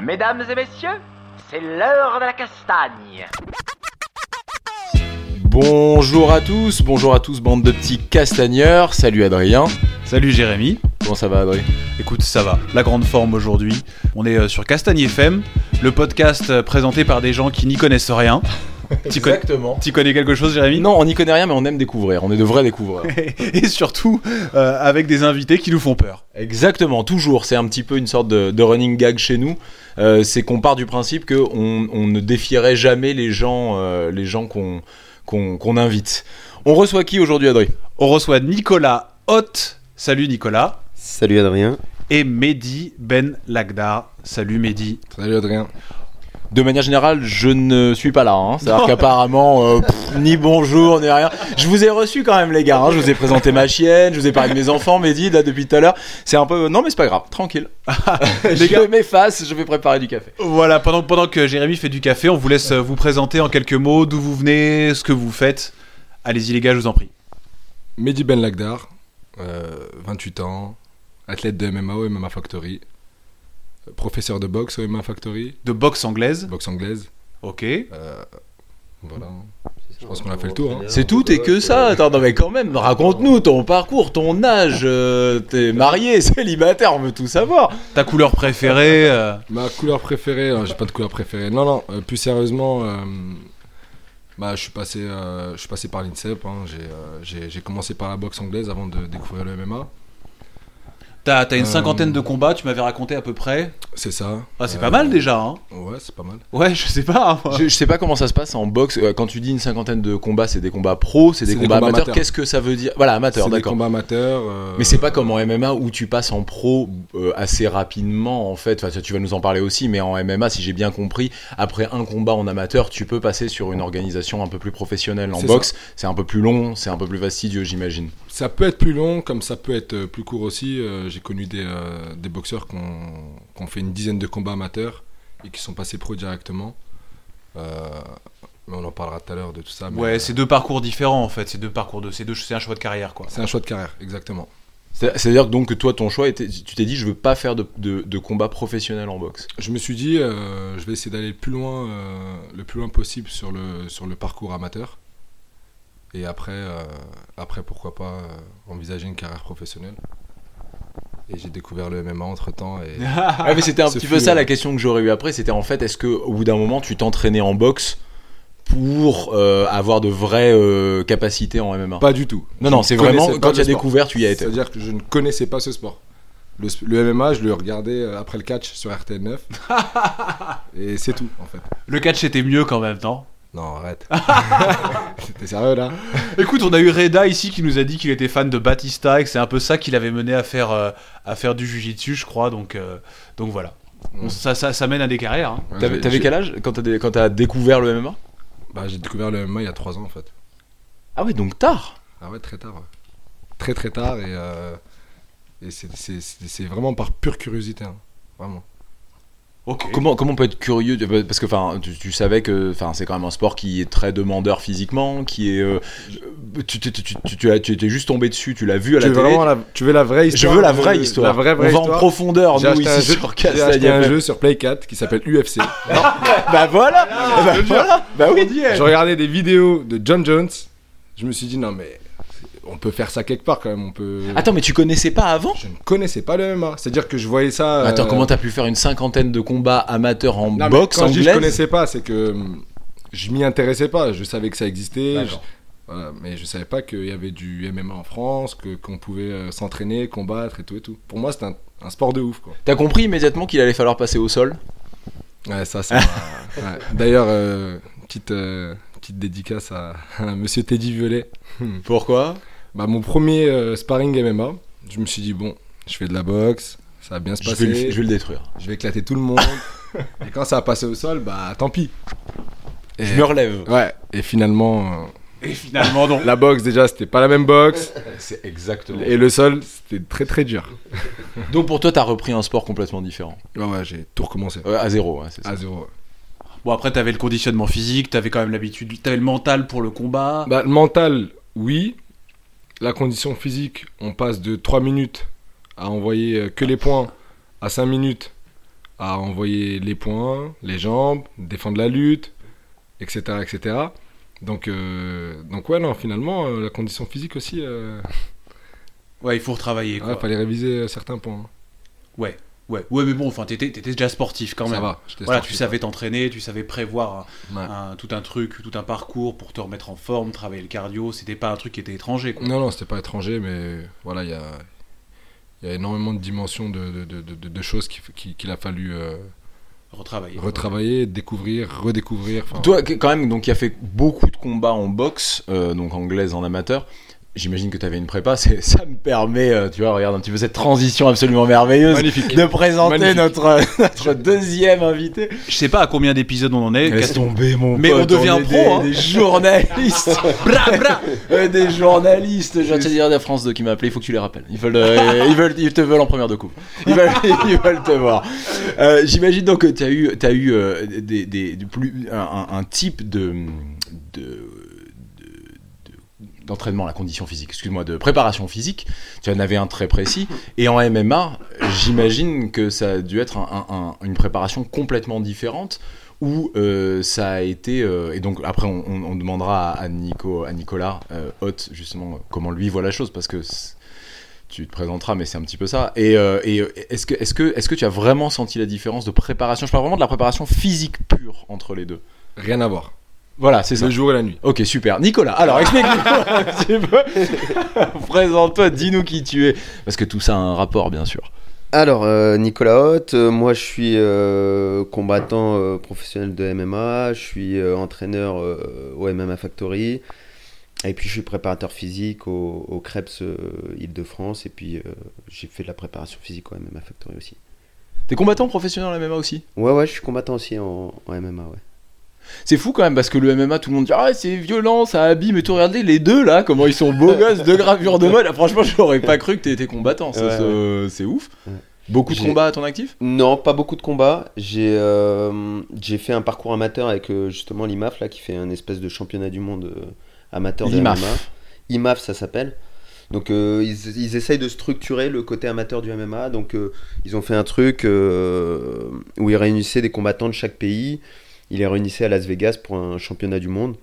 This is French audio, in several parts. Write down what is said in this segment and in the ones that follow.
Mesdames et messieurs, c'est l'heure de la castagne. Bonjour à tous, bonjour à tous, bande de petits castagneurs. Salut Adrien. Salut Jérémy. Comment ça va, Adrien? Écoute, ça va. La grande forme aujourd'hui. On est euh, sur Castagne FM, le podcast euh, présenté par des gens qui n'y connaissent rien. Exactement. Tu connais quelque chose, Jérémy? Non, on n'y connaît rien, mais on aime découvrir. On est de vrais découvreurs. Et surtout, euh, avec des invités qui nous font peur. Exactement, toujours. C'est un petit peu une sorte de, de running gag chez nous. Euh, c'est qu'on part du principe qu'on on ne défierait jamais les gens, euh, les gens qu'on qu'on qu'on invite. On reçoit qui aujourd'hui, Adrien? On reçoit Nicolas Hott. Salut Nicolas. Salut Adrien. Et Mehdi Ben Lagdar. Salut Mehdi. Salut Adrien. De manière générale, je ne suis pas là. Hein. C'est-à-dire qu'apparemment, euh, pff, ni bonjour, ni rien. Je vous ai reçu quand même, les gars. hein. Je vous ai présenté ma chienne, je vous ai parlé de mes enfants, Mehdi, là, depuis tout à l'heure. C'est un peu. Non, mais c'est pas grave, tranquille. Les gars- je m'efface, je vais préparer du café. Voilà, pendant, pendant que Jérémy fait du café, on vous laisse euh, vous présenter en quelques mots d'où vous venez, ce que vous faites. Allez-y les gars, je vous en prie. Mehdi Ben Lagdar, euh, 28 ans, athlète de MMA au MMA Factory, euh, professeur de boxe au MMA Factory, De boxe anglaise. boxe anglaise. Ok. euh, voilà. Je pense qu'on a fait le tour. hein. C'est tout et que ça. Attends, non, mais quand même, raconte-nous ton parcours, ton âge. euh, T'es marié, célibataire, on veut tout savoir. Ta couleur préférée. euh, Ma couleur préférée, euh, j'ai pas de couleur préférée. Non, non, euh, plus sérieusement, euh, bah, je, suis passé, euh, je suis passé par l'INSEP. hein. J'ai, euh, j'ai- j'ai commencé par la boxe anglaise avant de découvrir le MMA. T'as t'as une Euh, cinquantaine de combats, tu m'avais raconté à peu près. C'est ça. Ah, c'est Euh, pas mal déjà, hein. Ouais, c'est pas mal. Ouais, je sais pas. hein, moi. Je, je sais pas comment ça se passe en boxe. Euh, Quand tu dis une cinquantaine de combats, c'est des combats pro, c'est des, C'est des combats combats amateurs. amateurs. Qu'est-ce que ça veut dire? Voilà, amateur, c'est des d'accord. combats amateurs. euh, Mais c'est pas comme en MMA où tu passes en pro euh, assez rapidement en fait. Enfin, ça, tu vas nous en parler aussi, mais en MMA, si j'ai bien compris, après un combat en amateur, tu peux passer sur une organisation un peu plus professionnelle. En C'est boxe, c'est un peu plus long, c'est un peu plus fastidieux, j'imagine. Ça peut être plus long, comme ça peut être euh, plus court aussi. Euh, J'ai connu des, euh, des boxeurs qui ont, qui ont fait une dizaine de combats amateurs et qui sont passés pro directement. Euh, mais on en parlera tout à l'heure de tout ça. mais, Ouais, euh, c'est deux parcours différents en fait. C'est deux parcours de, c'est deux, c'est un choix de carrière quoi. c'est un choix de carrière, exactement. C'est- C'est-à-dire que donc que toi, ton choix était, tu t'es dit, je veux pas faire de, de, de combat professionnel en boxe. Je me suis dit, euh, je vais essayer d'aller le plus loin, euh, le plus loin possible sur le, sur le parcours amateur. Et après, euh, après pourquoi pas euh, envisager une carrière professionnelle. Et j'ai découvert le MMA entre temps. Et... Ouais, mais c'était un Ce petit peu ça euh, la question que j'aurais eu après. C'était en fait, est-ce que au bout d'un moment, tu t'entraînais en boxe pour euh, avoir de vraies euh, capacités en MMA Pas du tout. Non, Je non, c'est vraiment quand tu as sport. découvert, tu y as été. C'est-à-dire que je ne connaissais pas ce sport. Le, le MMA, je le regardais euh, après le catch sur RTL 9. et c'est tout, en fait. Le catch était mieux quand même, non Non, arrête. T'es sérieux là Écoute, on a eu Reda ici qui nous a dit qu'il était fan de Batista et que c'est un peu ça qui l'avait mené à faire, euh, à faire du jujitsu, je crois. Donc, euh, donc voilà. On- ça, ça, ça mène à des carrières. hein. Ouais, T'avais j'ai- t'avais j'ai- quel âge quand t'as dé- quand t'as découvert le MMA bah, J'ai découvert le MMA il y a 3 ans, en fait. Ah oui, donc tard. Ah ouais, très tard. ouais. Très très tard. Et, euh, et c'est- c'est c'est- c'est vraiment par pure curiosité. hein. Vraiment. Comment, comment on peut être curieux Parce que enfin, tu, tu savais que c'est quand même un sport qui est très demandeur physiquement, qui est. euh, tu, tu, tu, tu, tu as- tu étais juste tombé dessus, tu l'as vu à la télé. la, tu veux la vraie Je histoire veux la vraie histoire. La vraie, vraie on va en profondeur, nous, un ici jeu, sur j'ai acheté un jeu sur Play 4 qui s'appelle UFC. Bah voilà Bah voilà Bah oui Je regardais des vidéos de John Jones. Je me suis dit, non, mais on peut faire ça quelque part quand même. On peut... Attends, mais tu connaissais pas avant Je ne connaissais pas le MMA. C'est-à-dire que je voyais ça. euh, Attends, comment t'as pu faire une cinquantaine de combats amateurs en Non, boxe Quand je dis je anglaise connaissais pas, c'est que hum, je m'y intéressais pas. Je savais que ça existait. D'accord. je- voilà, mais je savais pas qu'il y avait du MMA en France, que qu'on pouvait euh, s'entraîner, combattre et tout et tout. Pour moi, c'était un, un sport de ouf. T'as compris immédiatement qu'il allait falloir passer au sol Ouais, ça, ouais. D'ailleurs, euh, petite euh, petite dédicace à, à Monsieur Teddy Violet. Pourquoi? Bah, mon premier euh, sparring MMA, je me suis dit bon, je fais de la boxe, ça va bien se je passer. vais, le, je vais le détruire. je vais éclater tout le monde. et quand ça va passer au sol, bah tant pis. Et, Je me relève. Ouais, et finalement, euh, Et finalement, non. la boxe déjà, c'était pas la même boxe. C'est exactement. Et le sol, c'était très très dur. Donc pour toi, t'as repris un sport complètement différent. Ouais, ouais, j'ai tout recommencé. Ouais, à zéro, ouais, c'est ça. À zéro. ouais. Bon, après, t'avais le conditionnement physique, t'avais quand même l'habitude, t'avais le mental pour le combat. Bah, le mental, oui. La condition physique, on passe de 3 minutes à envoyer euh, que les points à 5 minutes, à envoyer les points, les jambes, défendre la lutte, etc. etc. Donc, euh, donc ouais, non, finalement, euh, la condition physique aussi, euh, Ouais, il faut retravailler. il Quoi. fallait réviser certains points. hein. Ouais, ouais, ouais, mais bon, enfin, t'étais, t'étais déjà sportif quand Ça même. va. j'étais Voilà, sportif, tu savais t'entraîner, tu savais prévoir un- ouais. un- tout un truc, tout un parcours pour te remettre en forme, travailler le cardio. C'était pas un truc qui était étranger. Quoi. Non, non, c'était pas étranger, mais voilà, il y a, il y a énormément de dimensions de, de, de, de- de choses qu'il qui, qu'il a fallu euh, Retravailler. retravailler, découvrir, redécouvrir. Toi, quand même, donc, qui a fait beaucoup de combats en boxe, euh, donc anglaise en amateur. J'imagine que tu avais une prépa, c'est- ça me permet, euh, tu vois, regarde un petit peu cette transition absolument merveilleuse Magnifique. de présenter Magnifique. notre, notre deuxième invité. Je sais pas à combien d'épisodes on en est. Laisse Qu'est-ce- tomber mon Mais pote, on devient pro, des, hein. des journalistes. bra, bra. Euh, des journalistes. Je viens de te dire de la France 2 qui m'a appelé, il faut que tu les rappelles. Ils veulent, euh, ils veulent, ils te veulent en première de coupe. Ils veulent, ils veulent te voir. Euh, J'imagine donc que tu as eu, as eu euh, des, plus, un, un- un type de- de- d'entraînement la condition physique, excuse-moi, de préparation physique. Tu en avais un très précis. Et en MMA, j'imagine que ça a dû être un- un- un- une préparation complètement différente où euh, ça a été euh, et donc après on, demandera à, Nico à Nicolas euh, justement comment lui voit la chose parce que tu te présenteras mais c'est un petit peu ça et, euh, et est-ce que est-ce que est-ce que tu as vraiment senti la différence de préparation? Je parle vraiment de la préparation physique pure entre les deux Rien à voir. Voilà c'est ça Le jour et la nuit. Ok, super. Nicolas, alors explique-nous un petit peu. Présente-toi, dis-nous qui tu es. Parce que tout ça a un rapport, bien sûr. Alors, euh, Nicolas Hoth, euh, moi je suis euh, combattant euh, professionnel de MMA, je suis euh, entraîneur euh, au MMA Factory, et puis je suis préparateur physique au, au Krebs euh, Île-de-France, et puis euh, j'ai fait de la préparation physique au MMA Factory aussi. T'es combattant professionnel en MMA aussi? Ouais, ouais, je suis combattant aussi en, en MMA, ouais. C'est fou quand même parce que le MMA, tout le monde dit Ah, c'est violent, ça abîme. Et tout, regardez les deux là, comment ils sont beaux gosses, deux gravures de mode. Ah, franchement, j'aurais pas cru que t'étais combattant. Ouais, C'est ouf. Ouais. Beaucoup de combats à ton actif? Non, pas beaucoup de combats. J'ai euh, j'ai fait un parcours amateur avec euh, justement l'IMAF, là, qui fait un espèce de championnat du monde euh, amateur de. MMA. IMAF, ça s'appelle. Donc ils, ils essayent de structurer le côté amateur du MMA. Donc ils ont fait un truc où ils réunissaient des combattants de chaque pays. Ils les réunissaient à Las Vegas pour un championnat du monde.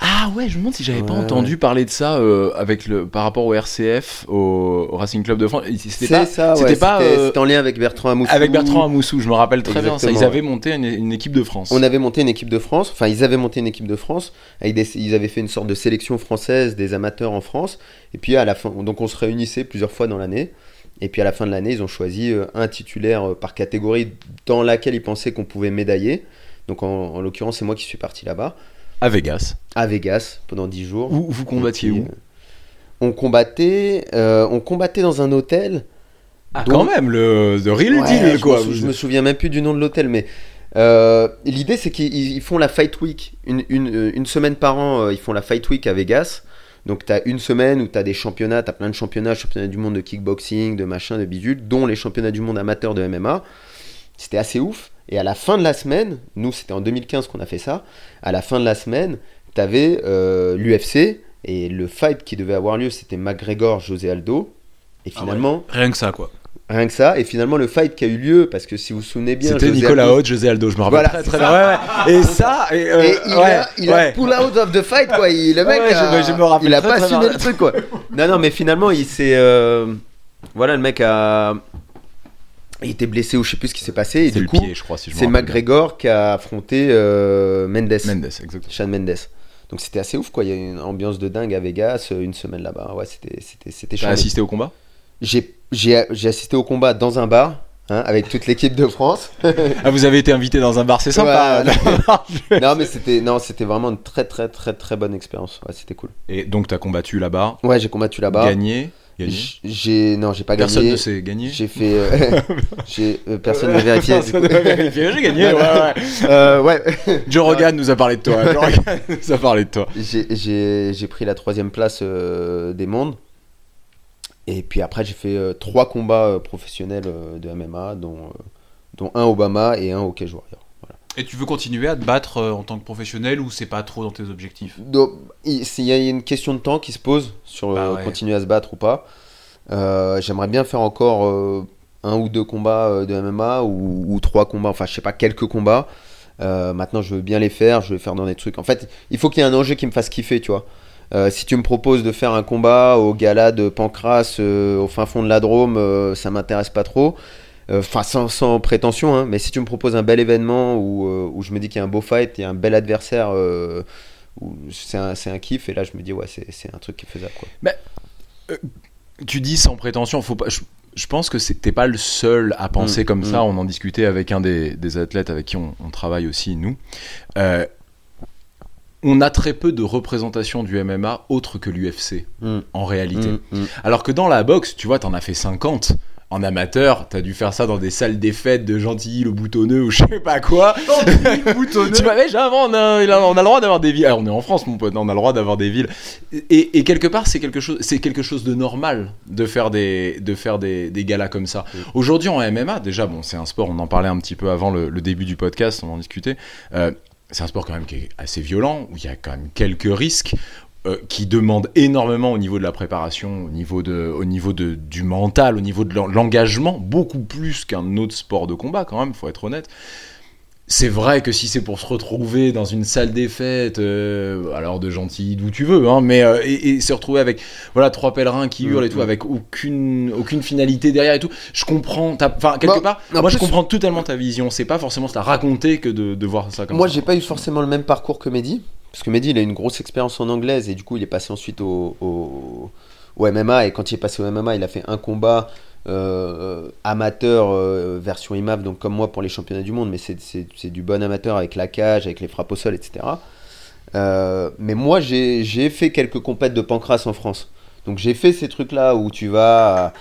Ah ouais, je me demande si j'avais pas Ouais, entendu parler de ça euh, avec le, par rapport au RCF, au, au Racing Club de France. C'était pas, ça, ouais. c'était pas, C'était euh, c'était en lien avec Bertrand Amoussou. avec Bertrand Amoussou, je me rappelle très bien ça. Ils avaient monté une, une équipe de France. On avait monté une équipe de France, enfin ils avaient monté une équipe de France, avec des- ils avaient fait une sorte de sélection française des amateurs en France, et puis à la fin, donc on se réunissait plusieurs fois dans l'année, et puis à la fin de l'année ils ont choisi euh, un titulaire euh, par catégorie dans laquelle ils pensaient qu'on pouvait médailler, donc en, en l'occurrence c'est moi qui suis parti là-bas, à Vegas. à Vegas pendant 10 jours. Où vous combattiez où euh, On combattait, euh, on combattait dans un hôtel. Ah, quand même, le the real Ouais, deal, je quoi. Me je me souviens même plus du nom de l'hôtel, mais euh, l'idée c'est qu'ils ils font la Fight Week. Une, une, une semaine par an, ils font la Fight Week à Vegas. Donc tu as une semaine où tu as des championnats, tu as plein de championnats, championnats du monde de kickboxing, de machin, de bidule, dont les championnats du monde amateurs de MMA. C'était assez ouf. Et à la fin de la semaine, nous c'était en 2015 qu'on a fait ça, à la fin de la semaine, tu avais l'UFC et le fight qui devait avoir lieu c'était McGregor, José Aldo. Et Ah finalement, Rien que ça, quoi. Rien que ça, et finalement le fight qui a eu lieu, parce que si vous vous souvenez bien, C'était Nicolas Haute, José Aldo, je me rappelle Voilà, très très bien. Ouais, ouais. Et ça, et, euh, Et il, ouais, a, il a pull out of the fight quoi. Il, le mec, je- me rappelle il a très, pas assumé le truc quoi. Non non, mais finalement il s'est, euh, voilà, le mec a, il était blessé ou je sais plus ce qui s'est passé. Et C'est du le coup, pied, je crois, si c'est McGregor qui a affronté euh, Mendes. Mendes, exactement. Sean Mendes. Donc c'était assez ouf quoi. Il y a une ambiance de dingue à Vegas, euh, une semaine là-bas. Ouais, c'était c'était c'était T'as assisté au combat? J'ai assisté au combat dans un bar. hein, avec toute l'équipe de France. Ah, vous avez été invité dans un bar, c'est sympa. Ouais, non mais c'était non c'était vraiment une très très très très bonne expérience. Ouais, c'était cool. Et donc, t'as combattu là-bas, Ouais, j'ai combattu là-bas. gagné. J'ai non, j'ai pas Personne gagné. ne sait gagner. J'ai fait euh, j'ai euh, personne n'a vérifié. Personne. J'ai gagné, ouais, ouais. Euh, ouais. Joe Rogan nous a parlé de toi. Joe Rogan nous a parlé de toi. J'ai- pris la troisième place des mondes. Et puis après, j'ai fait euh, trois combats euh, professionnels euh, de MMA, dont, euh, dont un Obama et un au Cage Warrior. Voilà. Et tu veux continuer à te battre en tant que professionnel ou c'est pas trop dans tes objectifs? Donc, il y a une question de temps qui se pose sur Bah ouais. continuer à se battre ou pas. J'aimerais bien faire encore un ou deux combats de MMA ou, ou trois combats, enfin je sais pas, quelques combats. Maintenant, je veux bien les faire, je vais faire dans des trucs. En fait, il faut qu'il y ait un enjeu qui me fasse kiffer, tu vois. Euh, si tu me proposes de faire un combat au gala de Pancras euh, au fin fond de la Drôme, euh, ça m'intéresse pas trop. Euh, Enfin, sans, sans prétention, hein, mais si tu me proposes un bel événement où, où je me dis qu'il y a un beau fight, il y a un bel adversaire, c'est un, un kiff, et là je me dis, ouais, c'est un truc qui est faisable. Quoi. Tu dis sans prétention, faut pas. Je, je pense que t'es pas le seul à penser Mm, comme mm. ça. On en discutait avec un des, des athlètes avec qui on, on travaille aussi, nous. Euh, on a très peu de représentation du MMA autre que l'UFC, Mm. en réalité. Mm, mm. Alors que dans la boxe, tu vois, t'en as fait 50. En amateur, t'as dû faire ça dans des salles des fêtes de Gentilly, le boutonneux ou je sais pas quoi. tu m'avais jamais, on a, on a le droit d'avoir des villes. Ah, on est en France, mon pote, on a le droit d'avoir des villes. Et, et quelque part, c'est quelque chose, c'est quelque chose de normal de faire des, de faire des, des galas comme ça. Aujourd'hui, en MMA, déjà, bon, c'est un sport. On en parlait un petit peu avant le, le début du podcast, on en discutait. Euh, c'est un sport quand même qui est assez violent, où il y a quand même quelques risques. euh, qui demandent énormément au niveau de la préparation, au niveau, de, au niveau de, du mental, au niveau de l'en- l'engagement, beaucoup plus qu'un autre sport de combat quand même, faut être honnête. C'est vrai que si c'est pour se retrouver dans une salle des fêtes, euh, alors de gentil, d'où tu veux, hein, mais euh, et, et se retrouver avec voilà trois pèlerins qui hurlent et tout, Mhm. avec aucune aucune finalité derrière et tout, je comprends. ta- Enfin quelque Bah, part, moi je comprends totalement ta vision. C'est pas forcément la raconter que de, de voir ça comme Moi, ça. j'ai pas eu forcément le même parcours que Mehdi, parce que Mehdi, il a une grosse expérience en anglaise et du coup, il est passé ensuite au, au, au MMA. Et quand il est passé au MMA, il a fait un combat euh, amateur euh, version IMAF, donc comme moi pour les championnats du monde, mais c'est- du bon amateur avec la cage, avec les frappes au sol, etc. Euh, mais moi, j'ai j'ai fait quelques compètes de pancras en France. Donc j'ai fait ces trucs-là où tu vas,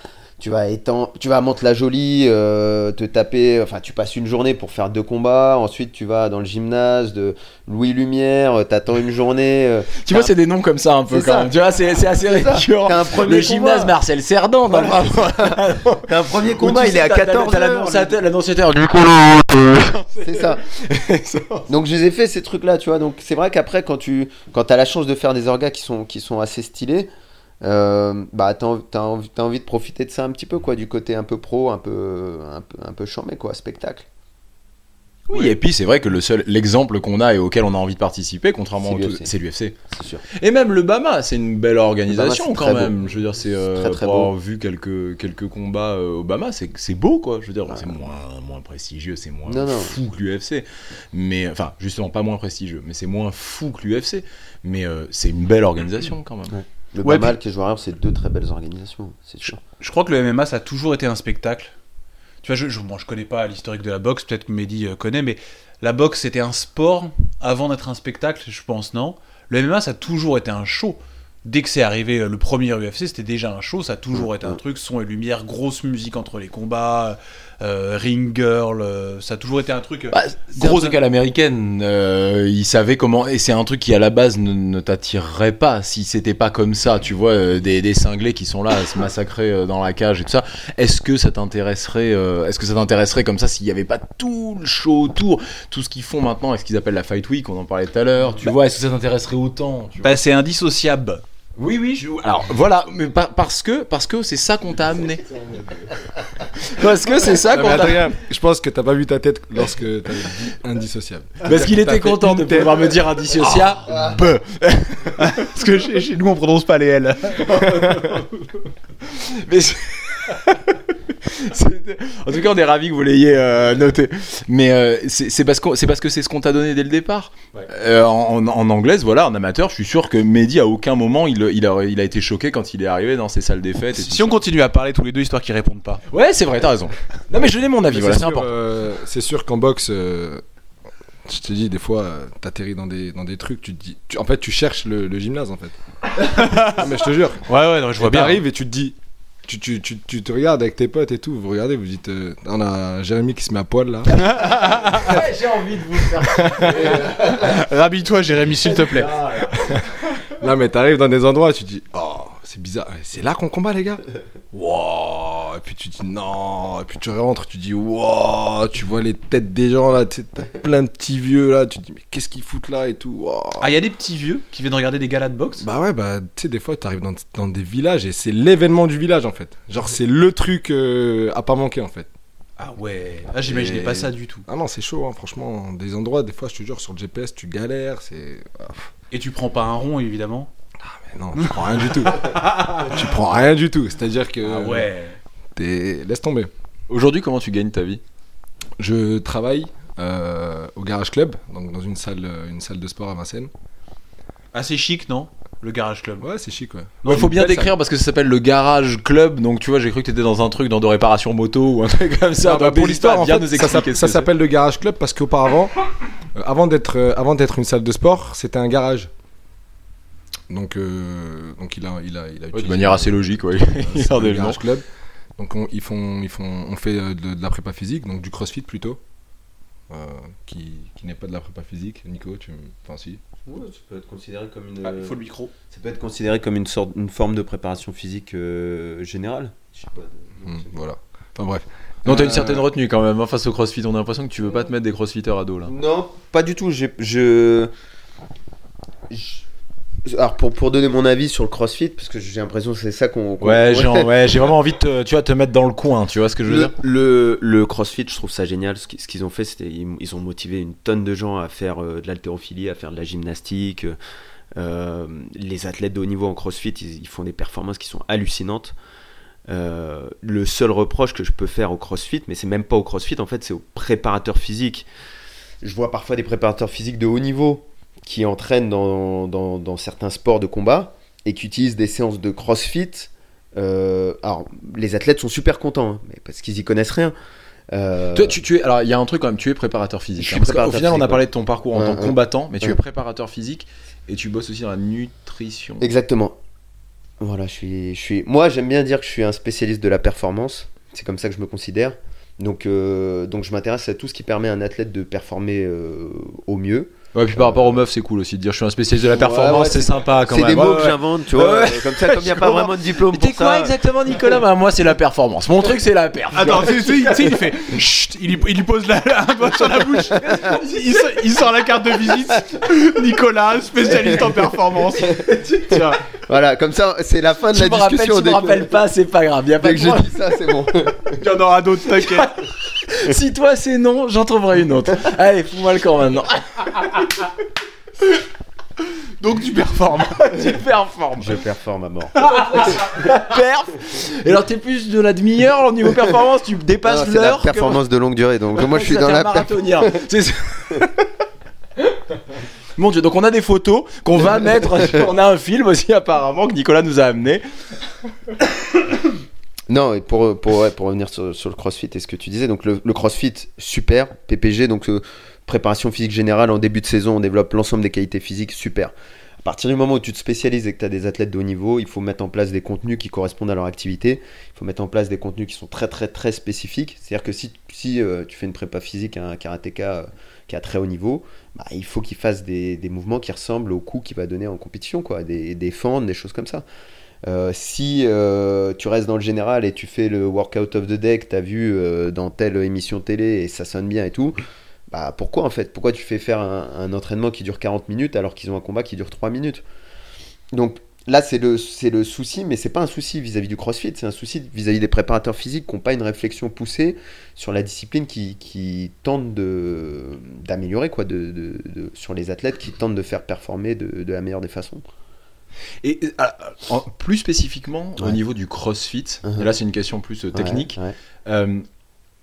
tu vas étant, tu vas à Mantes-la-Jolie, euh, te taper, enfin tu passes une journée pour faire deux combats. Ensuite tu vas dans le gymnase de Louis Lumière, euh, t'attends une journée. euh, Tu vois, c'est des noms comme ça un peu quand ça. même. Tu vois, c'est c'est assez récurrent. T'as un premier Le gymnase combat. Marcel Cerdan dans le T'as un premier combat, tu il sais, est à t'as- t'as- 14 T'as heures. l'annonciateur, du C'est ça. Donc je les ai fait ces trucs-là, tu vois. Donc c'est vrai qu'après, quand tu quand as la chance de faire des orgas qui sont, qui sont assez stylés, euh, bah t'as envie, t'as envie, de profiter de ça un petit peu, quoi, du côté un peu pro, un peu, un peu, un peu chambé, quoi, spectacle. Oui, et puis c'est vrai que le seul l'exemple qu'on a et auquel on a envie de participer, contrairement C'est au tout- l'UFC. c'est l'UFC. C'est sûr. Et même le Bama, c'est une belle organisation Bama, quand même. Je veux dire, c'est euh, très, très pour beau. avoir vu quelques quelques combats euh, au Bama, c'est c'est beau quoi. Je veux dire, c'est moins moins prestigieux, c'est moins Non, non. fou que l'UFC. Mais enfin, justement pas moins prestigieux, mais c'est moins fou que l'UFC. Mais euh, c'est une belle organisation quand même. Le Ouais, Bamal qui est joueur, c'est deux très belles organisations, c'est sûr. Je crois que le MMA, ça a toujours été un spectacle. Tu vois, je, je, bon, je connais pas l'historique de la boxe, peut-être que Mehdi euh, connaît, mais la boxe, c'était un sport avant d'être un spectacle, je pense, non? Le MMA, ça a toujours été un show. Dès que c'est arrivé, euh, le premier UFC, c'était déjà un show, ça a toujours été un truc, son et lumière, grosse musique entre les combats, euh, ring girl, euh, ça a toujours été un truc... euh, Bah, Gros gros truc à l'américaine, euh, il savait comment, et c'est un truc qui à la base ne, ne t'attirerait pas si c'était pas comme ça, tu vois, euh, des, des cinglés qui sont là à se massacrer euh, dans la cage et tout ça. Est-ce que ça t'intéresserait, euh, est-ce que ça t'intéresserait comme ça s'il y avait pas tout le show autour, tout ce qu'ils font maintenant, est-ce qu'ils appellent la Fight Week, on en parlait tout à l'heure, tu vois, est-ce que ça t'intéresserait autant tu vois? bah, c'est indissociable. Oui, oui, je- alors voilà, mais pa- parce que parce que c'est ça qu'on t'a amené. parce que c'est ça qu'on t'a Adrien, je pense que t'as pas vu ta tête lorsque t'as dit indissociable. Parce qu'il était content de tête. pouvoir me dire indissociable. Be. Parce que chez, chez nous, on prononce pas les L. Mais en tout cas, on est ravis que vous l'ayez euh, noté. Mais euh, c'est parce, qu'on- c'est parce que c'est ce qu'on t'a donné dès le départ. Euh, en, en- anglaise, voilà, en amateur, je suis sûr que Mehdi, à aucun moment, il, il, a, il a été choqué quand il est arrivé dans ces salles des fêtes. et Si on ça. continue à parler tous les deux, histoire qu'ils répondent pas. Ouais, c'est vrai, t'as raison. Non, mais je donne mon avis, voilà, c'est sûr, important. euh, c'est sûr qu'en boxe, euh, je te dis, des fois, euh, t'atterris dans des, dans des trucs, tu te dis. tu- en fait, tu cherches le, le gymnase, en fait. Non, mais je te jure. Ouais, ouais, non, je vois Et bien. T'arrives et tu te dis. Tu, tu, tu, tu te regardes avec tes potes et tout, vous regardez, vous dites. euh, on a Jérémy qui se met à poil là. J'ai envie de vous faire. Rhabille-toi, Jérémy, s'il te plaît. Là, mais t'arrives dans des endroits, tu dis. Oh, c'est bizarre. C'est là qu'on combat, les gars? Wow et puis tu dis non, et puis tu rentres, tu dis wow, tu vois les têtes des gens là, t'as plein de petits vieux là, tu te dis mais qu'est-ce qu'ils foutent là et tout? wow. Ah, il y a des petits vieux qui viennent regarder des galas de boxe? Bah ouais, bah tu sais, des fois t'arrives dans, dans des villages et c'est l'événement du village en fait. Genre c'est le truc euh, à pas manquer en fait. Ah ouais. Ah, j'imaginais Et- pas ça du tout. Ah non, c'est chaud, hein, franchement. Des endroits, des fois, je te jure, sur le GPS, tu galères, c'est. Ah, Et tu prends pas un rond, évidemment. mais non, tu prends rien du tout. tu prends rien du tout. C'est-à-dire que. Ah ouais. t'es- Laisse tomber. Aujourd'hui, comment tu gagnes ta vie? Je travaille euh, au Garage Club, donc dans une salle, euh, une salle de sport à Vincennes. Assez chic, non? Le Garage Club. Ouais, c'est chic, ouais. Il faut bien décrire parce que ça s'appelle le Garage Club. Donc tu vois, j'ai cru que t'étais dans un truc dans de réparation moto ou un truc comme ça. Ah bah, pour l'histoire, en bien fait, nous ça ça s'appelle le Garage Club parce qu'auparavant, avant d'être euh, avant d'être une salle de sport, c'était un garage. Donc, euh, donc il a, il a, il a Ouais, de manière assez logique. Euh, gardait le Club. Donc on, ils font, ils font, on fait euh, de, de la prépa physique, donc du crossfit plutôt, euh, qui, qui n'est pas de la prépa physique. Nico, tu, me- enfin si. Ouais, ça peut être considéré comme une. Ah, il faut le micro. Ça peut être considéré comme une sorte, une forme de préparation physique euh, générale. Je sais pas. de- voilà. Enfin bref. Non, t'as une Euh, certaine retenue quand même hein, face au crossfit. On a l'impression que tu veux pas te mettre des crossfitters à dos là. Non, pas du tout. J'ai- Je. je- Alors pour, pour donner mon avis sur le CrossFit, parce que j'ai l'impression que c'est ça qu'on. qu'on- Ouais, j'ai ouais, vraiment envie de te, tu vois, te mettre dans le coin. Tu vois ce que je veux Le, dire? le, le CrossFit, je trouve ça génial. Ce qu'ils ont fait, c'était ils, ont motivé une tonne de gens à faire euh, de l'haltérophilie, à faire de la gymnastique. Euh, les athlètes de haut niveau en CrossFit, ils, ils font des performances qui sont hallucinantes. Euh, le seul reproche que je peux faire au CrossFit, mais c'est même pas au CrossFit, en fait, c'est aux préparateurs physiques. Je vois parfois des préparateurs physiques de haut niveau qui entraînent dans, dans, dans certains sports de combat et qui utilisent des séances de CrossFit. Euh, alors, les athlètes sont super contents, hein, mais parce qu'ils y connaissent rien. Euh, Toi, tu, tu es, alors il y a un truc quand même, tu es préparateur physique. Hein, parce préparateur final, on a parlé de ton parcours en Ouais, tant que ouais. combattant, mais tu es préparateur physique et tu bosses aussi dans la nutrition. Exactement. Voilà, je suis. Moi, j'aime bien dire que je suis un spécialiste de la performance. C'est comme ça que je me considère. Donc, euh, je m'intéresse à tout ce qui permet à un athlète de performer euh, au mieux. Ouais, puis par rapport aux meufs, c'est cool aussi de dire je suis un spécialiste de la performance, ouais, c'est c'est- sympa quand C'est même. des Ouais, mots ouais. que j'invente, tu vois. Ouais, Comme ça, comme il n'y a pas vraiment de diplôme T'es quoi ça. exactement, Nicolas Bah, Moi, c'est la performance. Mon truc, c'est la perf. Attends, tu sais, il fait chut, il, lui- il lui pose la, doigt sur la bouche. Il, sort- il sort la carte de visite. Nicolas, spécialiste en performance. Tiens. Voilà, comme ça, c'est la fin de Tu la me discussion. tu me rappelles pas, c'est pas grave. Y a pas Dès que j'ai dit ça, c'est bon. Il y en aura d'autres, t'inquiète. Si toi c'est non, j'en trouverai une autre. Allez, fous-moi le corps maintenant. Donc tu performes. tu performes. Je performe à mort. Perf. Et alors, t'es plus de la demi-heure au niveau performance, tu dépasses C'est la l'heure. performance de longue durée. Donc, moi, je suis dans la. C'est ça. Mon dieu, donc on a des photos qu'on va mettre. On a un film aussi apparemment que Nicolas nous a amené. Non, et pour, pour, ouais, pour revenir sur, sur le crossfit et ce que tu disais, donc le, le crossfit, super, PPG, donc euh, préparation physique générale en début de saison, on développe l'ensemble des qualités physiques, super. À partir du moment où tu te spécialises et que tu as des athlètes de haut niveau, il faut mettre en place des contenus qui correspondent à leur activité, il faut mettre en place des contenus qui sont très très très spécifiques, c'est-à-dire que si, si euh, tu fais une prépa physique à un karatéka euh, qui est à très haut niveau, bah, il faut qu'il fasse des, des mouvements qui ressemblent au coup qu'il va donner en compétition, quoi, des, des fentes, des choses comme ça. Euh, si tu restes dans le général et tu fais le workout of the day que tu as vu dans telle émission télé et ça sonne bien et tout, bah pourquoi en fait? Pourquoi tu fais faire un, un entraînement qui dure 40 minutes alors qu'ils ont un combat qui dure 3 minutes? Donc là, c'est le, c'est le souci, mais c'est pas un souci vis-à-vis du crossfit, c'est un souci vis-à-vis des préparateurs physiques qui n'ont pas une réflexion poussée sur la discipline qui, qui tente de, d'améliorer, quoi, de, de- de- sur les athlètes qui tentent de faire performer de, de la meilleure des façons. Et en- plus spécifiquement au niveau du crossfit, Mhm. et là c'est une question plus euh, technique, Ouais, ouais. euh,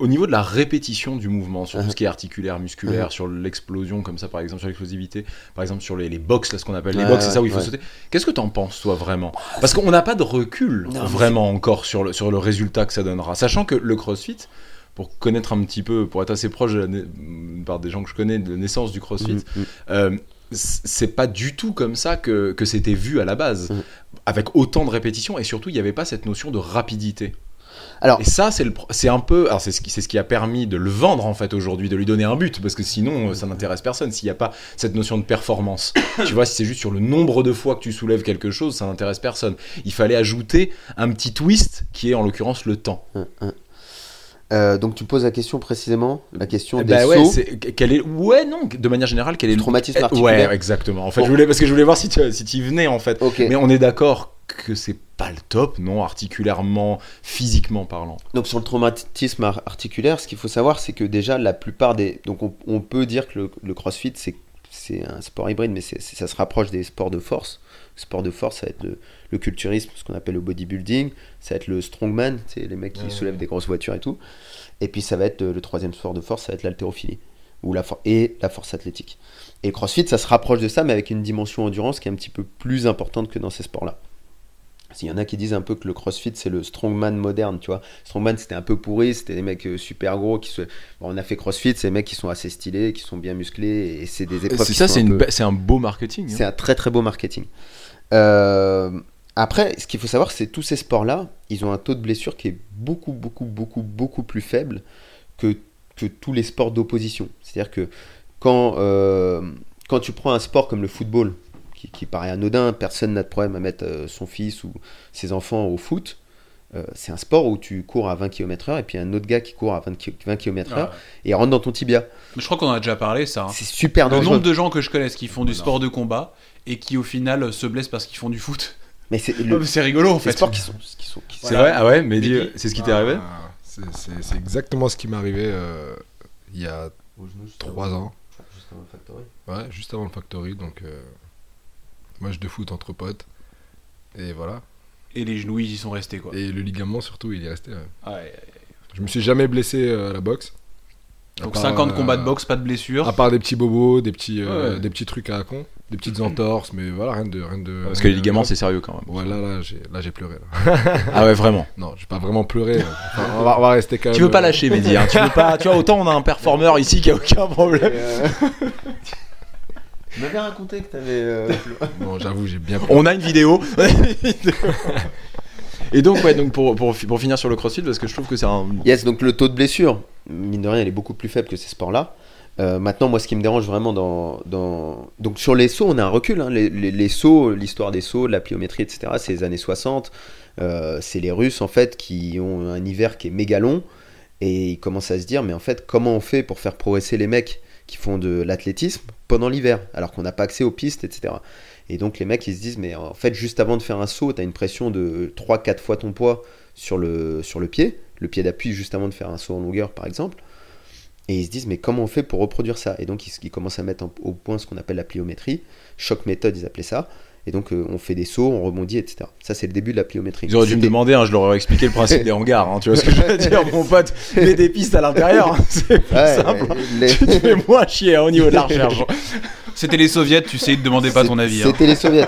au niveau de la répétition du mouvement, sur tout Mhm. ce qui est articulaire, musculaire, Mhm. sur l'explosion comme ça par exemple, sur l'explosivité, par exemple sur les, les box, là ce qu'on appelle les box, c'est ça où il faut sauter. Qu'est-ce que t'en penses toi vraiment? Parce qu'on n'a pas de recul Non, vraiment encore sur le, sur le résultat que ça donnera, sachant que le crossfit, pour connaître un petit peu, pour être assez proche de la na- par des gens que je connais de la naissance du crossfit, Mhm, mhm. euh, c'est pas du tout comme ça que, que c'était vu à la base, avec autant de répétitions et surtout il n'y avait pas cette notion de rapidité. Alors, Et ça, c'est le pro- c'est un peu, alors c'est ce qui, c'est ce qui a permis de le vendre en fait aujourd'hui, de lui donner un but, parce que sinon, euh, ça n'intéresse personne. S'il n'y a pas cette notion de performance, tu vois, si c'est juste sur le nombre de fois que tu soulèves quelque chose, ça n'intéresse personne. Il fallait ajouter un petit twist qui est en l'occurrence le temps. Euh, donc tu poses la question précisément, la question des Bah ouais, sauts. quel est, ouais, non, de manière générale, quel est le Traumatisme Eh, articulaire. Ouais, exactement. En fait, Bon. je voulais parce que je voulais voir si tu si y venais en fait. Mais on est d'accord que c'est pas le top, non, articulairement, physiquement parlant. Donc sur le traumatisme ar- articulaire, ce qu'il faut savoir, c'est que déjà la plupart des... Donc on, on peut dire que le, le crossfit, c'est, c'est un sport hybride, mais c'est, c'est- ça se rapproche des sports de force. Le sport de force, ça va être le, le culturisme, ce qu'on appelle le bodybuilding, ça va être le strongman, c'est les mecs qui Ouais, soulèvent ouais. des grosses voitures et tout. Et puis ça va être euh, le troisième sport de force, ça va être l'haltérophilie ou la et la force athlétique. Et le crossfit, ça se rapproche de ça, mais avec une dimension endurance qui est un petit peu plus importante que dans ces sports-là. Il y en a qui disent un peu que le crossfit c'est le strongman moderne, tu vois. Strongman c'était un peu pourri, c'était des mecs euh, super gros qui se. Bon, on a fait crossfit, c'est des mecs qui sont assez stylés, qui sont bien musclés et c'est des épreuves. C'est ça, un peu- c'est un beau marketing. hein. c'est un très très beau marketing. Euh, après, ce qu'il faut savoir, c'est que tous ces sports-là, ils ont un taux de blessure qui est beaucoup, beaucoup, beaucoup, beaucoup plus faible que, que tous les sports d'opposition. C'est-à-dire que quand, euh, quand tu prends un sport comme le football, qui, qui paraît anodin, personne n'a de problème à mettre euh, son fils ou ses enfants au foot. euh, c'est un sport où tu cours à 20 km/h et puis un autre gars qui court à 20, ki- 20 km/h Ah, et rentre dans ton tibia. Je crois qu'on en a déjà parlé, ça. hein. C'est super Le dangereux. nombre de gens que je connaisse qui font du sport de combat et qui au final se blessent parce qu'ils font du foot. Mais c'est Ah, le, C'est rigolo en les fait. sports qui sont, qui sont, qui C'est Voilà. vrai? Ah ouais, mais dis, c'est ce qui t'est arrivé? Ah, c'est- exactement ce qui m'est arrivé euh, il y a trois ans. Ouais, juste avant le factory. Donc, euh, match de foot entre potes. Et voilà. Et les genoux, ils y sont restés quoi. Et le ligament, surtout, il est resté. ouais. Ouais. Je me suis jamais blessé euh, à la boxe. Donc part, 50 euh, combats de boxe, pas de blessure. À part des petits bobos, des petits, euh, Ouais. des petits trucs à la con, des petites entorses, mais voilà, rien de. Rien de Parce que les ligaments, c'est sérieux quand même. Ouais, là, là, j'ai, là, j'ai pleuré. Là. Ah ouais, vraiment. Non, j'ai pas vraiment pleuré. euh. Enfin, on, va, on va rester quand même. Tu veux pas euh, lâcher, Mehdi. Hein. Tu veux pas. Tu vois, autant on a un performeur ici qui a aucun problème. Tu m'avais raconté que t'avais. euh, Non, j'avoue, j'ai bien pleuré. On a une vidéo. Et donc, ouais, donc pour, pour, pour finir sur le crossfit, parce que je trouve que c'est un. Yes, donc le taux de blessure, mine de rien, il est beaucoup plus faible que ces sports-là. Euh, maintenant, moi, ce qui me dérange vraiment dans, dans... Donc sur les sauts, on a un recul. hein. Les, sauts, l'histoire des sauts, la pliométrie, etc., c'est les années 60. Euh, c'est les Russes, en fait, qui ont un hiver qui est méga long. Et ils commencent à se dire, mais en fait, comment on fait pour faire progresser les mecs qui font de l'athlétisme pendant l'hiver, alors qu'on n'a pas accès aux pistes, etc. Et donc les mecs, ils se disent, mais en fait, juste avant de faire un saut, tu as une pression de 3-4 fois ton poids sur le, sur le pied, le pied d'appui juste avant de faire un saut en longueur, par exemple. Et ils se disent, mais comment on fait pour reproduire ça? Et donc, ils, ils commencent à mettre en- au point ce qu'on appelle la pliométrie. Choc méthode, ils appelaient ça. Et donc, euh, on fait des sauts, on rebondit, etc. Ça, c'est le début de la pliométrie. Ils auraient dû me C'était- demander, hein, je leur aurais expliqué le principe des hangars. hein, tu vois ce que je veux dire, mon pote Mets des pistes à l'intérieur. hein, C'est plus Ouais, simple. les- Tu te fais moins chier hein, au niveau de la recherche. C'était les soviets, tu sais, ils te demandaient pas ton avis. hein. C'était les soviets.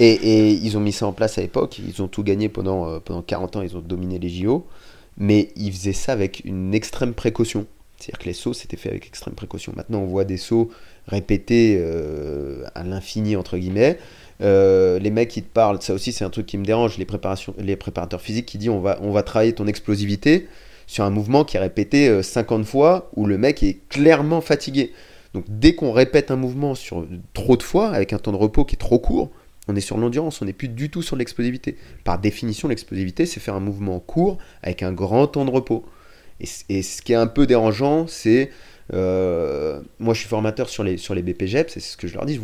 Et, et ils ont mis ça en place à l'époque. Ils ont tout gagné pendant, euh, pendant 40 ans. Ils ont dominé les JO. Mais ils faisaient ça avec une extrême précaution. C'est-à-dire que les sauts, c'était fait avec extrême précaution. Maintenant, on voit des sauts répétés euh, à l'infini, entre guillemets. Euh, les mecs qui te parlent, ça aussi c'est un truc qui me dérange, les, préparateurs physiques qui disent on va, on va travailler ton explosivité sur un mouvement qui est répété euh, 50 fois où le mec est clairement fatigué. Donc dès qu'on répète un mouvement sur trop de fois, avec un temps de repos qui est trop court, on est sur l'endurance, on n'est plus du tout sur l'explosivité. Par définition, l'explosivité, c'est faire un mouvement court avec un grand temps de repos. Et, ce qui est un peu dérangeant, c'est... euh, moi, je suis formateur sur les, sur les BPGEP, c'est ce que je leur dis.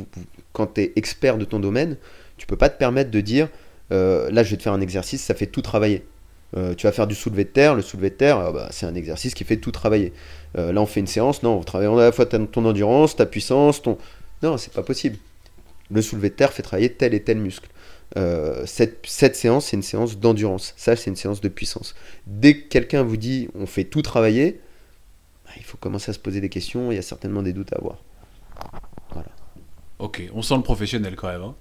quand tu es expert de ton domaine, tu peux pas te permettre de dire, euh, là, je vais te faire un exercice, ça fait tout travailler. Euh, tu vas faire du soulevé de terre, le soulevé de terre, bah, c'est un exercice qui fait tout travailler. Là, on fait une séance, non, on travaille à la fois ton endurance, ta puissance, ton... Non, c'est pas possible. Le soulevé de terre fait travailler tel et tel muscle. Euh, cette, cette séance, c'est une séance d'endurance. Ça, c'est une séance de puissance. Dès que quelqu'un vous dit on fait tout travailler, bah, il faut commencer à se poser des questions, il y a certainement des doutes à avoir. Ok, on sent le professionnel quand même. hein.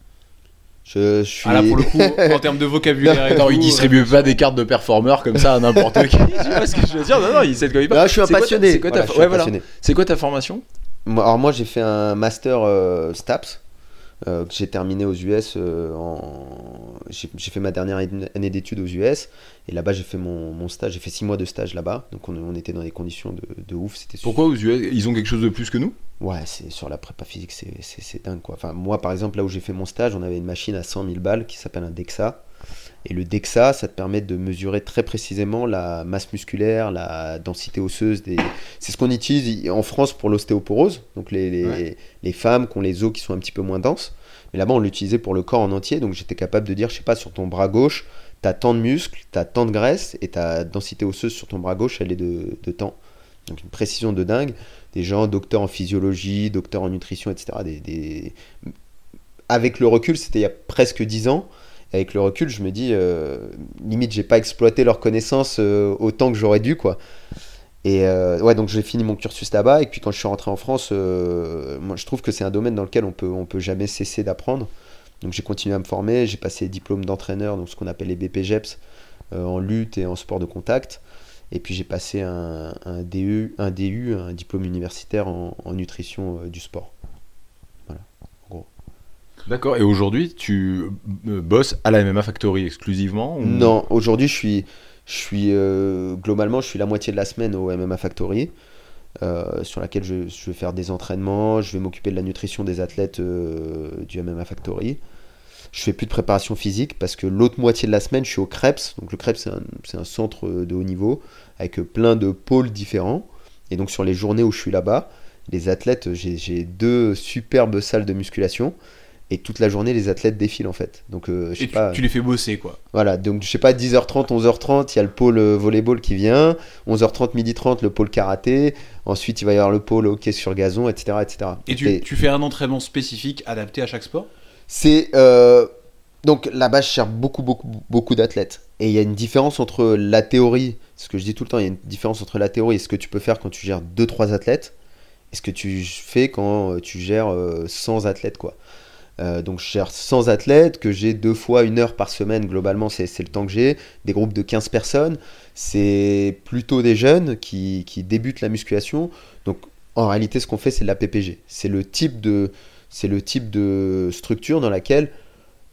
Je, je suis... Ah là, pour le coup, en termes de vocabulaire Attends, tout, il distribue pas des cartes de performeurs comme ça à n'importe qui. Tu vois ce que je veux dire Non, non, il sait de quoi il parle. Ah, je suis un C'est quoi ta- passionné. C'est quoi, ta... Voilà, ouais, voilà. quoi formation? Alors moi, j'ai fait un master euh, STAPS. Euh, que j'ai terminé aux US. euh, en... J'ai fait ma dernière année d'études aux US. Et là-bas, j'ai fait mon, mon stage. J'ai fait six mois de stage là-bas. Donc on, on était dans des conditions de, de ouf. C'était Pourquoi aux US Ils ont quelque chose de plus que nous? Ouais, c'est sur la prépa physique, c'est dingue quoi. Enfin, moi par exemple, là où j'ai fait mon stage, on avait une machine à 100 000 balles qui s'appelle un DEXA. Et le DEXA, ça te permet de mesurer très précisément la masse musculaire, la densité osseuse. Des... C'est ce qu'on utilise en France pour l'ostéoporose, donc les, les, Ouais. les femmes qui ont les os qui sont un petit peu moins denses. Mais là-bas, on l'utilisait pour le corps en entier, donc j'étais capable de dire, je sais pas, sur ton bras gauche, t'as tant de muscles, t'as tant de graisse, et ta densité osseuse sur ton bras gauche, elle est de, de tant. Donc une précision de dingue des gens, docteurs en physiologie, docteurs en nutrition, etc. Des, des- Avec le recul, c'était il y a presque 10 ans. Avec le recul, je me dis, euh, limite, j'ai pas exploité leurs connaissances euh, autant que j'aurais dû, quoi. Et euh, ouais, donc j'ai fini mon cursus là-bas. Et puis quand je suis rentré en France, moi, je trouve que c'est un domaine dans lequel on peut, peut jamais cesser d'apprendre. Donc j'ai continué à me former. J'ai passé diplôme d'entraîneur, donc ce qu'on appelle les BPGEPS, en lutte et en sport de contact. Et puis j'ai passé un, DU, un DU, un diplôme universitaire en, nutrition du sport. D'accord. Et aujourd'hui, tu euh, bosses à la MMA Factory exclusivement ou- Non, aujourd'hui je suis, je suis euh, globalement je suis la moitié de la semaine au MMA Factory, euh, sur laquelle je, vais faire des entraînements, je vais m'occuper de la nutrition des athlètes du MMA Factory. Je fais plus de préparation physique parce que l'autre moitié de la semaine je suis au CREPS. Donc le CREPS c'est un, un centre de haut niveau avec plein de pôles différents. Et donc sur les journées où je suis là-bas, les athlètes, j'ai deux superbes salles de musculation. Et toute la journée, les athlètes défilent en fait. Donc, euh, je sais Et pas. tu les fais bosser, quoi. Voilà, donc je sais pas, 10h30, 11h30, il y a le pôle euh, volleyball qui vient, 11h30, 12h30, le pôle karaté, ensuite il va y avoir le pôle hockey sur gazon, etc. etc. Et tu, tu fais un entraînement spécifique adapté à chaque sport? C'est. euh, donc là-bas, je cherche beaucoup, beaucoup, beaucoup d'athlètes. Et il y a une différence entre la théorie, ce que je dis tout le temps, il y a une différence entre la théorie et ce que tu peux faire quand tu gères 2-3 athlètes, et ce que tu fais quand tu gères euh, 100 athlètes, quoi. Euh, donc je gère 100 athlètes, que j'ai deux fois une heure par semaine, globalement c'est le temps que j'ai, des groupes de 15 personnes, c'est plutôt des jeunes qui, qui débutent la musculation. Donc en réalité ce qu'on fait c'est de la PPG. C'est le type de, le type de structure dans laquelle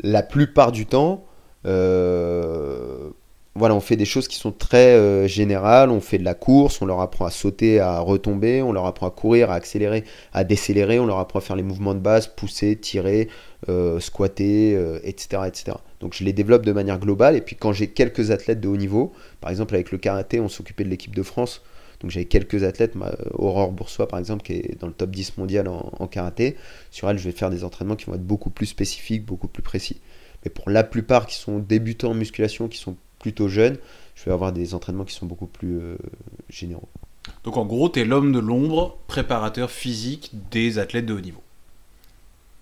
la plupart du temps, euh, voilà, on fait des choses qui sont très euh, générales. On fait de la course, on leur apprend à sauter, à retomber, on leur apprend à courir, à accélérer, à décélérer, on leur apprend à faire les mouvements de base, pousser, tirer, euh, squatter, euh, etc., etc. Donc je les développe de manière globale. Et puis quand j'ai quelques athlètes de haut niveau, par exemple avec le karaté, on s'occupait de l'équipe de France. Donc j'avais quelques athlètes, ma- Aurore Boursois par exemple, qui est dans le top 10 mondial en karaté. Sur elle, je vais faire des entraînements qui vont être beaucoup plus spécifiques, beaucoup plus précis. Mais pour la plupart qui sont débutants en musculation, qui sont plutôt jeunes, je vais avoir des entraînements qui sont beaucoup plus euh, généraux. Donc en gros, t'es l'homme de l'ombre, préparateur physique des athlètes de haut niveau.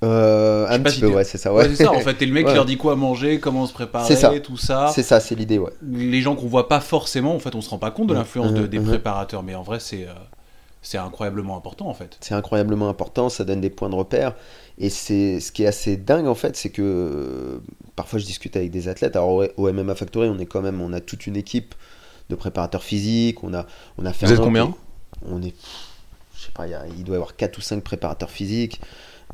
Euh, un petit si peu, ouais, c'est ça. Ouais, Ouais. c'est ça, en fait, t'es le mec Ouais. qui leur dit quoi manger, comment se préparer, ça. tout ça. c'est ça, c'est l'idée, ouais. Les gens qu'on voit pas forcément, en fait, on se rend pas compte de Mhm, l'influence de- mhm, des mhm. préparateurs, mais en vrai, c'est euh, c'est incroyablement important, en fait. C'est incroyablement important, ça donne des points de repère. Et c'est ce qui est assez dingue en fait, c'est que parfois je discute avec des athlètes. Alors au, MMA Factory, on est quand même, on a toute une équipe de préparateurs physiques. On a, on a Vous Fernand êtes combien On est, je sais pas, il, y a- il doit y avoir 4 ou 5 préparateurs physiques.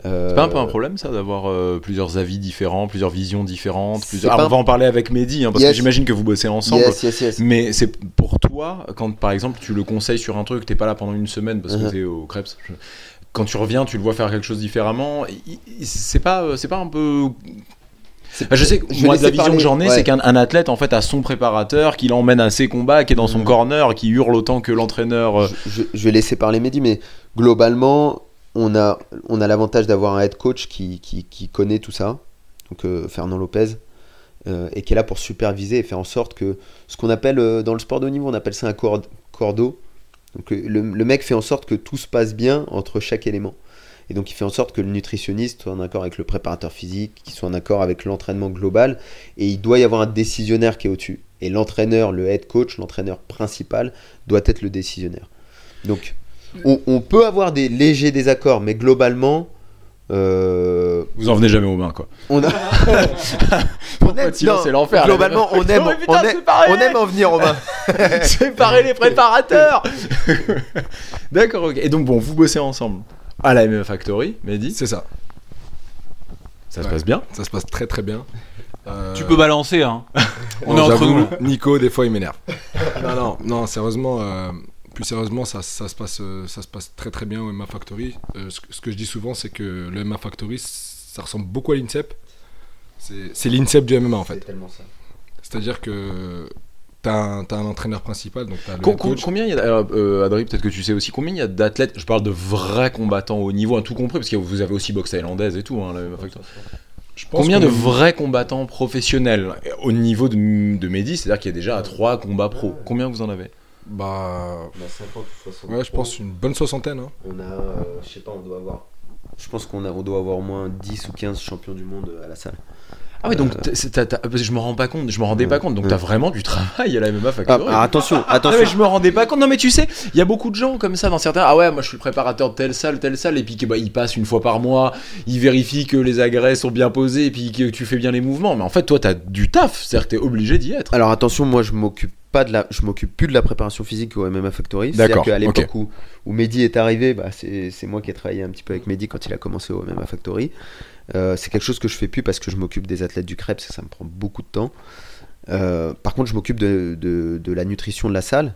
Euh, C'est pas un peu un problème ça d'avoir euh, plusieurs avis différents, plusieurs visions différentes plusieurs... Ah, on va en parler avec Mehdi hein, parce Yes. que j'imagine que vous bossez ensemble. Yes, yes, yes. Mais c'est pour toi, quand par exemple tu le conseilles sur un truc, t'es pas là pendant une semaine parce que Mhm. t'es au Krebs. je- Quand tu reviens, tu le vois faire quelque chose différemment. C'est pas, euh, c'est pas un peu. C'est- Ah, Je sais que je vais moi, de la vision que j'en ai, c'est qu'un un athlète en fait a son préparateur qui l'emmène à ses combats, qui est dans son Mhm. corner, qui hurle autant que l'entraîneur. euh, je, je- je vais laisser parler Mehdi, mais globalement, on a, on a l'avantage d'avoir un head coach qui, qui, qui connaît tout ça, donc euh, Fernand Lopez, euh, et qui est là pour superviser et faire en sorte que ce qu'on appelle euh, dans le sport de haut niveau, on appelle ça un cord- cordeau. Donc le, le mec fait en sorte que tout se passe bien entre chaque élément. Et donc il fait en sorte que le nutritionniste soit en accord avec le préparateur physique, qu'il soit en accord avec l'entraînement global, et il doit y avoir un décisionnaire qui est au-dessus. Et l'entraîneur, le head coach, l'entraîneur principal, doit être le décisionnaire. Donc on, on peut avoir des légers désaccords, mais globalement, euh, Vous en venez jamais aux mains quoi. on a. on aime, Sinon, non, c'est l'enfer. Globalement, on aime, putain, on, aime, on aime en venir, Romain. Séparer les préparateurs D'accord, ok. Et donc, bon, vous bossez ensemble à la MMA Factory, Mehdi. C'est ça. Ça se passe bien. Ça se passe très très bien. Euh, Tu peux balancer, hein. On est entre nous. Nico, des fois, il m'énerve. non, non, non, sérieusement, euh, plus sérieusement, ça, ça, se passe, euh, ça se passe très très bien au MA Factory. Euh, ce, que- ce que je dis souvent, c'est que le MA Factory, ça ressemble beaucoup à l'INSEP. C'est c'est l'INSEP du MMA en fait. C'est tellement ça. C'est-à-dire que t'as un, entraîneur principal, donc t'as le Com- coach. combien il y a, euh, Adri, peut-être que tu sais aussi, combien il y a d'athlètes, je parle de vrais combattants au niveau, hein, tout compris, parce que vous avez aussi boxe thaïlandaise et tout, hein, le- Je pense Combien de est- vrais combattants professionnels au niveau de, de Mehdi C'est-à-dire qu'il y a déjà à trois combats pro. Combien vous en avez? Bah. On a 50 ou 60. Ouais, je pense une bonne soixantaine. Hein. On a, euh, je sais pas, on doit avoir. Je pense qu'on a, on doit avoir au moins 10 ou 15 champions du monde à la salle. Ah oui, donc que je me rends pas compte, je me rendais pas compte. Donc t'as vraiment du travail à la MMA Ah, Factory. ah, attention, Non attention. mais je me rendais pas compte. Non mais tu sais, il y a beaucoup de gens comme ça dans certains. Ah ouais, moi je suis le préparateur de telle salle, telle salle, et puis bah, ils passent une fois par mois, ils vérifient que les agrès sont bien posés, et puis que tu fais bien les mouvements. Mais en fait, toi t'as du taf, c'est-à-dire que t'es obligé d'y être. Alors attention, moi je m'occupe pas de la, je m'occupe plus de la préparation physique au MMA Factory. C'est-à-dire qu'à l'époque où, où Mehdi est arrivé, bah, c'est c'est moi qui ai travaillé un petit peu avec Mehdi quand il a commencé au MMA Factory. Euh, c'est quelque chose que je fais plus parce que je m'occupe des athlètes du et ça me prend beaucoup de temps. Euh, par contre, je m'occupe de, de- la nutrition de la salle.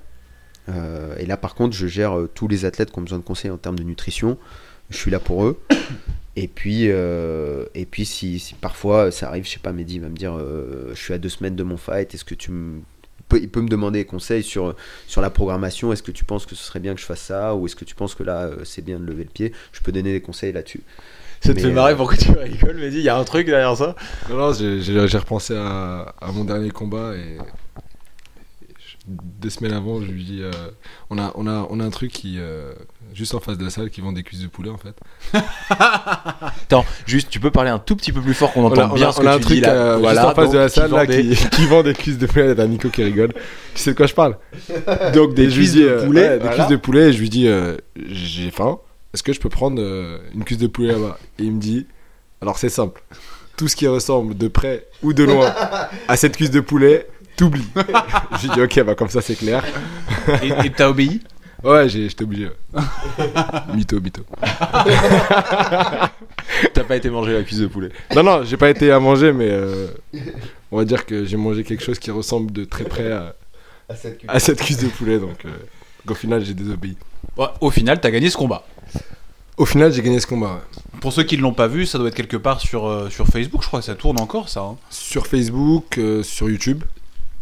Euh, et là, par contre, je gère tous les athlètes qui ont besoin de conseils en termes de nutrition. Je suis là pour eux. Et puis, et puis si, parfois ça arrive, je sais pas, Mehdi va me dire Je suis à deux semaines de mon fight, est-ce que tu Il peut me demander des conseils sur, sur la programmation? Est-ce que tu penses que ce serait bien que je fasse ça? Ou est-ce que tu penses que là, c'est bien de lever le pied? Je peux donner des conseils là-dessus. Ça te Mais, fait euh, marrer pourquoi tu rigoles, Mehdi Il y a un truc derrière ça Non, non, j'ai- repensé à, à mon dernier combat et. je- Deux semaines avant, je lui dis euh, on, a, on, a, on a un truc qui. euh, juste en face de la salle qui vend des cuisses de poulet en fait. Attends, juste, tu peux parler un tout petit peu plus fort qu'on On entend a, on bien ce on que a un tu truc dis là. euh, voilà, en face de la qui salle là, vend des- qui, qui vend des cuisses de poulet. T'as Nico qui rigole. Tu sais de quoi je parle? Donc des cuisses de euh, poulet, des cuisses de poulet. Et je lui dis euh, j'ai faim. Est-ce que je peux prendre euh, une cuisse de poulet là-bas Et il me dit alors c'est simple. Tout ce qui ressemble de près ou de loin à cette cuisse de poulet, t'oublies. J'ai dit ok, bah comme ça c'est clair. Et t'as obéi? Ouais, j'ai- j'étais obligé. mytho, mytho. T'as pas été manger la cuisse de poulet? Non, non, j'ai pas été à manger, mais euh, on va dire que j'ai mangé quelque chose qui ressemble de très près à, à cette cuisse de poulet. Donc, euh, donc au final, j'ai désobéi. Ouais, Au final, t'as gagné ce combat. Au final, j'ai gagné ce combat. ouais. Pour ceux qui ne l'ont pas vu, ça doit être quelque part sur, euh, sur Facebook, je crois que ça tourne encore, ça. hein. Sur Facebook, euh, sur YouTube.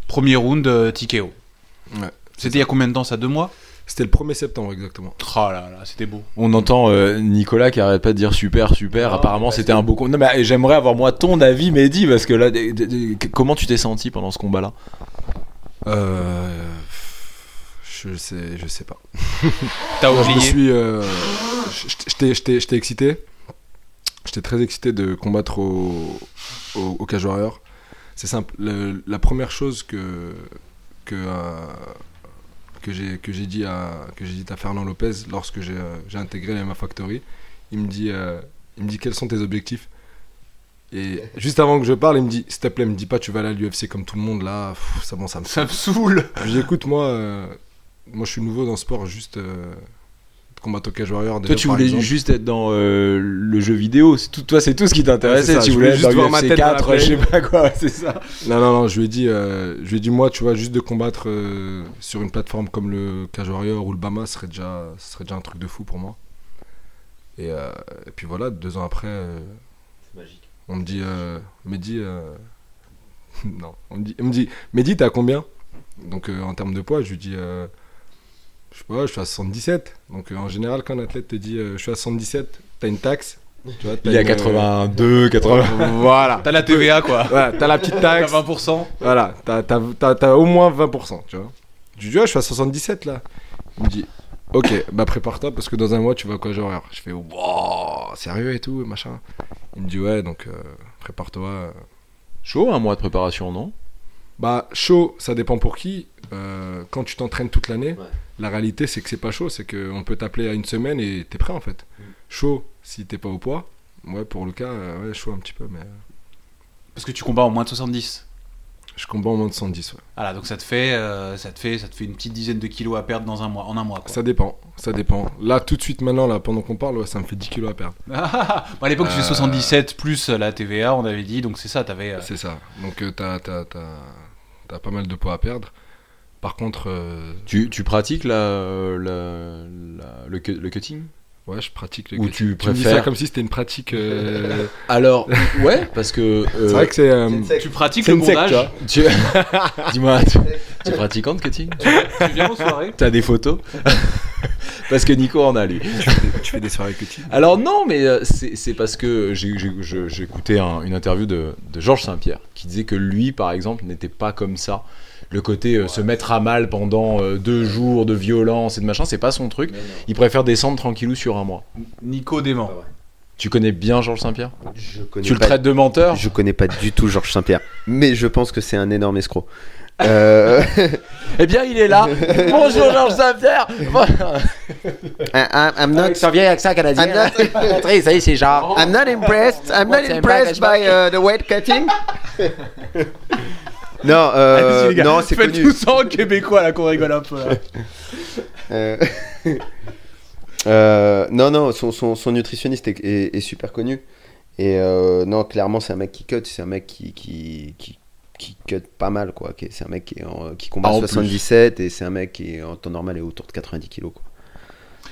Premier round, euh, TKO. Ouais. C'était il y a combien de temps ça? Deux mois? C'était le 1er septembre exactement. Oh là là, c'était beau. On entend euh, Nicolas qui arrête pas de dire super, super. Non, Apparemment, parce c'était un beau combat. Non, mais j'aimerais avoir moi ton avis, Mehdi, parce que là, d- d- d- comment tu t'es senti pendant ce combat-là? Euh, je sais, je sais pas. T'as Moi, je oublié suis, euh, j'étais- excité. J'étais très excité de combattre au, au, au Cage Warrior. C'est simple. Le- la première chose que que euh, que j'ai que j'ai dit à que j'ai dit à Fernand Lopez lorsque j'ai euh, intégré la MMA Factory, il me dit euh, il me dit quels sont tes objectifs? Et juste avant que je parle, il me dit s'il te plaît, me dis pas tu vas aller à l'UFC comme tout le monde là. Pff, ça bon, ça me Ça me saoule je dis écoute moi euh, moi je suis nouveau dans le sport juste euh, combattre au cage warrior déjà, Toi, tu voulais exemple. juste être dans euh, le jeu vidéo. C'est tout, toi, c'est tout ce qui Ouais, t'intéressait. ça, tu voulais voulais être juste dans voir ma UFC tête dans la 4, play. je sais pas quoi, c'est ça. non non non je lui ai dit euh, je lui ai dit moi tu vois juste de combattre euh, sur une plateforme comme le cage warrior ou le Bama serait déjà serait déjà un truc de fou pour moi et, euh, et puis voilà deux ans après euh, magique. on me dit euh, Mehdi euh, non on me dit on me dit Mehdi t'as combien? Donc euh, en termes de poids je lui dis euh, je sais pas je suis à 77 donc euh, en général quand un athlète te dit euh, je suis à 77 t'as une taxe. Tu vois, t'as Il est à une, 82, 80. euh, voilà. T'as la TVA, quoi. Ouais, t'as la petite T'as taxe. 20%. voilà t'as, t'as, t'as- t'as au moins 20% tu vois. Je lui dis ouais, je suis à 77 là. Il me dit ok bah prépare-toi parce que dans un mois tu vas quoi genre je fais wow sérieux et tout machin. Il me dit ouais donc euh, prépare-toi. Chaud, un mois de préparation, non? Bah, chaud, ça dépend pour qui. Euh, quand tu t'entraînes toute l'année, Ouais. La réalité, c'est que c'est pas chaud. C'est qu'on peut t'appeler à une semaine et t'es prêt en fait. Mm. Chaud, si t'es pas au poids. Ouais, pour le cas, euh, ouais, chaud un petit peu. Mais... Parce que tu combats en moins de 70. Je combats en moins de 110, ouais. Voilà, donc ça te fait, euh, ça te fait, ça te fait une petite dizaine de kilos à perdre dans un mois, en un mois. Quoi. Ça dépend, ça dépend. Là, tout de suite, maintenant, là, pendant qu'on parle, ouais, ça me fait 10 kilos à perdre. Bon, à l'époque, tu fais Euh. 77 plus la TVA, on avait dit, donc c'est ça, t'avais. euh, C'est ça. Donc, euh, t'as, t'as, t'as, t'as pas mal de poids à perdre. Par contre, euh, Tu, tu pratiques la, la- la- le, cu- le cutting? Ouais, je pratique le Ou cutting. tu Tu me dis ça comme si c'était une pratique. euh, Alors, ouais, parce que. euh, C'est vrai que c'est. euh, Tu pratiques le bondage tu. Tu- Dis-moi, tu, tu es pratiquant de cutting? Tu viens aux soirées? T'as des photos? Parce que Nico en a lui. tu fais des soirées cutting? Alors non, mais c'est parce que j'ai écouté un- une interview de, de Georges Saint-Pierre qui disait que lui, par exemple, n'était pas comme ça. Le côté euh, se mettre à mal pendant euh, deux jours de violence et de machin, c'est pas son truc. Il préfère descendre tranquillou sur un mois. Nico dément. Tu connais bien Georges Saint-Pierre? Je connais Tu le pas- traites de menteur? Je connais pas du tout Georges Saint-Pierre, mais je pense que c'est un énorme escroc. Euh, Eh bien, il est là. Bonjour Georges Saint-Pierre. I'm not, Avec son vieil accent canadien. I'm not- ça y est, c'est genre. I'm not impressed. I'm not impressed by uh, the weight cutting. Non, euh, Allez-y, les gars, non, c'est Faites connu. tout ça en québécois là qu'on rigole un peu. Là. Euh, euh, non, non, son, son, son nutritionniste est, est- est super connu. Et euh, non, clairement, c'est un mec qui cut. C'est un mec qui, qui, qui, qui cut pas mal, quoi. Qui- C'est un mec qui, est en- qui combat Ah, en plus. 77 et c'est un mec qui, en temps normal, est autour de 90 kilos, quoi.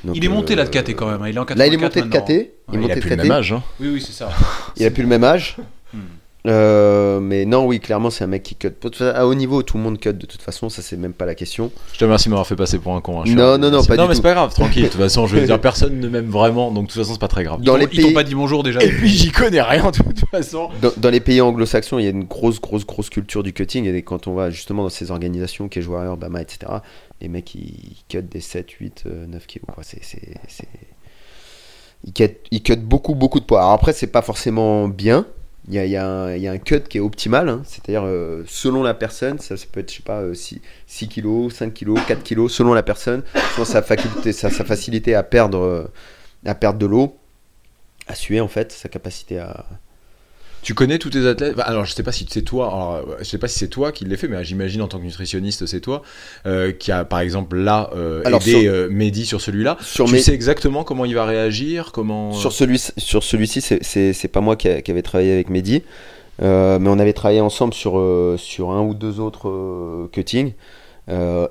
Donc, Il est monté là de euh, KT quand même. hein. Il est en 84 Là, il est monté de. KT. Il est a de plus le KT. même âge. hein. Oui, oui, c'est ça. Il a plus le même âge. Euh, mais non, oui, clairement, c'est un mec qui cut. À haut niveau, tout le monde cut de toute façon, ça c'est même pas la question. Je te remercie de m'avoir fait passer pour un con. hein. Non, non, non, Merci. pas Non, du mais c'est pas grave, tranquille. De toute façon, je veux dire, personne ne m'aime vraiment, donc de toute façon, c'est pas très grave. Dans les Ils t'ont pays, pas dit bonjour déjà. Et puis, j'y connais rien de toute façon. dans, dans les pays anglo-saxons, il y a une grosse, grosse, grosse culture du cutting. Et quand on va justement dans ces organisations, Cage Warrior, Bama, etc., les mecs ils cut des 7, 8, euh, 9 kilos. Quoi. C'est, c'est, c'est- Ils, cut, ils cut beaucoup, beaucoup de poids. Alors après, c'est pas forcément bien. Il y a, un, cut qui est optimal, hein. c'est-à-dire euh, selon la personne, ça, peut être, je sais pas, 6, 6 kilos, 5 kilos, 4 kilos, selon la personne, selon sa, facilité euh, à perdre de l'eau, à suer en fait, sa capacité à, Tu connais tous tes athlètes? Bah, Alors, je sais pas si c'est toi. Alors, euh, je sais pas si c'est toi qui l'ai fait, mais j'imagine en tant que nutritionniste, c'est toi euh, qui a, par exemple, là euh, Alors, aidé sur- euh, Mehdi sur celui-là. Sur tu mes- sais exactement comment il va réagir, comment. Sur, celui, sur celui-ci, c'est- pas moi qui, a- qui avait travaillé avec Mehdi, mais on avait travaillé ensemble sur, sur un ou deux autres cuttings.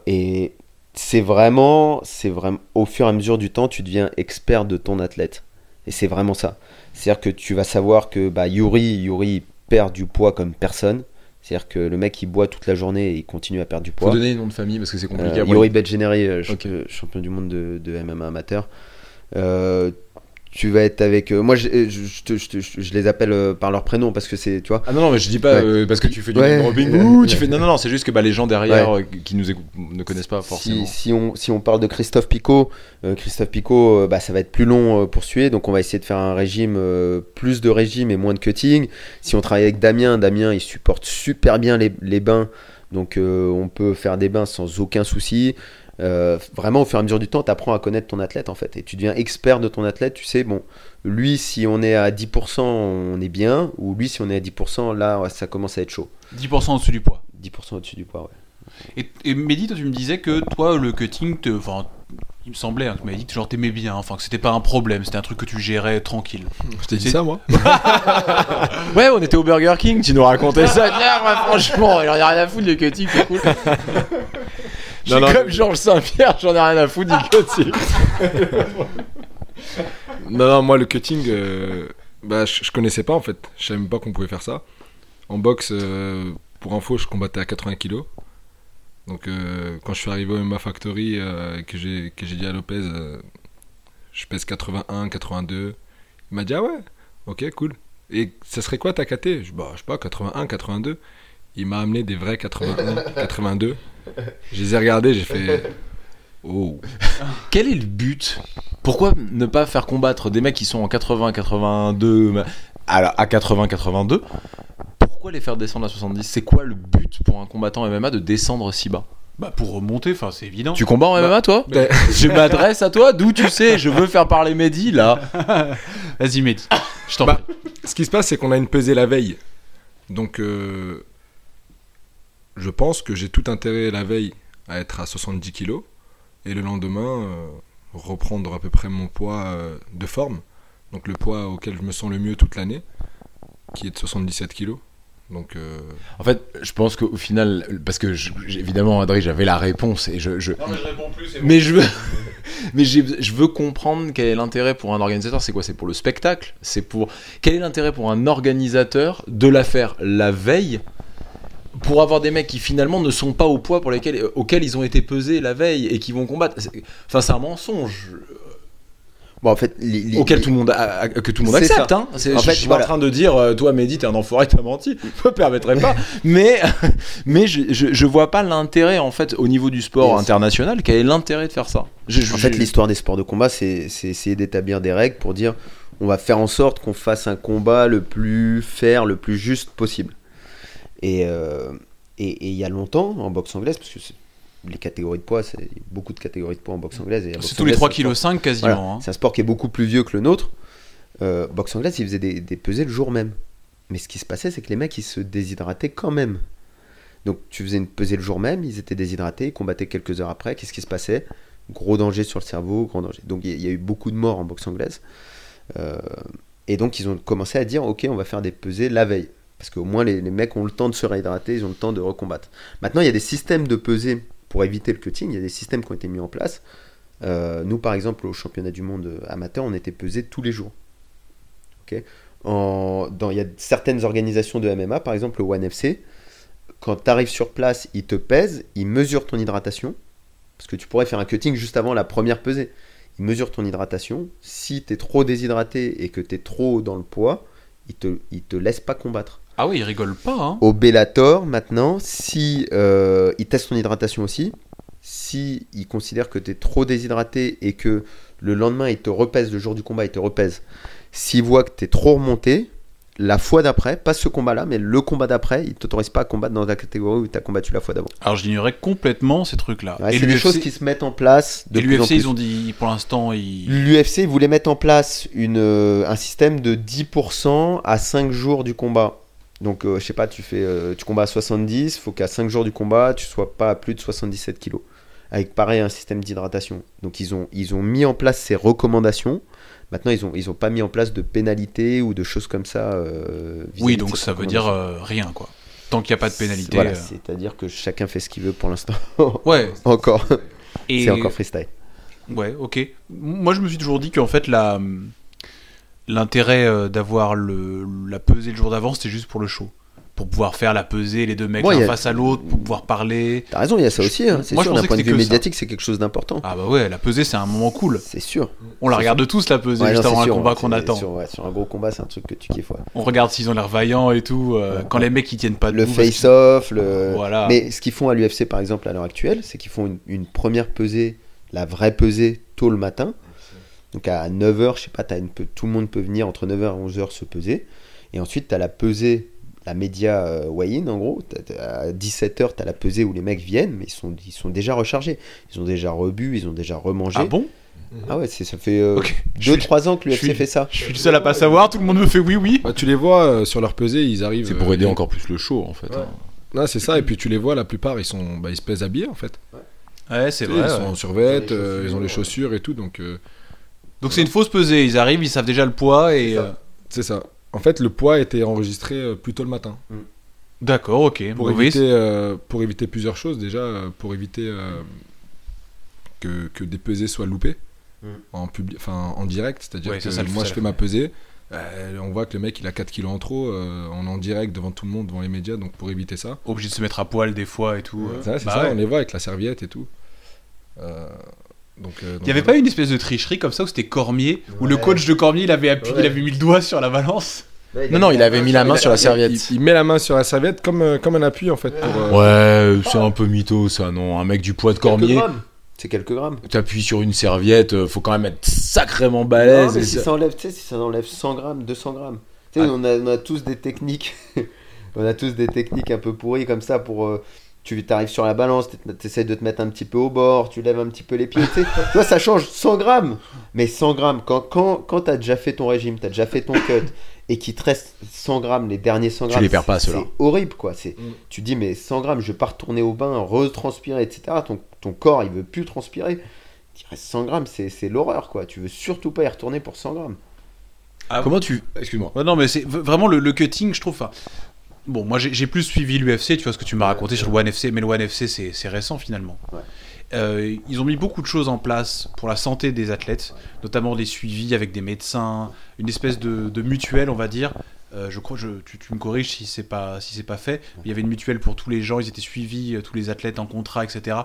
Et c'est vraiment, c'est vraiment, au fur et à mesure du temps, tu deviens expert de ton athlète. Et c'est vraiment ça. C'est-à-dire que tu vas savoir que bah, Yuri, Yuri perd du poids comme personne. C'est-à-dire que le mec il boit toute la journée et il continue à perdre du Faut poids. donner les noms de famille parce que c'est compliqué. Euh, à Yuri Betgeneri, euh, Ok. champion du monde de, de MMA amateur. Euh, tu vas être avec. euh, moi, je, je, les appelle euh, par leur prénom parce que c'est. Tu vois Ah non, non, mais je dis pas Ouais. euh, parce que tu fais du Ouais. tu fais... Non, non, non, c'est juste que bah, les gens derrière euh, qui nous écoutent ne connaissent pas forcément. si, si, on, si on parle de Christophe Picot, euh, Christophe Picot, euh, bah, ça va être plus long euh, pour suer, donc on va essayer de faire un régime, euh, plus de régime et moins de cutting. Si on travaille avec Damien, Damien il supporte super bien les, les bains, donc euh, on peut faire des bains sans aucun souci. Euh, vraiment, au fur et à mesure du temps, tu apprends à connaître ton athlète en fait, et tu deviens expert de ton athlète. Tu sais, bon, lui, si on est à 10%, on est bien, ou lui, si on est à 10%, là, ça commence à être chaud. 10% au-dessus du poids. 10% au-dessus du poids, ouais. Et, et Mehdi, toi, tu me disais que toi, le cutting, te- il me semblait, hein, que tu m'avais dit que genre t'aimais bien, enfin que c'était pas un problème, c'était un truc que tu gérais tranquille. Je t'ai dit ça, moi Ouais, on était au Burger King, tu nous racontais ça. Moi, franchement, j'en ai rien à foutre du cutting, c'est cool. Je suis Non, non. comme Georges Saint-Pierre, j'en ai rien à foutre du cutting. Non, non, moi, le cutting, euh, bah, je, je connaissais pas en fait. Je savais même pas qu'on pouvait faire ça. En boxe, euh, pour info, je combattais à 80 kilos. Donc, euh, quand je suis arrivé au MMA Factory, euh, et que j'ai que j'ai dit à Lopez, euh, je pèse 81, 82. Il m'a dit, ah ouais, ok, cool. Et ça serait quoi ta KT Je bah, je sais pas, 81, 82. Il m'a amené des vrais 81, 82. Je les ai regardés, j'ai fait. Oh. Quel est le but? Pourquoi ne pas faire combattre des mecs qui sont en 80, 82, à, à 80, 82 Pourquoi les faire descendre à 70 C'est quoi le but pour un combattant MMA de descendre si bas? Bah pour remonter, enfin c'est évident. Tu combats en MMA toi? Ben, Je m'adresse à toi, d'où tu sais Je veux faire parler Mehdi là. Vas-y Mehdi, je t'en Bah, prie. ce qui se passe, c'est qu'on a une pesée la veille. Donc, euh, je pense que j'ai tout intérêt la veille à être à 70 kg et le lendemain euh, reprendre à peu près mon poids euh, de forme, donc le poids auquel je me sens le mieux toute l'année, qui est de 77 kg. Donc euh, En fait, je pense qu'au final, parce que je- évidemment, Adrien, j'avais la réponse et je, je- mais je réponds plus, c'est mais je veux, mais j'ai- je veux comprendre quel est l'intérêt pour un organisateur. C'est quoi? C'est pour le spectacle? C'est pour quel est l'intérêt pour un organisateur de la faire la veille pour avoir des mecs qui finalement ne sont pas au poids pour lesquels, auxquels ils ont été pesés la veille et qui vont combattre? Enfin, c'est un mensonge Bon, en fait, auquel tout le monde, a- a- que tout le monde accepte. Hein. En je fait, suis voilà. pas en train de dire, euh, toi, Mehdi, t'es un enfoiré, t'as menti. Je me permettrai pas. mais mais je, je, je vois pas l'intérêt, en fait, au niveau du sport Yes. international, quel est l'intérêt de faire ça? Je- je- En fait, je- l'histoire des sports de combat, c'est essayer d'établir des règles pour dire on va faire en sorte qu'on fasse un combat le plus fair, le plus juste possible. Et euh, et et il y a longtemps, en boxe anglaise, parce que c'est- les catégories de poids, c'est il y a beaucoup de catégories de poids en boxe anglaise. la boxe C'est tous les anglaise, 3 c'est un kg 5 quasiment. Voilà, hein. C'est un sport qui est beaucoup plus vieux que le nôtre. Euh, boxe anglaise, ils faisaient des, des pesées le jour même. Mais ce qui se passait, c'est que les mecs, ils se déshydrataient quand même. Donc tu faisais une pesée le jour même, ils étaient déshydratés, ils combattaient quelques heures après. Qu'est-ce qui se passait? Gros danger sur le cerveau, gros danger. Donc il y, il y a eu beaucoup de morts en boxe anglaise. Euh, et donc ils ont commencé à dire, ok, on va faire des pesées la veille. Parce qu'au moins les, les mecs ont le temps de se réhydrater, ils ont le temps de recombattre. Maintenant, il y a des systèmes de pesées pour éviter le cutting, il y a des systèmes qui ont été mis en place. Euh, nous, par exemple, au championnat du monde amateur, on était pesé tous les jours. Il y a certaines organisations de MMA, par exemple le One FC, quand tu arrives sur place, ils te pèsent, ils mesurent ton hydratation, parce que tu pourrais faire un cutting juste avant la première pesée. Ils mesurent ton hydratation. Si tu es trop déshydraté et que tu es trop dans le poids, ils te, ils te laissent pas combattre. Ah oui, il rigole pas. Hein. Au Bellator, maintenant, si euh, ils testent ton hydratation aussi, si ils considèrent que tu es trop déshydraté et que le lendemain ils te repèsent, le jour du combat ils te repèsent, s'ils voient que tu es trop remonté, la fois d'après, pas ce combat-là, mais le combat d'après, ils t'autorisent pas à combattre dans la catégorie où tu as combattu la fois d'avant. Alors j'ignorais complètement ces trucs-là. Ouais, et c'est des choses qui se mettent en place de et l'UFC, ils ont dit, pour l'instant, ils... L'UFC voulait mettre en place une, euh, un système de 10% à 5 jours du combat. Donc, euh, je sais pas, tu fais, euh, tu combats à 70, faut qu'à 5 jours du combat, tu sois pas à plus de 77 kilos. Avec pareil un système d'hydratation. Donc, ils ont, ils ont mis en place ces recommandations. Maintenant, ils ont, ils ont pas mis en place de pénalités ou de choses comme ça. euh, Oui, donc ça veut dire rien, quoi. Tant qu'il n'y a pas de pénalité. Voilà, c'est-à-dire que chacun fait ce qu'il veut pour l'instant. Ouais, encore. et... C'est encore freestyle. Ouais, ok. Moi, je me suis toujours dit qu'en fait, la... l'intérêt euh, d'avoir le... la pesée le jour d'avant, c'était juste pour le show. Pour pouvoir faire la pesée, les deux mecs Ouais, l'un y a- face à l'autre, pour pouvoir parler. T'as raison, il y a ça aussi. hein, C'est sûr, d'un point de vue médiatique, c'est quelque chose d'important. Ah bah ouais, la pesée, c'est un moment cool. C'est sûr. On la regarde tous, la pesée, Ouais, juste non, avant c'est un sûr, combat ouais, qu'on attend. Sur, ouais, sur un gros combat, c'est un truc que tu kiffes. On regarde s'ils ont l'air vaillants et tout. euh, quand les mecs, ils tiennent pas Le debout parce qu'ils- face-off, le. Voilà. Mais ce qu'ils font à l'UFC par exemple à l'heure actuelle, c'est qu'ils font une, une première pesée, la vraie pesée, tôt le matin. Donc à 9h, je sais pas, une tout le monde peut venir entre 9h et 11h se peser. Et ensuite, tu as la pesée, la média euh, weigh-in en gros. T'as- t'as- À 17h, tu as la pesée où les mecs viennent, mais ils sont, ils sont déjà rechargés. Ils ont déjà rebu, ils ont déjà remangé. Ah bon? Ah ouais, c'est- ça fait euh, Ok. Je 2-3 suis- ans que l'UFC suis- fait ça. Je suis le seul à pas savoir, tout le monde me fait oui, oui. Bah, tu les vois euh, sur leur pesée, ils arrivent. C'est pour euh, aider encore plus le show, en fait. Ouais. hein. Non, c'est ça. Et puis tu les vois, la plupart, ils sont, bah, ils se pèsent habillés en fait. Ouais, c'est vrai. Ils ouais. sont en survêt, Ils ont les euh, ils ont les chaussures, et tout, donc euh, Donc c'est une fausse pesée. Ils arrivent, ils savent déjà le poids et. C'est ça. euh. En fait, le poids était enregistré euh, plus tôt le matin. D'accord, ok. Pour Bon, oui, éviter, euh, pour éviter plusieurs choses, déjà, euh, pour éviter euh, que, que des pesées soient loupées Mm. en, publi- en direct. C'est-à-dire Ouais, que ça, ça le moi, je fais ma pesée. euh, on voit que le mec il a 4 kilos en trop, euh, on est en direct devant tout le monde, devant les médias, donc pour éviter ça. obligé de se mettre à poil des fois et tout. c'est Bah ça, ouais. on les voit avec la serviette et tout. Euh, donc, euh, donc Il y avait voilà. pas une espèce de tricherie comme ça où c'était Cormier, où le coach de Cormier il avait, appuyé, Ouais. il avait mis le doigt sur la balance Non, non, il avait mis la main sur la serviette. Il, il met la main sur la serviette comme, euh, comme un appui en fait. Pour, euh, Ouais, c'est un peu mytho ça, non Un mec du poids de Quelques Cormier, grammes. C'est quelques grammes. t'appuies sur une serviette, faut quand même être sacrément Non, balèze. mais et si ça- ça enlève, si ça enlève 100 grammes, 200 grammes. Tu sais, Ah. on, a, on a tous des techniques. on a tous des techniques un peu pourries comme ça pour. Tu arrives sur la balance, tu essaies de te mettre un petit peu au bord, tu lèves un petit peu les pieds. Tu toi, ça change 100 grammes. Mais 100 grammes, quand, quand, quand tu as déjà fait ton régime, tu as déjà fait ton cut, et qu'il te reste 100 grammes, les derniers 100 grammes. les perds pas, c'est- ceux-là. C'est horrible, quoi. C'est, Mm. Tu te dis, mais 100 grammes, je vais pas retourner au bain, retranspirer, etc. Ton, ton corps, il veut plus transpirer. Il reste 100 grammes, c'est, c'est l'horreur, quoi. Tu veux surtout pas y retourner pour 100 grammes. Ah, Comment tu. Excuse-moi. Ouais, non, mais c'est vraiment le, le cutting, je trouve. enfin, Bon, moi j'ai plus suivi l'UFC, tu vois ce que tu m'as raconté sur le One FC, mais le One FC c'est récent finalement. Ouais. Euh, ils ont mis beaucoup de choses en place pour la santé des athlètes, notamment des suivis avec des médecins, une espèce de, de mutuelle, on va dire. Euh, je crois, je, tu, tu me corriges si c'est pas si c'est pas fait. Il y avait une mutuelle pour tous les gens, ils étaient suivis, euh, tous les athlètes en contrat, etc.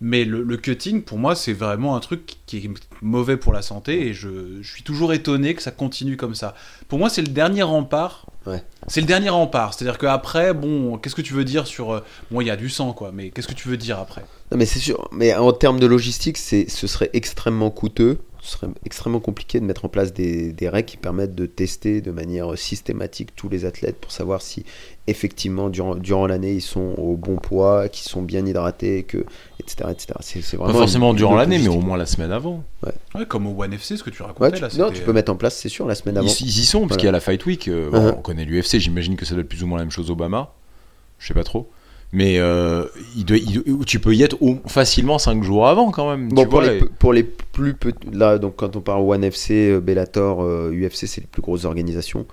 Mais le, le cutting, pour moi, c'est vraiment un truc qui est mauvais pour la santé et je, je suis toujours étonné que ça continue comme ça. Pour moi, c'est le dernier rempart. Ouais. C'est le dernier rempart. C'est-à-dire qu'après, bon, qu'est-ce que tu veux dire sur. euh, Bon, il y a du sang, quoi, mais qu'est-ce que tu veux dire après? Non, mais c'est sûr. Mais en termes de logistique, c'est, ce serait extrêmement coûteux. Ce serait extrêmement compliqué de mettre en place des, des règles qui permettent de tester de manière systématique tous les athlètes pour savoir si effectivement durant, durant l'année ils sont au bon poids, qu'ils sont bien hydratés, que, etc. etc. C'est, c'est Pas forcément une- durant l'année, mais au moins la semaine avant. Ouais, comme au One FC, ce que tu Ouais, racontais tu, là. non, tu peux mettre en place, c'est sûr, la semaine avant. Ils, ils y sont, parce Voilà. qu'il y a la Fight Week. euh, bon, Uh-huh. On connaît l'UFC, j'imagine que ça doit être plus ou moins la même chose Obama. Je sais pas trop. Mais euh, il doit- il- tu peux y être au- facilement 5 jours avant quand même. Bon, tu pour vois, les, et- pe- pour les plus petits, là, donc quand on parle One FC, euh, Bellator, euh, UFC, c'est les plus grosses organisations.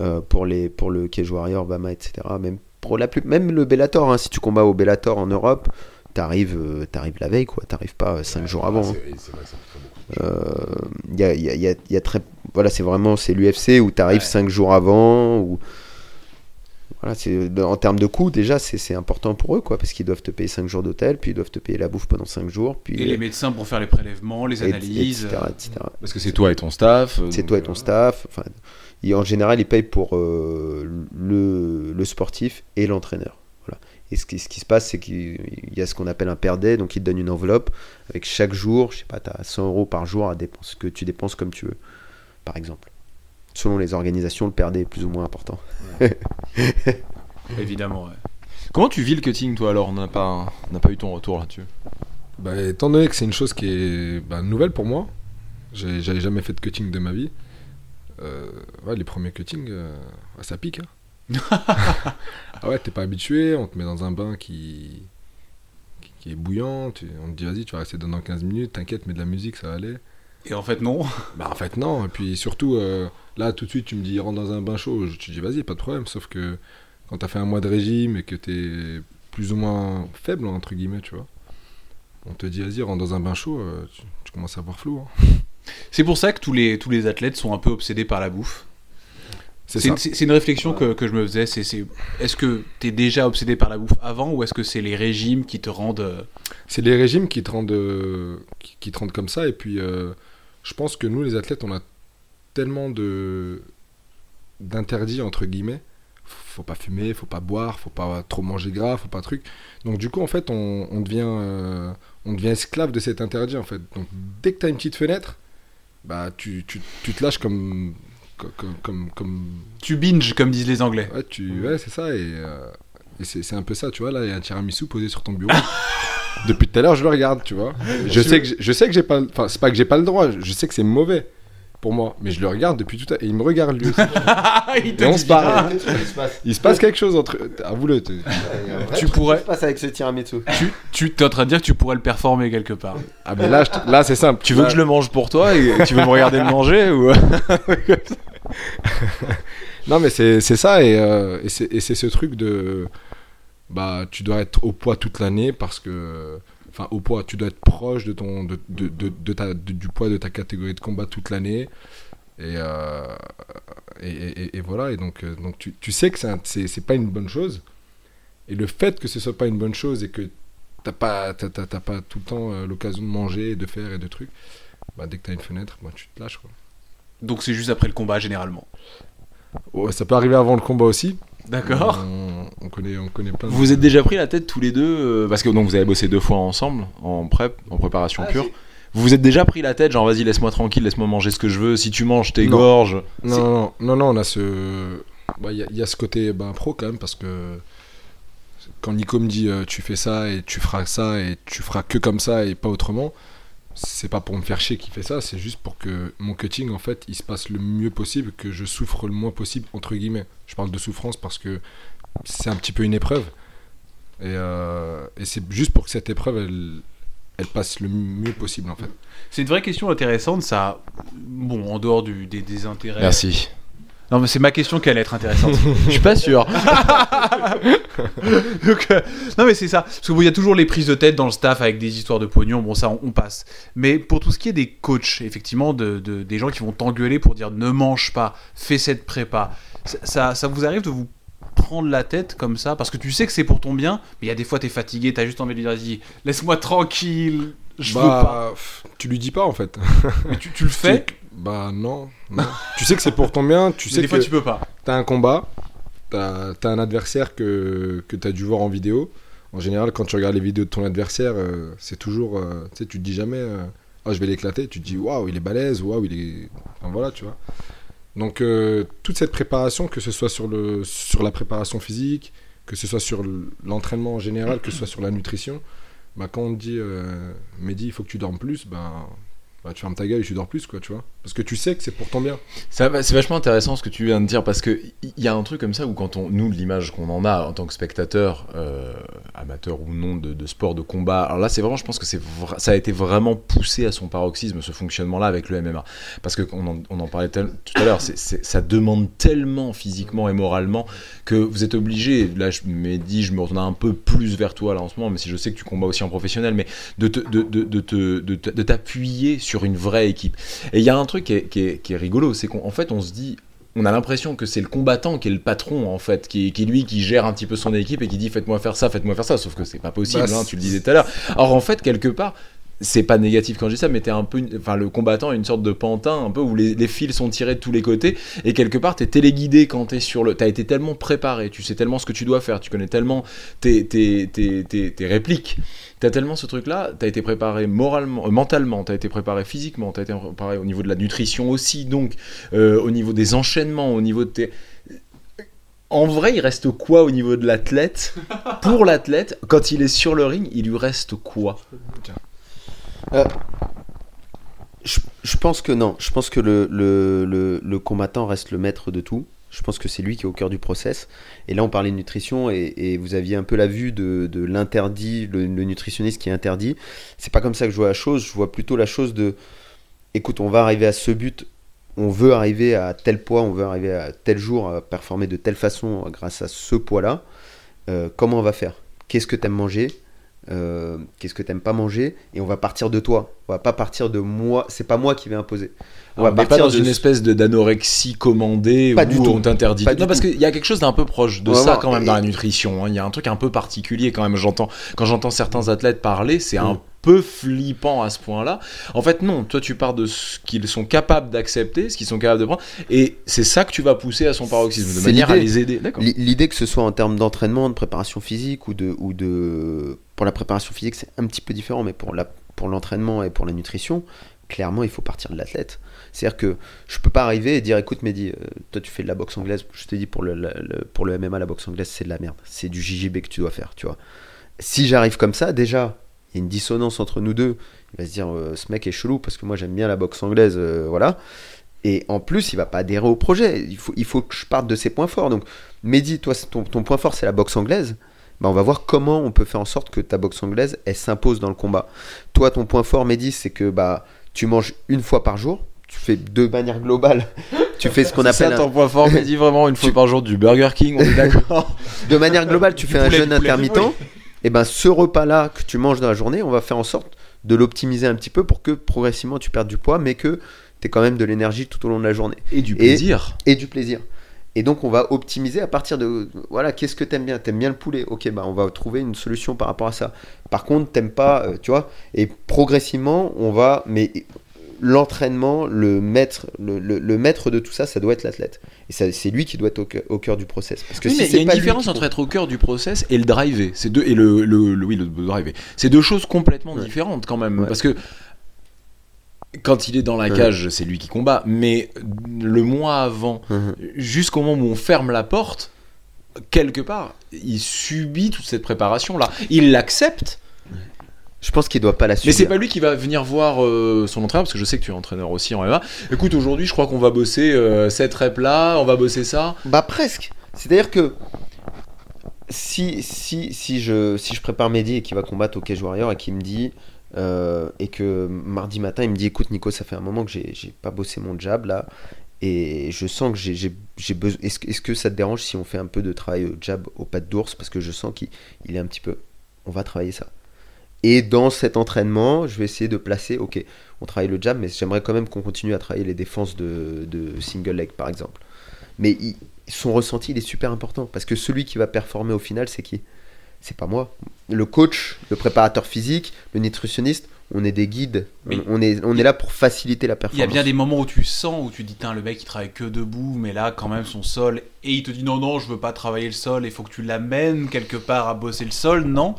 Euh, pour, les, pour le Cage Warrior, Bama, etc. Même, pour la plus, même le Bellator, hein, si tu combats au Bellator en Europe, t'arrives euh, t'arrives la veille, quoi. T'arrives pas 5 jours avant. hein. Euh, Il y a, il y a- il y a- il y a très. Voilà, c'est vraiment c'est l'UFC où t'arrives Ouais. 5 jours avant. Ou... Voilà, c'est, en termes de coûts, déjà, c'est, important pour eux, quoi, parce qu'ils doivent te payer 5 jours d'hôtel, puis ils doivent te payer la bouffe pendant 5 jours. Puis, Et les médecins pour faire les prélèvements, les et- analyses. etc., euh, etc. Parce que c'est toi et ton staff. euh, C'est toi et ton euh, staff. Enfin, et en général, ils payent pour euh, le, le sportif et l'entraîneur. Et ce qui, ce qui se passe, c'est qu'il il y a ce qu'on appelle un per day, donc ils te donnent une enveloppe avec chaque jour, je sais pas, tu as 100 euros par jour à dépenser, que tu dépenses comme tu veux, par exemple. Selon les organisations, le per day est plus ou moins important. Évidemment, ouais. Comment tu vis le cutting, toi alors? On n'a pas, on n'a pas eu ton retour là-dessus. Bah, étant donné que c'est une chose qui est bah, nouvelle pour moi, j'avais jamais fait de cutting de ma vie. euh, ouais, les premiers cuttings, euh, ça pique. hein. ah ouais, t'es pas habitué, on te met dans un bain qui, qui, qui est bouillant, tu- on te dit vas-y, tu vas rester dedans 15 minutes, t'inquiète, mets de la musique, ça va aller. Et en fait, non. Bah en fait non, et puis surtout euh, là tout de suite tu me dis rentre dans un bain chaud, je te dis vas-y pas de problème, sauf que quand t'as fait un mois de régime et que t'es plus ou moins faible entre guillemets tu vois, on te dit vas-y rentre dans un bain chaud, euh, tu, tu commences à voir flou. hein. C'est pour ça que tous les, tous les athlètes sont un peu obsédés par la bouffe. C'est une, une réflexion que, que je me faisais. C'est, c'est- est-ce que tu es déjà obsédé par la bouffe avant ou est-ce que c'est les régimes qui te rendent. euh, C'est les régimes qui te rendent euh, qui, qui te rendent comme ça et puis euh, je pense que nous les athlètes on a tellement de d'interdits entre guillemets faut pas fumer faut pas boire faut pas trop manger gras faut pas truc donc du coup en fait on, on devient euh, on devient esclave de cet interdit en fait donc dès que tu as une petite fenêtre bah tu, tu, tu te lâches comme comme comme, comme Tu binge, comme disent les Anglais. ouais tu ouais c'est ça et, euh, et c'est un peu ça tu vois là il y a un tiramisu posé sur ton bureau. Depuis tout à l'heure je le regarde tu vois. Je sais que je sais que j'ai pas enfin c'est pas que j'ai pas le droit je sais que c'est mauvais pour moi mais je le regarde depuis tout à l'heure et il me regarde lui aussi Il te et on se parle passe il se passe quelque chose entre avoue-le tu- Tu pourrais- se passe avec ce tiramisu Tu, tu es en train de dire que tu pourrais le performer quelque part. ah mais là là c'est simple Tu veux Là- que je le mange pour toi et tu veux me regarder le manger ou Non, mais c'est c'est ça, et, euh, et c'est et c'est ce truc de. Bah, tu dois être au poids toute l'année parce que. Enfin, au poids, tu dois être proche de ton, de, de, de, de ta, du poids de ta catégorie de combat toute l'année. Et, euh, et, et- et voilà, et donc, euh, donc tu, tu sais que c'est un- c'est c'est pas une bonne chose. Et le fait que ce soit pas une bonne chose et que t'as pas, t'as- t'as- t'as pas tout le temps euh, l'occasion de manger, de faire et de trucs, bah, dès que t'as une fenêtre, bah, tu te lâches. Quoi. Donc c'est juste après le combat généralement. Ouais, ça peut arriver avant le combat aussi. D'accord On, on connaît, on connaît plein de- Vous vous êtes déjà pris la tête tous les deux euh, parce que donc vous avez bossé deux fois ensemble en prep, en préparation pure. Vous vous êtes déjà pris la tête genre vas-y laisse-moi tranquille, laisse-moi manger ce que je veux. Si tu manges t'égorges. Non, non, non, non, non, on a ce. bah, Il y, a- il y a ce côté bah, pro quand même parce que quand Nico me dit euh, tu fais ça et tu feras ça et tu feras que comme ça et pas autrement, c'est pas pour me faire chier qu'il fait ça, c'est juste pour que mon cutting, en fait, il se passe le mieux possible, que je souffre le moins possible, entre guillemets. Je parle de souffrance parce que c'est un petit peu une épreuve. Et, euh, et c'est juste pour que cette épreuve, elle, elle passe le mieux possible, en fait. C'est une vraie question intéressante, ça. Bon, en dehors du, des, des intérêts. Merci. Non, mais c'est ma question qui allait être intéressante. Je suis pas sûr. Donc, euh, non, mais c'est ça. Parce qu'il y a toujours les prises de tête dans le staff avec des histoires de pognon. Bon, ça, on, on passe. Mais pour tout ce qui est des coachs, effectivement, de, de- des gens qui vont t'engueuler pour dire ne mange pas, fais cette prépa, ça, ça, ça vous arrive de vous prendre la tête comme ça? Parce que tu sais que c'est pour ton bien, mais il y a des fois t'es fatigué, t'as juste envie de lui dire vas-y, laisse-moi tranquille, je veux pas. Bah, tu lui dis pas, en fait. Mais tu, tu le fais, Bah non, non. tu sais que c'est pour ton bien, tu sais des que fois tu peux pas. t'as un combat, t'as as un adversaire que, que t'as dû voir en vidéo. En général, quand tu regardes les vidéos de ton adversaire, euh, c'est toujours. euh, tu sais, tu te dis jamais, euh, ah, je vais l'éclater. Tu te dis, waouh, il est balèze, waouh, il est. Enfin, voilà, tu vois. Donc, euh, toute cette préparation, que ce soit sur, le, sur la préparation physique, que ce soit sur l'entraînement en général, que ce soit sur la nutrition, bah, quand on te dit, Mehdi, il faut que tu dormes plus, bah, bah, tu fermes ta gueule et tu dors plus, quoi, tu vois. Parce que tu sais que c'est pour ton bien. C'est vachement intéressant ce que tu viens de dire parce que il y a un truc comme ça où quand on nous l'image qu'on en a en tant que spectateur euh, amateur ou non de, sport de combat alors là c'est vraiment je pense que ça a été vraiment poussé à son paroxysme ce fonctionnement là avec le MMA parce que on en, on en parlait tout à l'heure ça demande tellement physiquement et moralement que vous êtes obligé là je m'ai dit je me retourne un peu plus vers toi là en ce moment mais si je sais que tu combats aussi en professionnel mais de te- de, de, de, de t'appuyer sur une vraie équipe et il y a un truc qui est, qui est- qui est rigolo, c'est qu'en en fait, on se dit, on a l'impression que c'est le combattant qui est le patron, en fait, qui est, qui lui qui gère un petit peu son équipe et qui dit faites-moi faire ça, faites-moi faire ça, sauf que c'est pas possible, Bah, hein, tu le disais tout à l'heure. Alors en fait, quelque part, c'est pas négatif quand je dis ça, mais t'es un peu, une- enfin, le combattant est une sorte de pantin, un peu où les, les fils sont tirés de tous les côtés, et quelque part, t'es téléguidé quand t'es sur le, t'as été tellement préparé, tu sais tellement ce que tu dois faire, tu connais tellement tes, tes, tes, tes, tes répliques, T'as tellement ce truc-là, t'as été préparé moralement, euh, mentalement, t'as été préparé physiquement, t'as été préparé au niveau de la nutrition aussi, donc euh, au niveau des enchaînements, au niveau de tes. En vrai, il reste quoi au niveau de l'athlète? Pour l'athlète, quand il est sur le ring, il lui reste quoi? Je, je pense que non. Je pense que le, le, le, le combattant reste le maître de tout. Je pense que c'est lui qui est au cœur du process. Et là, on parlait de nutrition et, vous aviez un peu la vue de, l'interdit, le, nutritionniste qui est interdit. C'est pas comme ça que je vois la chose. Je vois plutôt la chose de écoute, on va arriver à ce but. On veut arriver à tel poids, on veut arriver à tel jour, à performer de telle façon grâce à ce poids-là. Euh, comment on va faire? Qu'est-ce que tu aimes manger? Euh, Qu'est-ce que tu pas manger? Et on va partir de toi. On va pas partir de moi. C'est pas moi qui vais imposer. On va Mais pas dans de une ce- espèce d'anorexie commandée Pas où du on t'interdit. Non, parce qu'il y a quelque chose d'un peu proche de ça quand même Et- dans la nutrition. hein. Il y a un truc un peu particulier quand même. J'entends quand j'entends certains athlètes parler, c'est Mm. un peu flippant à ce point-là. En fait, non. Toi, tu pars de ce qu'ils sont capables d'accepter, ce qu'ils sont capables de prendre, et c'est ça que tu vas pousser à son paroxysme, de manière à les aider. L'idée que ce soit en termes d'entraînement, de préparation physique ou de, ou de... Pour la préparation physique, c'est un petit peu différent, mais pour l'entraînement et pour la nutrition, clairement, il faut partir de l'athlète. C'est-à-dire que je peux pas arriver et dire écoute, Mehdi, euh, toi tu fais de la boxe anglaise, je te dis pour le, pour le MMA, la boxe anglaise, c'est de la merde. C'est du JJB que tu dois faire, tu vois. Si j'arrive comme ça, déjà, il y a une dissonance entre nous deux. Il va se dire euh, ce mec est chelou parce que moi j'aime bien la boxe anglaise, euh, voilà. Et en plus, il va pas adhérer au projet. Il faut, il faut que je parte de ses points forts. Donc, Mehdi, toi, ton, ton point fort, c'est la boxe anglaise. Bah, on va voir comment on peut faire en sorte que ta boxe anglaise, elle s'impose dans le combat. Toi, ton point fort, Mehdi, c'est que bah, tu manges une fois par jour. Tu fais de manière globale. tu fais ce qu'on C'est appelle ça un- ton point fort, mais dis vraiment une fois Tu- par jour du Burger King, on est d'accord. de manière globale, tu Du fais un jeûne intermittent. Et ben ce repas-là que tu manges dans la journée, on va faire en sorte de l'optimiser un petit peu pour que progressivement tu perdes du poids, mais que tu aies quand même de l'énergie tout au long de la journée Et du plaisir. et du plaisir. Et donc on va optimiser à partir de voilà qu'est-ce que t'aimes bien? T'aimes bien le poulet? Ok bah on va trouver une solution par rapport à ça par contre t'aimes pas euh, tu vois? Et progressivement on va mais l'entraînement le maître le, le- le maître de tout ça ça doit être l'athlète et c'est lui qui doit être au, cœur- au cœur du process parce que Oui, si mais il y c'est a une différence entre être au cœur du process et le driver. C'est deux et le, le, oui driver. C'est deux choses complètement Ouais. différentes quand même Ouais. parce que quand il est dans la cage, c'est lui qui combat, mais le mois avant, Mhm. jusqu'au moment où on ferme la porte, quelque part, il subit toute cette préparation là. Il l'accepte. Je pense qu'il doit pas la Mais subir. c'est pas lui qui va venir voir euh, son entraîneur parce que je sais que tu es entraîneur aussi en MMA. Écoute, aujourd'hui, je crois qu'on va bosser euh, cette rep là, on va bosser ça. Bah presque. C'est-à-dire que si, si, si, je, si je prépare Mehdi et qu'il va combattre au Cage Warrior et qu'il me dit euh, et que mardi matin il me dit écoute Nico ça fait un moment que j'ai pas bossé mon jab là et je sens que j'ai- besoin est-ce que, ça te dérange si on fait un peu de travail au jab au pas d'ours? Parce que je sens qu'il il est un petit peu on va travailler ça et dans cet entraînement je vais essayer de placer ok on travaille le jab mais j'aimerais quand même qu'on continue à travailler les défenses de, single leg par exemple. Mais son ressenti il est super important parce que celui qui va performer au final c'est qui? C'est pas moi. Le coach le préparateur physique le nutritionniste on est des guides on, on est on est là pour faciliter la Il y performance a bien des moments où tu sens, où tu dis, le mec il travaille que debout, mais là quand même son sol, et il te dit non, non, je veux pas travailler le sol, il faut que tu l'amènes quelque part à bosser le sol, non?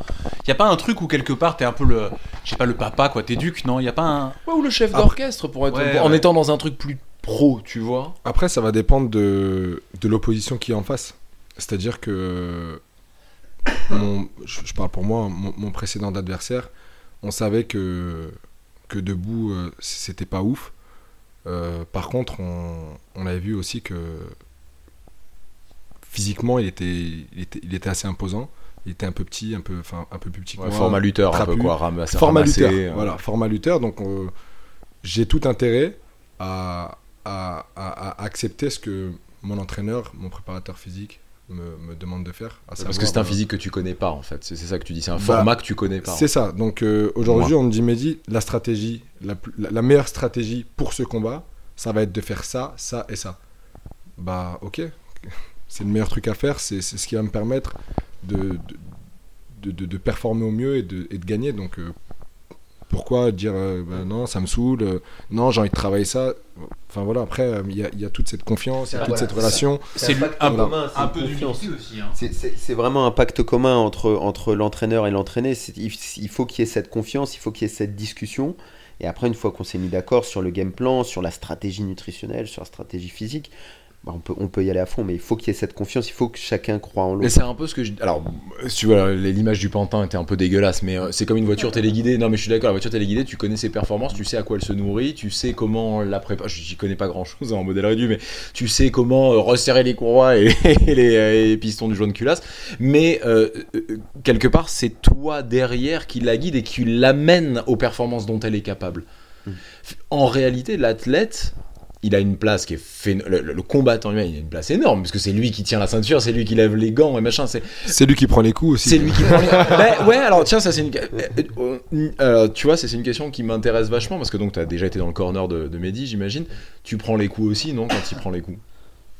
Il y a pas un truc où quelque part t'es un peu le, je sais pas, le papa quoi, t'éduques, non? Il y a pas un. Ouais, ou le chef Après- d'orchestre pour être Ouais, en ouais. étant dans un truc plus pro, tu vois. Après, ça va dépendre de, de l'opposition qui est en face. C'est-à-dire que, mon- je, je parle pour moi, mon, mon précédent adversaire, on savait que, que debout, euh, c'était pas ouf. Euh, par contre, on, on avait vu aussi que physiquement, il était, il était, il était assez imposant. Il était un peu petit, un peu, enfin, un peu plus petit que Ouais, moi. format lutteur, un peu quoi, ramasser, format ramasser, lutteur. euh. Voilà, format lutteur. Donc, euh, j'ai tout intérêt à, à, à- à accepter ce que mon entraîneur, mon préparateur physique me, me demande de faire. Parce que c'est un euh, physique que tu connais pas en fait. C'est ça que tu dis. C'est un Bah, format que tu connais pas. C'est ça. Donc, euh, aujourd'hui, on me dit, Mehdi, la stratégie, la, plus- la- la meilleure stratégie pour ce combat, ça va être de faire ça, ça et ça. Bah, ok. C'est le meilleur truc à faire. C'est ce qui va me permettre de, de, de, de- de performer au mieux et de, et de gagner. Donc, euh, pourquoi dire euh, bah, non, ça me saoule, euh, non, j'ai envie de travailler ça. Enfin voilà, après, euh, il y, a, il y a toute cette confiance, il y a toute voilà, cette relation. C'est un commun, un peu d'humilité aussi. Hein. C'est- vraiment un pacte commun entre, entre l'entraîneur et l'entraîné. Il, il faut qu'il y ait cette confiance, il faut qu'il y ait cette discussion. Et après, une fois qu'on s'est mis d'accord sur le game plan, sur la stratégie nutritionnelle, sur la stratégie physique, on, peut, on peut y aller à fond. Mais il faut qu'il y ait cette confiance, il faut que chacun croit en Mais l'autre. c'est un peu ce que je. Alors, tu vois, l'image du pantin était un peu dégueulasse, mais euh, c'est comme une voiture téléguidée. Non, mais je suis d'accord, la voiture téléguidée, tu connais ses performances, tu sais à quoi elle se nourrit, tu sais comment la préparer. J'y connais pas grand chose en modèle réduit, mais tu sais comment euh, resserrer les courroies et, et les, et pistons du jaune culasse. Mais euh, quelque part, c'est toi derrière qui la guide et qui l'amène aux performances dont elle est capable. Mm. En réalité, l'athlète, il a une place qui est phéno- le, le- le combattant lui il a une place énorme parce que c'est lui qui tient la ceinture, c'est lui qui lève les gants et machin. C'est C'est lui qui prend les coups aussi. c'est lui qui prend les. Ben, ouais, alors tiens, ça c'est une. euh, euh, tu vois, c'est une question qui m'intéresse vachement parce que donc tu as déjà été dans le corner de, de Mehdi, j'imagine. Tu prends les coups aussi, non Quand il prend les coups?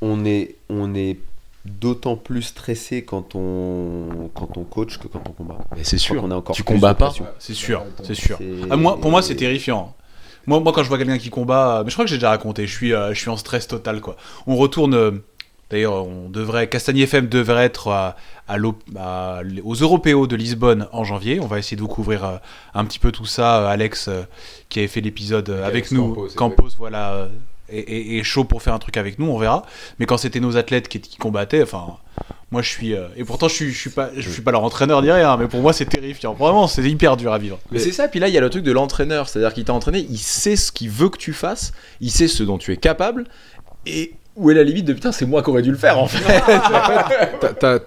On est, on est d'autant plus stressé quand on, quand on coach que quand on combat. Mais c'est sûr. qu'on a encore Tu plus combats pas. C'est sûr, c'est sûr. C'est- Ah, moi, pour moi, c'est terrifiant. Moi, moi, quand je vois quelqu'un qui combat, euh, mais je crois que j'ai déjà raconté, je suis, euh, je suis en stress total, quoi. On retourne. euh, D'ailleurs, on devrait, Castagny FM devrait être à, à l'O- à- aux Européos de Lisbonne en janvier. On va essayer de vous couvrir euh, un petit peu tout ça. Euh, Alex, euh, qui avait fait l'épisode avec nous, Campos, Campos, voilà, est, est- est chaud pour faire un truc avec nous, on verra. Mais quand c'était nos athlètes qui, qui combattaient, enfin, moi je suis, euh, et pourtant je suis, je suis pas, je suis pas leur entraîneur ni rien, mais pour moi c'est terrifiant. Vraiment, c'est hyper dur à vivre. Mais c'est ça, puis là il y a le truc de l'entraîneur, c'est-à-dire qu'il t'a entraîné, il sait ce qu'il veut que tu fasses, il sait ce dont tu es capable, et où est la limite de putain, c'est moi qui aurais dû le faire en fait. T'as-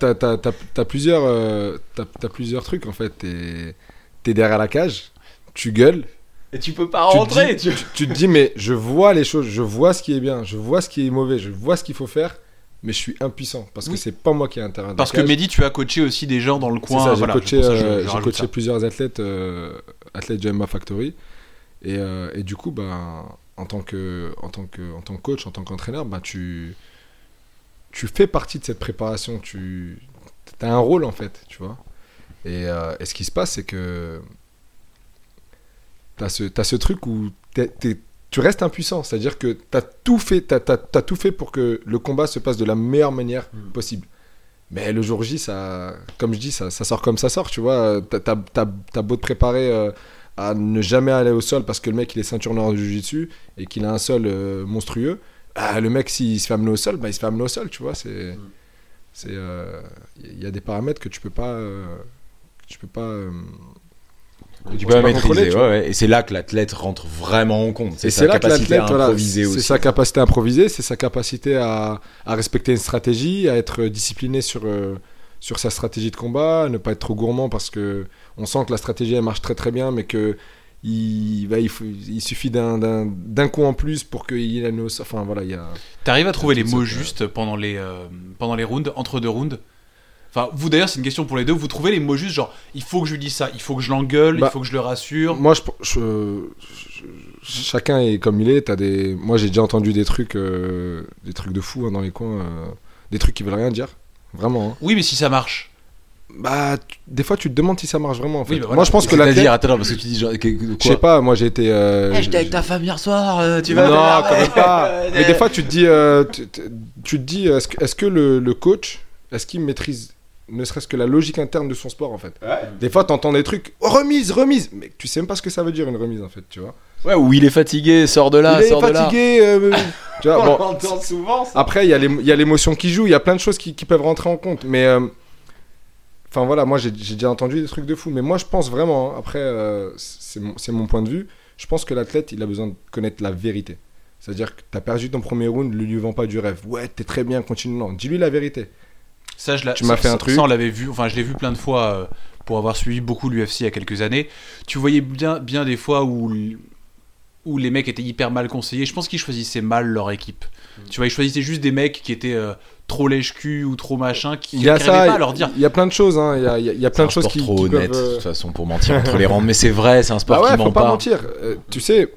t'as- plusieurs, euh, t'as- t'as plusieurs trucs en fait. T'es es derrière la cage, tu gueules. Et tu peux pas tu te rentrer. dis- tu- tu, tu te dis, mais je vois les choses, je vois ce qui est bien, je vois ce qui est mauvais, je vois ce qu'il faut faire, mais je suis impuissant parce que Oui. c'est pas moi qui ai de Parce que. Mehdi, tu as coaché aussi des gens dans le coin. ça, j'ai voilà, coaché, pour ça, je- euh, je j'ai coaché ça. plusieurs athlètes, euh, athlètes du MMA Factory. Et, euh, et du coup, ben, en, tant que, en, tant que, en tant que coach, en tant qu'entraîneur, ben, tu, tu fais partie de cette préparation. Tu as un rôle en fait, tu vois. Et, euh, et ce qui se passe, c'est que tu as, ce truc où t'es- t'es- tu restes impuissant. C'est-à-dire que tu as tout fait, t'as- t'as- t'as tout fait pour que le combat se passe de la meilleure manière Mm. possible. Mais le jour J, ça, comme je dis, ça, ça sort comme ça sort, tu vois. T'as, beau te préparer euh, à ne jamais aller au sol parce que le mec il est ceinture noire de jiu-jitsu et qu'il a un sol euh, monstrueux. Ah, le mec, s'il se fait amener au sol, bah, il se fait amener au sol, tu vois. C'est, c'est, euh, il y a des paramètres que tu peux pas, euh, tu peux pas. Tu peux maîtriser, ouais, ouais. Et c'est là que l'athlète rentre vraiment en compte. C'est sa c'est capacité à improviser c'est aussi. sa capacité à improviser, c'est sa capacité à, respecter une stratégie, à être discipliné sur, euh, sur sa stratégie de combat, à ne pas être trop gourmand parce que on sent que la stratégie elle marche très très bien, mais que il, bah, il, faut- il suffit d'un- d'un d'un coup en plus pour qu'il ait nos. Enfin voilà, il y a. T'arrives à trouver les mots justes pendant les, euh, pendant les rounds, entre deux rounds? Enfin, vous d'ailleurs, c'est une question pour les deux. Vous trouvez les mots justes, genre, il faut que je lui dise ça, il faut que je l'engueule, Bah, il faut que je le rassure. Moi, je, je- je- chacun est comme il est. T'as des, moi, j'ai déjà entendu des trucs, euh, des trucs de fou hein, dans les coins, euh, des trucs qui veulent rien dire, vraiment. hein. Oui, mais si ça marche. Bah, tu- des fois, tu te demandes si ça marche vraiment. En fait. Oui, bah voilà. Moi, je pense que la C'est-à-dire, attends, non, parce que tu dis genre, que- Je sais pas, moi j'ai été. euh, Eh, j'étais avec ta femme hier soir, euh, tu non, vas. quand même pas. Mais des fois, tu te dis, euh, tu, te dis, est-ce que, est-ce que le, le coach, est-ce qu'il maîtrise ne serait-ce que la logique interne de son sport en fait Des fois, t'entends des trucs, oh, remise, remise, mais tu sais même pas ce que ça veut dire une remise en fait, tu vois. Ouais, ou il est fatigué, sort de là, Il est sort de là. fatigué. euh, tu vois, bon, l'entend souvent, ça. Après, il y a l'émotion qui joue, il y a plein de choses qui, qui peuvent rentrer en compte. Mais, euh, enfin voilà, moi j'ai déjà entendu des trucs de fou. Mais moi je pense vraiment, hein, après, euh, c'est mon, c'est mon point de vue, je pense que l'athlète, il a besoin de connaître la vérité. C'est-à-dire que t'as perdu ton premier round, ne lui vends pas du rêve. Ouais, t'es très bien, continue. Non, dis-lui la vérité. Ça, je l'ai- Tu m'as fait un truc. Ça, on l'avait vu. Enfin, je l'ai vu plein de fois euh, pour avoir suivi beaucoup l'UFC il y a quelques années. Tu voyais bien, bien des fois où, où les mecs étaient hyper mal conseillés. Je pense qu'ils choisissaient mal leur équipe. Mm. Tu vois, ils choisissaient juste des mecs qui étaient euh, trop lèche-cul ou trop machin, qui Il y a ça, pas à leur dire. il y a plein de choses. hein, Il y a, il y a- il y a plein de C'est un choses sport qui, trop qui honnête, peuvent, euh, de toute façon, pour mentir entre les rangs. Mais c'est vrai, c'est un sport Bah ouais, qui faut ment pas, pas. mentir. Euh, tu sais,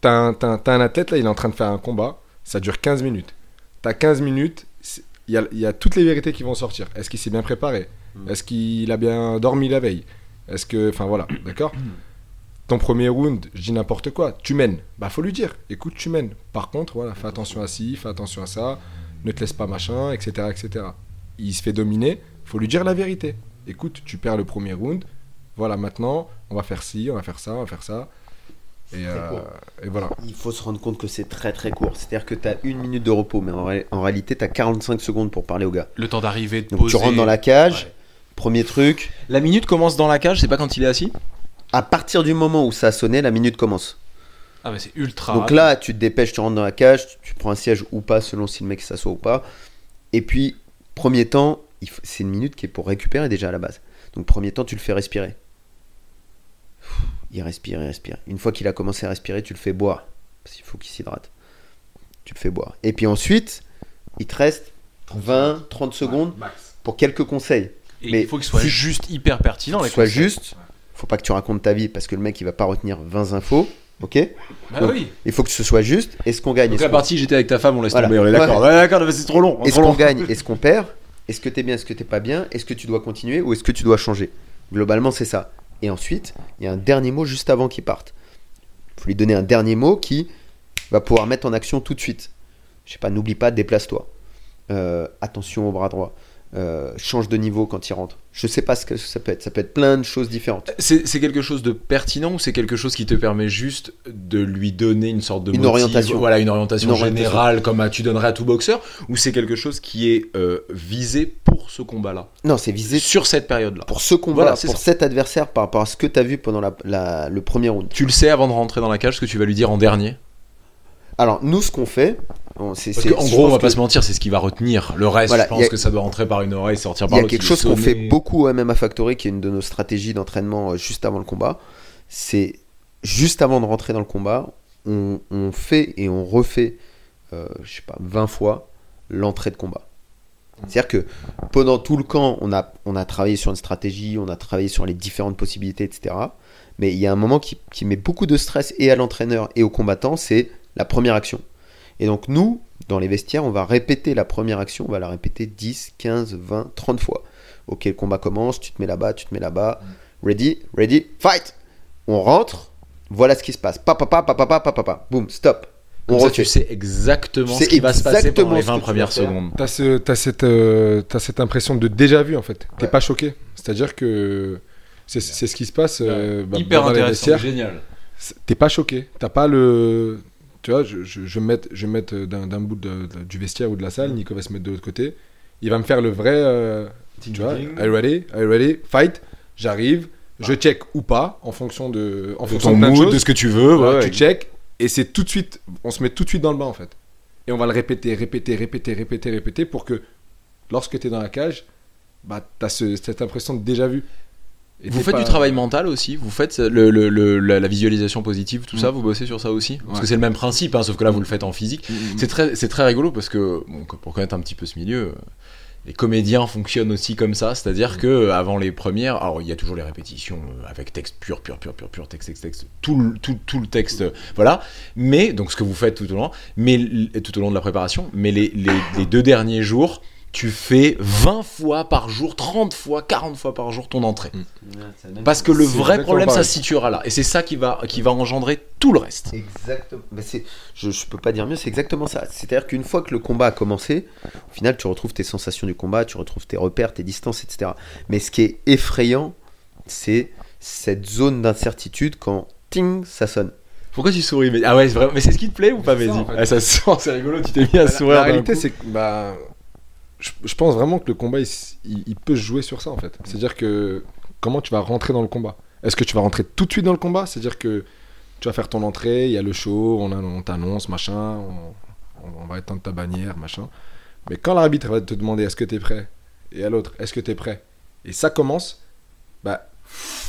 t'as un, t'as un- t'as un athlète là, il est en train de faire un combat, ça dure 15 minutes. T'as 15 minutes, il y a, il y a toutes les vérités qui vont sortir. Est-ce qu'il s'est bien préparé? Mm. Est-ce qu'il a bien dormi la veille? Est-ce que. Enfin voilà, d'accord? Ton premier round, je dis n'importe quoi, tu mènes. Bah faut lui dire, écoute, tu mènes. Par contre, voilà, fais attention à ci, fais attention à ça, ne te laisse pas machin, etc. etc. Il se fait dominer, faut lui dire la vérité. Écoute, tu perds le premier round, voilà, maintenant, on va faire ci, on va faire ça, on va faire ça. Et, euh, et voilà. Il faut se rendre compte que c'est très très court. C'est-à-dire que tu as une minute de repos, mais en, ré- en réalité, tu as 45 secondes pour parler au gars. Le temps d'arriver, de Donc poser. tu rentres dans la cage, Ouais. premier truc. La minute commence dans la cage, c'est pas quand il est assis? À partir du moment où ça a sonné, la minute commence. Ah, mais c'est ultra. Donc là, tu te dépêches, tu rentres dans la cage, tu, tu prends un siège ou pas, selon si le mec s'assoit ou pas. Et puis, premier temps, c'est une minute qui est pour récupérer déjà à la base. Donc, premier temps, tu le fais respirer. Il respire, il respire. Une fois qu'il a commencé à respirer, tu le fais boire. Parce qu'il faut qu'il s'hydrate. Tu le fais boire. Et puis ensuite, il te reste 20, 30 secondes pour quelques conseils. Et mais il faut qu'il soit si- juste hyper pertinent. les Soit conseils. juste, faut pas que tu racontes ta vie parce que le mec il va pas retenir 20 infos. Ok? Bah Donc, oui. Il faut que ce soit juste. Est-ce qu'on gagne? Donc la qu'on- partie j'étais avec ta femme, on laisse Voilà. tomber, on est d'accord. Ouais. Ouais, d'accord, c'est trop long. Est-ce qu'on gagne? Est-ce qu'on perd? Est-ce que t'es bien? Est-ce que t'es pas bien? Est-ce que tu dois continuer ou est-ce que tu dois changer? Globalement, c'est ça. Et ensuite, il y a un dernier mot juste avant qu'il parte. Il faut lui donner un dernier mot qui va pouvoir mettre en action tout de suite. Je sais pas, n'oublie pas, déplace-toi. Euh, attention au bras droit. Euh, change de niveau quand il rentre. Je sais pas ce que ça peut être. Ça peut être plein de choses différentes. C'est quelque chose de pertinent ou c'est quelque chose qui te permet juste de lui donner une sorte de Une orientation. Voilà, une orientation, Une orientation. générale comme à- tu donnerais à tout boxeur ou c'est quelque chose qui est euh, visé pour ce combat-là? Non, c'est visé Sur cette période-là pour ce combat, Voilà, pour ça. cet adversaire par rapport à ce que tu as vu pendant la- la- le premier round. Tu le sais avant de rentrer dans la cage ce que tu vas lui dire en dernier? Alors, nous, ce qu'on fait, on-. Parce je gros, on va pas que- se mentir, c'est ce qui va retenir. Le reste, Voilà, je pense a- que ça doit rentrer par une oreille, sortir Il par y a l'autre. quelque chose qu'on fait beaucoup au MMA Factory, qui est une de nos stratégies d'entraînement euh, juste avant le combat. C'est juste avant de rentrer dans le combat, on, on fait et on refait, euh, je sais pas, 20 fois l'entrée de combat. C'est-à-dire que pendant tout le camp, on a, on a travaillé sur une stratégie, on a travaillé sur les différentes possibilités, etc. Mais il y a un moment qui, qui met beaucoup de stress et à l'entraîneur et au combattant, c'est la première action. Et donc nous, dans les vestiaires, on va répéter la première action, on va la répéter 10, 15, 20, 30 fois. Ok, le combat commence, tu te mets là-bas, tu te mets là-bas. Ready, ready, fight On rentre, voilà ce qui se passe. Papa, papa, papa, papa, papa. Boum, stop. On Comme ça, refait. tu sais exactement Tu ce qui va se passer pendant exactement les ce que 20 tu vas premières secondes. T'as ce, cette, euh, cette impression de déjà vu en fait. T'es Ouais. pas choqué. C'est-à-dire que c'est, ce qui se passe. euh, bah, Hyper dans les intéressant. Génial. T'es pas choqué. T'as pas le. Tu vois, je, je, je vais me mettre, je vais me mettre d'un, d'un bout de- de- du vestiaire ou de la salle. Nico va se mettre de l'autre côté. Il va me faire le vrai. euh, tu vois, are you ready? Are you ready? Fight. J'arrive. Je check ou pas en fonction de, en De fonction ton de de mood, choses. de ce que tu veux. Ouais, ouais, tu check et c'est tout de suite, on se met tout de suite dans le bain en fait. Et on va le répéter, répéter, répéter, répéter, répéter pour que lorsque tu es dans la cage, bah, tu as cette impression de déjà vu. Et Vous t'es faites pas- du travail mental aussi Vous faites le, le- le- la, la visualisation positive, tout ça Mm. Vous bossez sur ça aussi Parce que c'est le même principe, hein, sauf que là vous le faites en physique. Mm, mm. C'est très, très rigolo parce que, bon, pour connaître un petit peu ce milieu, euh, les comédiens fonctionnent aussi comme ça, c'est-à-dire que euh, avant les premières, alors il y a toujours les répétitions euh, avec texte pur, pur, pur, pur, pur, texte, texte, texte, tout le, tout, tout le texte, voilà. Mais, donc ce que vous faites tout au long, mais tout au long de la préparation, mais les, les, les deux derniers jours, tu fais 20 fois par jour, 30 fois, 40 fois par jour ton entrée. Parce que le vrai problème, ça se situera là. Et c'est ça qui va, qui va engendrer tout le reste. Exactement. Mais c'est, je, je peux pas dire mieux, c'est exactement ça. C'est-à-dire qu'une fois que le combat a commencé, au final, tu retrouves tes sensations du combat, tu retrouves tes repères, tes distances, etc. Mais ce qui est effrayant, c'est cette zone d'incertitude quand ting, ça sonne. Pourquoi tu souris? Mais... Ah ouais, c'est vrai. Mais c'est ce qui te plaît ou pas, en fait. Ah, ça se sent, c'est rigolo, tu t'es mis à sourire. La réalité, c'est que bah, je, pense vraiment que le combat, il, peut jouer sur ça en fait. C'est-à-dire que comment tu vas rentrer dans le combat? Est-ce que tu vas rentrer tout de suite dans le combat? C'est-à-dire que tu vas faire ton entrée, il y a le show, on, t'annonce, machin, on, va éteindre ta bannière, machin. Mais quand l'arbitre va te demander est-ce que tu es prêt? Et à l'autre, est-ce que tu es prêt? Et ça commence, bah,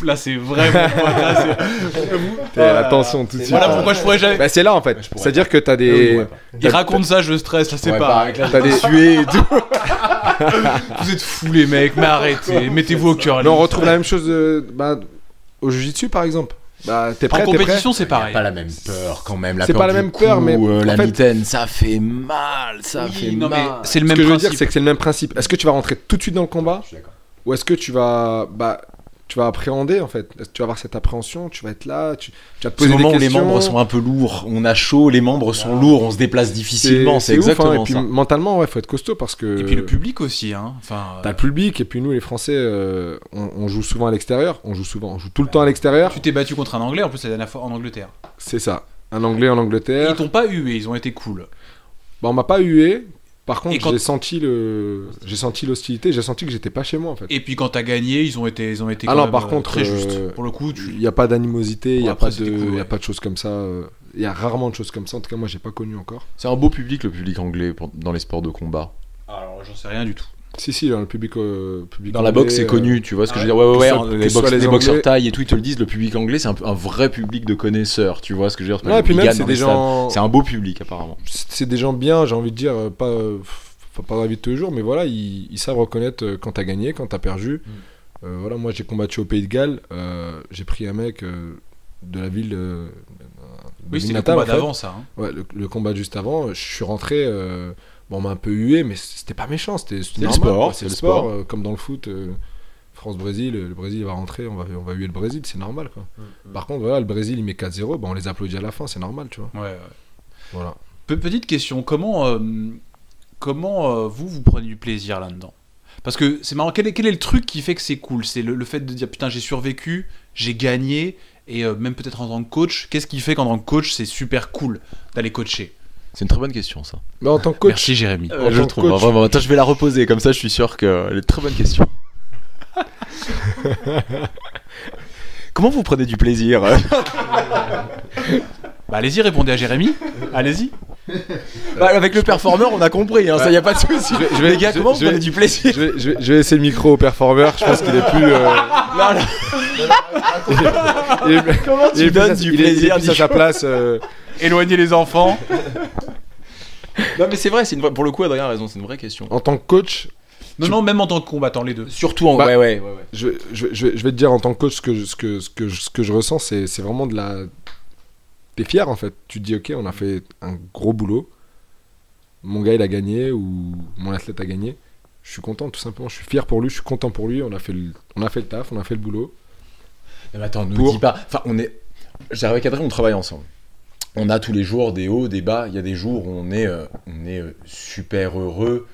Là, c'est vraiment. c'est- à tension tout de suite. voilà pourquoi je pourrais jamais. Bah, c'est là en fait. je pourrais C'est-à-dire que tu as oui, des. ouais, pas. Il raconte ça, je stresse, là, c'est pas. pas avec la T'as des- suée et tout. Vous êtes fous, les mecs, mais arrêtez, mettez-vous au cœur. Mais on retrouve la même chose euh, bah, au Jiu-Jitsu par exemple. Bah, t'es prêt, En compétition, c'est pareil. Pas la même peur quand même. La C'est peur pas la même peur, mais euh, la fait- mitaine, ça fait mal, ça Oui, fait non, mais mal. c'est le Ce même que je veux principe. dire, c'est que c'est le même principe. Est-ce que tu vas rentrer tout de suite dans le combat Je suis d'accord. ou est-ce que tu vas, bah, tu vas appréhender en fait Tu vas avoir cette appréhension, tu vas être là, tu, tu vas te poser moment des où les questions. membres sont un peu lourds, on a chaud, les membres sont lourds, on se déplace difficilement, c'est ouf, hein. exactement Et puis ça. mentalement, ouais, faut être costaud parce que. Et puis le public aussi, hein. Enfin, T'as le public et puis nous les Français, euh, on, on joue souvent à l'extérieur. On joue souvent, on joue tout le temps à l'extérieur. tu t'es battu contre un Anglais, en plus la dernière fois en Angleterre. C'est ça. Un Anglais en Et Angleterre. ils t'ont pas hué, ils ont été cool. Bah, on m'a pas hué. Par contre, quand- j'ai senti le, j'ai senti l'hostilité. J'ai senti que j'étais pas chez moi en fait. Et puis quand t'as gagné, ils ont été, ils ont été Ah quand non, même, par euh, contre, très euh, justes. Pour le coup, Il tu... n'y a pas d'animosité, il n'y a, après, pas de- cool, il y a pas de choses comme ça. euh, Il y a rarement de choses comme ça. En tout cas, moi, j'ai pas connu encore. C'est un beau public, le public anglais, pour- dans les sports de combat. Alors j'en sais rien du tout. Si, si, dans le public. euh, public Dans la boxe, c'est euh, connu, tu vois ce que ah je veux dire. Ouais, ouais, ouais, les, les les boxeurs taille et tout, ils te le disent, le public anglais, c'est un, vrai public de connaisseurs, tu vois ce que je veux dire. Ouais, puis même, c'est des gens. C'est un beau public, apparemment. C'est des gens bien, j'ai envie de dire, euh, pas, euh, pas dans la vie de tous les jours, mais voilà, ils, ils savent reconnaître euh, quand t'as gagné, quand t'as perdu. Mm. Euh, voilà, moi j'ai combattu au Pays de Galles, euh, j'ai pris un mec euh, de la ville. euh, de Oui, c'est le combat en fait. d'avant ça. hein. Ouais, le, le combat juste avant, je suis rentré. Euh, bon, on m'a un peu hué, mais c'était pas méchant. C'était C'est le sport, c'est le le sport. sport. euh, comme dans le foot, euh, France-Brésil, le Brésil va rentrer, on va, on va huer le Brésil, c'est normal. Quoi. Par contre, voilà, le Brésil il met 4-0, bah, on les applaudit à la fin, c'est normal, tu vois. Ouais, ouais. Voilà. Pe- Petite question, comment, euh, comment euh, vous, vous prenez du plaisir là-dedans? Parce que c'est marrant, quel est, quel est le truc qui fait que c'est cool? C'est le, le fait de dire putain, j'ai survécu, j'ai gagné, et euh, même peut-être en tant que coach, qu'est-ce qui fait qu'en tant que coach, c'est super cool d'aller coacher? C'est une très bonne question, ça. Mais en tant que coach, Merci Jérémy. En je trouve, coach- vraiment. Attends, je vais la reposer, comme ça, je suis sûr qu'elle est une très bonne question. Comment vous prenez du plaisir Bah allez-y, répondez à Jérémy. Allez-y. Bah, Avec le performeur, on a compris, hein, ça y a pas de souci. Je vais- je vais- Les gars, je- comment je vous prenez vais- du plaisir je vais, je, vais, je vais laisser le micro au performeur, je pense qu'il est plus. euh, Non, non, il est plus- Comment il tu donnes du il est- il est plaisir plus à sa place. euh, Éloignez les enfants. Non, mais c'est vrai, c'est une vraie- pour le coup, Adrien a raison, c'est une vraie question. en tant que coach, Non, non, même en tant que combattant, les deux. Surtout en. Bah, ouais, ouais, ouais, ouais. je, je, vais te dire en tant que coach ce que, je- ce que, ce que, ce que je ressens, c'est c'est vraiment de la. T'es fier en fait. Tu te dis, ok, on a fait un gros boulot. Mon gars, il a gagné ou mon athlète a gagné. Je suis content, tout simplement. Je suis fier pour lui, je suis content pour lui. On a fait le, on a fait le taf, on a fait le boulot. Mais attends, nous Pour- dis pas. Enfin, on est. J'ai avec Adrien, on travaille ensemble. On a tous les jours des hauts, des bas. Il y a des jours où on est, euh, on est euh, super heureux,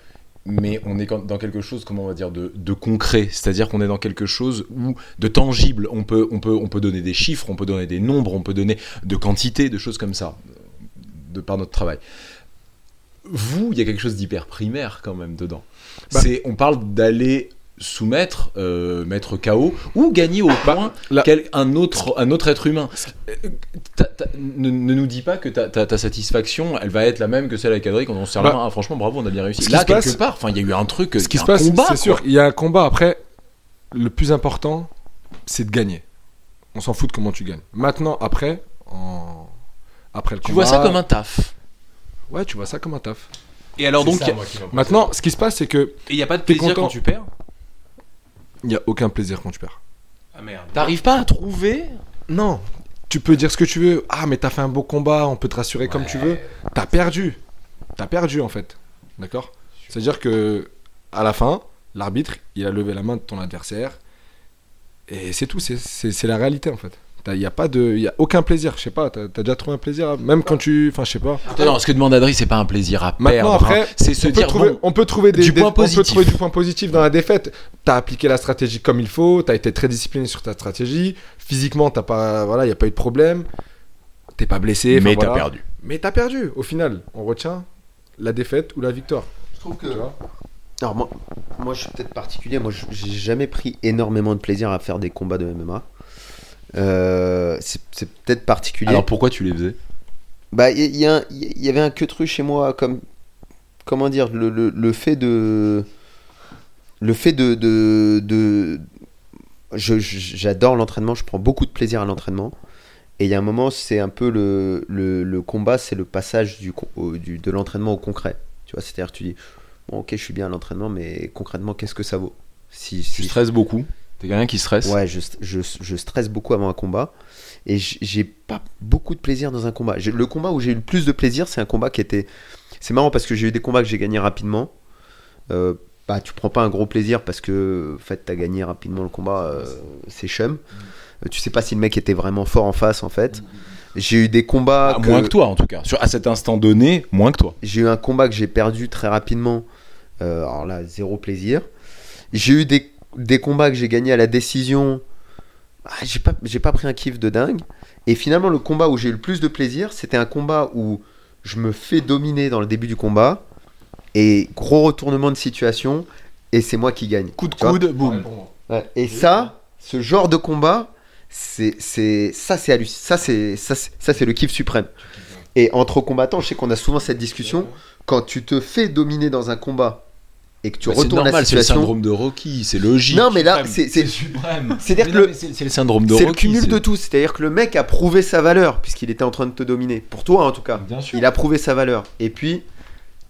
mais on est dans quelque chose, comment on va dire, de, de concret. C'est-à-dire qu'on est dans quelque chose où de tangible. On peut, on peut, on peut donner des chiffres, on peut donner des nombres, on peut donner de quantités, de choses comme ça, de par notre travail. Vous, il y a quelque chose d'hyper primaire quand même dedans. Bah. C'est, on parle d'aller soumettre, euh, mettre KO ou gagner au point là- quel- un, autre, un autre être humain. Euh, ne, ne nous dis pas que ta, satisfaction, elle va être la même que celle avec Adrien quand on se la Bah, main. Ah, franchement, bravo, on a bien réussi. ce qui Là, se quelque passe- part, enfin, il y a eu un truc, Ce qui se passe, combat, c'est sûr, il y a un combat. Après, le plus important, c'est de gagner. On s'en fout de comment tu gagnes. Maintenant, après, en... après le Tu combat. vois ça comme un taf. Ouais, tu vois ça comme un taf. Et alors donc, Maintenant, ce qui se passe, c'est que il n'y a pas de plaisir content quand tu perds il n'y a aucun plaisir quand tu perds. Ah merde. T'arrives pas à trouver Non, tu peux dire ce que tu veux. Ah, mais t'as fait un beau combat, on peut te rassurer comme tu veux. T'as perdu. T'as perdu en fait. D'accord? C'est-à-dire que à la fin, l'arbitre, il a levé la main de ton adversaire. Et c'est tout, c'est- la réalité en fait. Il n'y a, pas de- y a aucun plaisir, je sais pas, t'as as déjà trouvé un plaisir, même quand tu. Enfin, je sais pas. Non, ce que demande Adrien, c'est pas un plaisir à Maintenant, perdre. après, hein. c'est se on, peut dire trouver, bon, on peut trouver des, du des- point on peut positif. trouver du point positif dans la défaite. T'as appliqué la stratégie comme il faut, t'as été très discipliné sur ta stratégie. Physiquement, t'as pas, voilà, y a pas eu de problème. T'es pas blessé. mais t'as voilà. perdu. Mais t'as perdu. Au final, on retient la défaite ou la victoire. Je trouve que. Tu vois? Alors moi, moi, je suis peut-être particulier. Moi, je- j'ai jamais pris énormément de plaisir à faire des combats de MMA. Euh, c'est c'est peut-être particulier. Alors pourquoi tu les faisais? Bah, il y, y y avait un queutru chez moi, comme comment dire, le, le, le fait de, le fait de, de, de- je- j'adore l'entraînement, je prends beaucoup de plaisir à l'entraînement. Et il y a un moment, c'est un peu le, le, le combat, c'est le passage du, au- du- de l'entraînement au concret. Tu vois, c'est-à-dire que tu dis, bon, ok, je suis bien à l'entraînement, mais concrètement, qu'est-ce que ça vaut? Si, Tu si- stresses beaucoup. T'es quelqu'un qui stresse. Ouais, je, je, je stresse beaucoup avant un combat. Et j'ai pas beaucoup de plaisir dans un combat. Le combat où j'ai eu le plus de plaisir, c'est un combat qui était. C'est marrant parce que j'ai eu des combats que j'ai gagnés rapidement. Euh, bah, tu prends pas un gros plaisir parce que, en fait, t'as gagné rapidement le combat, euh, c'est chum. Euh, Tu sais pas si le mec était vraiment fort en face, en fait. J'ai eu des combats. Ah, Moins que toi en tout cas. Sur, à cet instant donné, moins que toi. J'ai eu un combat que j'ai perdu très rapidement. Euh, alors là, zéro plaisir. J'ai eu des, des combats que j'ai gagnés à la décision. Ah, j'ai pas, j'ai pas pris un kiff de dingue. Et finalement, le combat où j'ai eu le plus de plaisir, c'était un combat où je me fais dominer dans le début du combat. Et gros retournement de situation. Et c'est moi qui gagne. Coup de coude, boum. Ouais, Et ça, ce genre de combat, c'est, c'est, ça, c'est halluc- ça, c'est, ça, c'est, ça, c'est le kiff suprême. Et entre combattants, je sais qu'on a souvent cette discussion. Quand tu te fais dominer dans un combat et que tu Bah, c'est retournes la normal, c'est le situation, syndrome de Rocky, c'est logique. non, mais là, c'est, c'est, suprême. C'est-à-dire Mais que le- c'est c'est le syndrome de c'est le Rocky. cumul c'est- de tout. C'est-à-dire que le mec a prouvé sa valeur puisqu'il était en train de te dominer. Pour toi, en tout cas, Bien sûr. il a prouvé sa valeur. Et puis,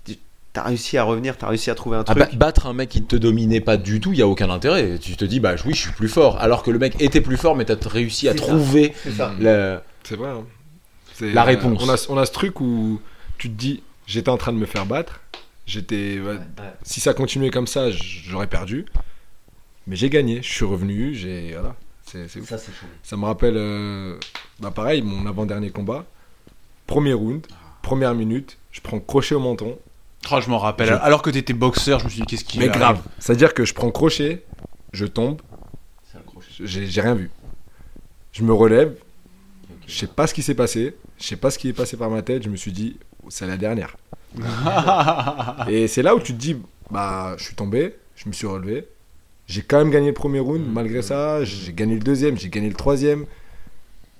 tu- t'as réussi à revenir, t'as réussi à trouver un Ah truc. bah, battre un mec qui te dominait pas du tout, il y a aucun intérêt. Tu te dis bah oui, je suis plus fort. Alors que le mec était plus fort, mais t'as réussi à C'est ça. trouver C'est ça. le- C'est vrai. hein. C'est, La euh, réponse. on, a, on a ce truc où tu te dis, j'étais en train de me faire battre. J'étais. ouais, Si ça continuait comme ça, j'aurais perdu. Mais j'ai gagné. Je suis revenu. J'ai. Voilà. C'est. Ça, c'est chaud. Ça me rappelle, euh, bah pareil, mon avant-dernier combat. Premier round, première minute, je prends crochet au menton. Oh, je m'en rappelle. Je- Alors que t'étais boxeur, je me suis dit, qu'est-ce qui Mais grave. C'est-à-dire que je prends crochet, je tombe, j'ai, j'ai rien vu. Je me relève, je sais pas ce qui s'est passé, je sais pas ce qui est passé par ma tête, je me suis dit, c'est la dernière. Et c'est là où tu te dis, bah, je suis tombé, je me suis relevé, j'ai quand même gagné le premier round, malgré ça, j'ai gagné le deuxième, j'ai gagné le troisième.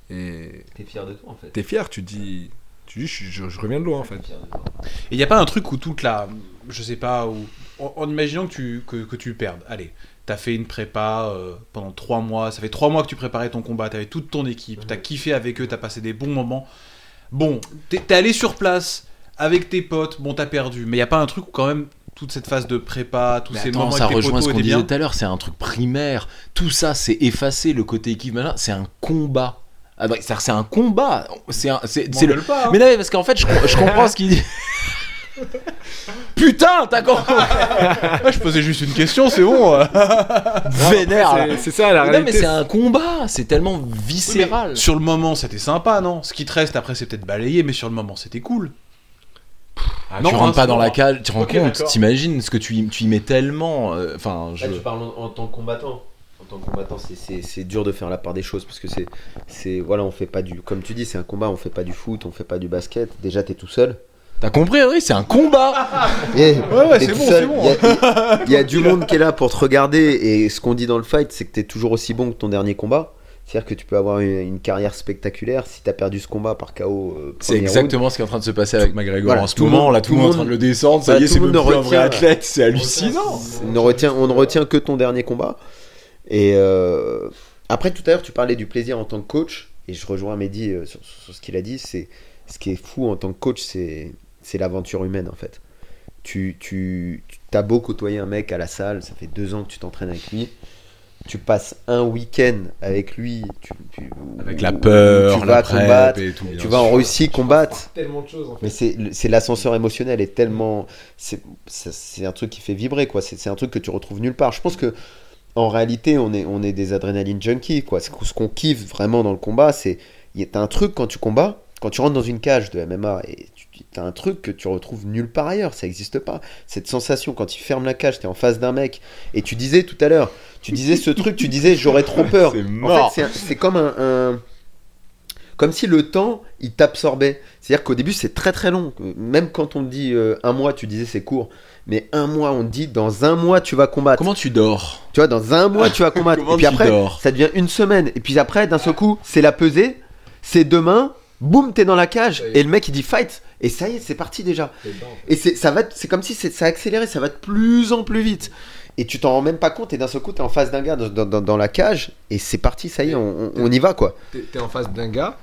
Et T'es fier de toi, en fait. t'es fier, tu te dis, tu dis, je, je- je reviens de loin en fait. Et il n'y a pas un truc où toute la. Je sais pas, où. En, en imaginant que tu, que, que tu perdes. Allez, t'as fait une prépa euh, pendant trois mois. Ça fait trois mois que tu préparais ton combat. T'avais toute ton équipe. T'as kiffé avec eux. T'as passé des bons moments. Bon, t'es t'es allé sur place avec tes potes. Bon, t'as perdu. Mais il n'y a pas un truc où quand même. Toute cette phase de prépa, tous Mais ces attends, moments ça avec rejoint ce qu'on disait tout à l'heure, c'est un truc primaire. Tout ça, c'est effacé, le côté équipe, c'est un combat. Ah bah, c'est un combat. C'est un- c'est- c'est le... Pas, hein. Mais non, mais parce qu'en fait, je, je comprends ce qu'il dit. Putain, t'as compris Ouais, je posais juste une question, c'est bon. Vénère. C'est- ça la Mais Non, mais réalité. c'est un combat, c'est tellement viscéral. Sur le moment, c'était sympa, non? Ce qui te reste après, c'est peut-être balayé, mais sur le moment, c'était cool. Ah, Non, tu hein, rentres pas c'est dans la cage, tu Ok, compte, t'imagines ce que tu y, tu y mets tellement. euh, Enfin, je. Là, tu parles en, en tant que combattant. En tant que combattant, c'est- c'est c'est dur de faire la part des choses parce que c'est, c'est voilà, on fait pas du, comme tu dis, c'est un combat, on fait pas du foot, on fait pas du basket. Déjà, t'es tout seul. T'as compris, Adri C'est un combat. Et ouais, t'es c'est bon, c'est bon. Il y y, a du monde qui est là pour te regarder et ce qu'on dit dans le fight, c'est que t'es toujours aussi bon que ton dernier combat. C'est-à-dire que tu peux avoir une, une carrière spectaculaire si t'as perdu ce combat par KO. euh, C'est exactement ce qui est en train de se passer avec McGregor Voilà, en ce moment. monde- Là, tout, le monde est en train de le descendre. Ça y est, c'est un vrai athlète. C'est hallucinant. On ne, retient, on ne retient que ton dernier combat. Et euh, après, tout à l'heure, tu parlais du plaisir en tant que coach. Et je rejoins Mehdi euh, sur, sur ce qu'il a dit. C'est ce qui est fou en tant que coach, c'est c'est l'aventure humaine en fait. Tu, tu, tu as beau côtoyer un mec à la salle, ça fait deux ans que tu t'entraînes avec lui. Tu passes un week-end avec lui. Tu, tu- Avec la peur, tu la vas combattre. et tout. bien Tu vas en. Russie combattre. Tellement de choses en fait. Mais c'est c'est l'ascenseur émotionnel est tellement c'est un truc qui fait vibrer quoi. C'est c'est un truc que tu retrouves nulle part. Je pense que en réalité on est on est des adrénaline junkies quoi. Ce qu'on- ce qu'on kiffe vraiment dans le combat c'est il y a- t'as un truc quand tu combats quand tu rentres dans une cage de MMA et un truc que tu retrouves nulle part ailleurs, ça n'existe pas. Cette sensation quand il ferme la cage, tu es en face d'un mec et tu disais tout à l'heure, tu disais ce truc, tu disais j'aurais trop peur. C'est En fait, c'est comme un, un- comme si le temps il t'absorbait. C'est-à-dire qu'au début c'est très très long. Même quand on te dit euh, un mois, tu disais c'est court. Mais un mois, on te dit dans un mois tu vas combattre. Comment tu dors? Tu vois, dans un mois tu vas combattre. Et puis après, ça devient une semaine. Et puis après, d'un seul coup, c'est la pesée. C'est demain. Boum, t'es dans la cage. Et le mec il dit fight. Et ça y est, c'est parti déjà. Et c'est ça va, c'est comme si c'est ça a accéléré, ça va de plus en plus vite. Et tu t'en rends même pas compte, et d'un seul coup, t'es en face d'un gars dans, dans- dans la cage, et c'est parti, ça y est, on, on- on y va quoi. T'es en face d'un gars